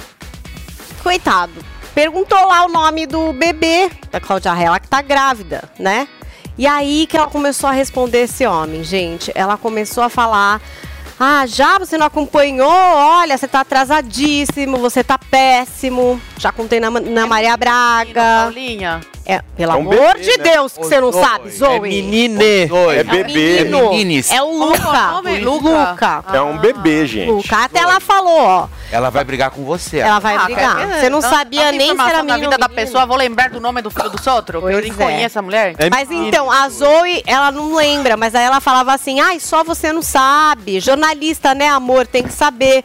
coitado, perguntou lá o nome do bebê da Cláudia Raia, ela que tá grávida, né? E aí que ela começou a responder esse homem, gente. Ela começou a falar ah, já você não acompanhou? Olha, você tá atrasadíssimo, você tá péssimo. Já contei na, na Maria Braga. Paulinha, É, pelo É um amor bebê, de né? Deus, que você não Zoe, sabe, Zoe. é menine. É, É o bebê. menino. É meninis. É o Luca. Luca. É um bebê, gente. Luca. Até ela falou, ó. Ela vai brigar com você. Ela vai Ah, brigar. Você não Então, sabia nem se era menino vida da menina. pessoa, vou lembrar do nome do filho dos outros? eu nem é. conheço a mulher. Mas então, a Zoe, ela não lembra, mas aí ela falava assim: ai, só você não sabe. Jornalista, né, amor? Tem que saber.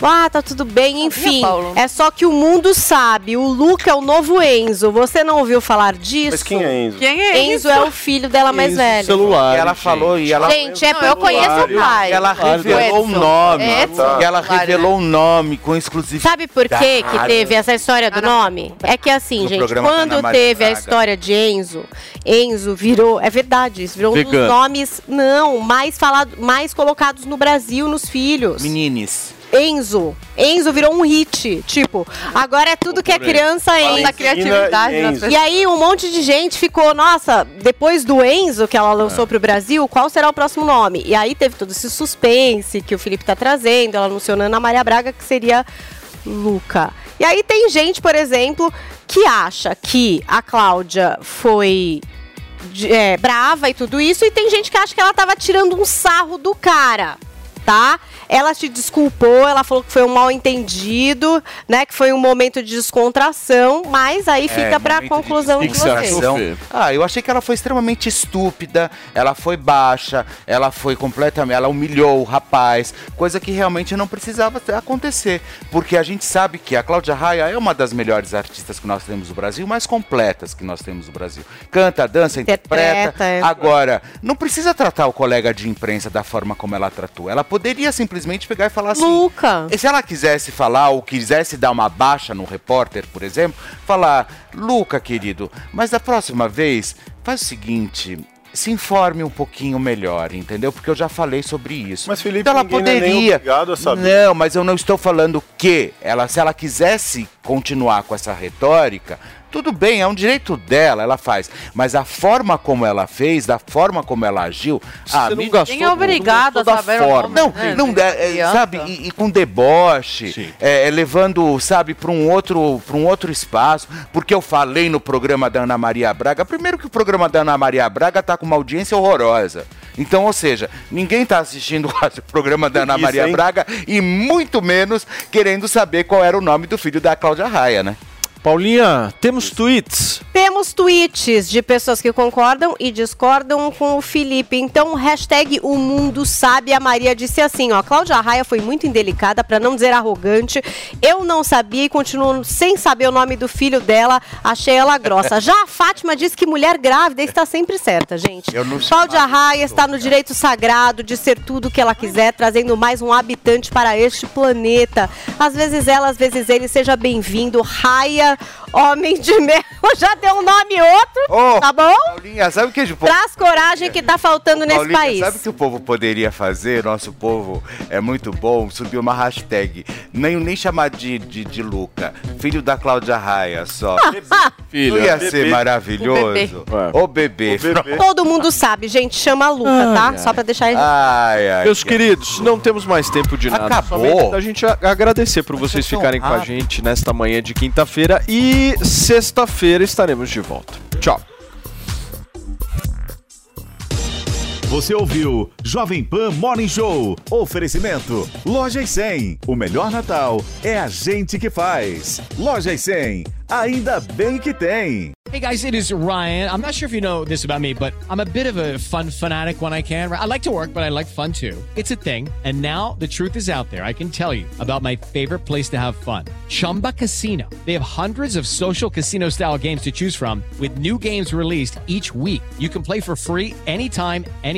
Ah, tá tudo bem, enfim. Paulo? É só que o mundo sabe. O Luca é o novo Enzo. Você não ouviu falar disso? Mas quem é Enzo? Quem é Enzo é o filho dela mais velho. Celular. E ela falou e ela Gente, é eu conheço o pai. Ela revelou o Edson. nome. Edson. E ela revelou o nome com exclusividade. Sabe por que que teve essa história do nome? É que assim, No gente, da quando teve a história de Enzo, Enzo virou, é verdade, isso virou um dos nomes, não, mais falado, mais colocados no Brasil nos filhos. Menines. Enzo. Enzo virou um hit. Tipo, agora é tudo que é criança Enzo. da criatividade e Enzo. E aí um monte de gente ficou, nossa, depois do Enzo que ela lançou pro Brasil, qual será o próximo nome? E aí teve todo esse suspense que o Felipe tá trazendo, ela anunciou Ana Maria Braga que seria Luca. E aí tem gente, por exemplo, que acha que a Cláudia foi é, brava e tudo isso, e tem gente que acha que ela tava tirando um sarro do cara, tá? Ela se desculpou, ela falou que foi um mal entendido, né? Que foi um momento de descontração, mas aí fica É, pra conclusão de, vocês. fixação. Ah, eu achei que ela foi extremamente estúpida, ela foi baixa, ela foi completamente. Ela humilhou o rapaz, coisa que realmente não precisava acontecer. Porque a gente sabe que a Cláudia Raia é uma das melhores artistas que nós temos no Brasil, mais completas que nós temos no Brasil. Canta, dança, interpreta. Interpreta, é. Agora, não precisa tratar o colega de imprensa da forma como ela tratou. Ela poderia simplesmente pegar e falar assim. Luca. Se ela quisesse falar ou quisesse dar uma baixa no repórter, por exemplo, falar: Luca, querido, mas da próxima vez, faz o seguinte. Se informe um pouquinho melhor, entendeu? Porque eu já falei sobre isso. Mas, Felipe, então ela é nem poderia. obrigado a saber. Não, mas eu não estou falando que ela, se ela quisesse continuar com essa retórica, tudo bem, é um direito dela, ela faz. Mas a forma como ela fez, da forma como ela agiu, ah, não gastou Quem é obrigado a saber o forma. nome, Não, né, não é, é, sabe, e, e com deboche, é, é, levando, sabe, para um outro, para um outro espaço, porque eu falei no programa da Ana Maria Braga. Primeiro que o programa da Ana Maria Braga tá com uma audiência horrorosa. Então, ou seja, ninguém tá assistindo o programa da Ana Isso, Maria hein? Braga e muito menos querendo saber qual era o nome do filho da Cláudia Raia, né? Paulinha, temos tweets. Temos tweets de pessoas que concordam e discordam com o Felipe. Então, hashtag o mundo sabe. A Maria disse assim, ó. Cláudia Raia foi muito indelicada, pra não dizer arrogante. Eu não sabia e continuo sem saber o nome do filho dela. Achei ela grossa. Já a Fátima disse que mulher grávida está sempre certa, gente. Eu não Cláudia Raia está no direito sagrado de ser tudo o que ela quiser, trazendo mais um habitante para este planeta. Às vezes ela, às vezes ele. Seja bem-vindo. Raia, homem de mel. Já deu um nome outro, Ô, tá bom? Paulinha, sabe o que de Traz coragem que tá faltando nesse Paulinha, país. Sabe o que o povo poderia fazer? Nosso povo é muito bom. Subir uma hashtag. Nem, nem chamar de, de, de Luca. Filho da Cláudia Raia só. Filho, ia bebê. ser maravilhoso? O bebê. Todo mundo sabe, gente. Chama Luca, tá? Só pra deixar ele. Ai, ai. Meus queridos, não temos mais tempo de nada. Acabou. Somente a gente a- agradecer por vocês ficarem com a gente nesta manhã de quinta-feira e sexta-feira estaremos de volta. Tchau. Você ouviu Jovem Pan Morning Show. Oferecimento Lojas 100. O melhor Natal é a gente que faz. Lojas 100. Ainda bem que tem. Hey guys, it is Ryan. I'm not sure if you know this about me, but I'm a bit of a fun fanatic when I can. I like to work, but I like fun too. It's a thing. And now the truth is out there. I can tell you about my favorite place to have fun Chumba Casino. They have hundreds of social casino style games to choose from, with new games released each week. You can play for free anytime, anytime,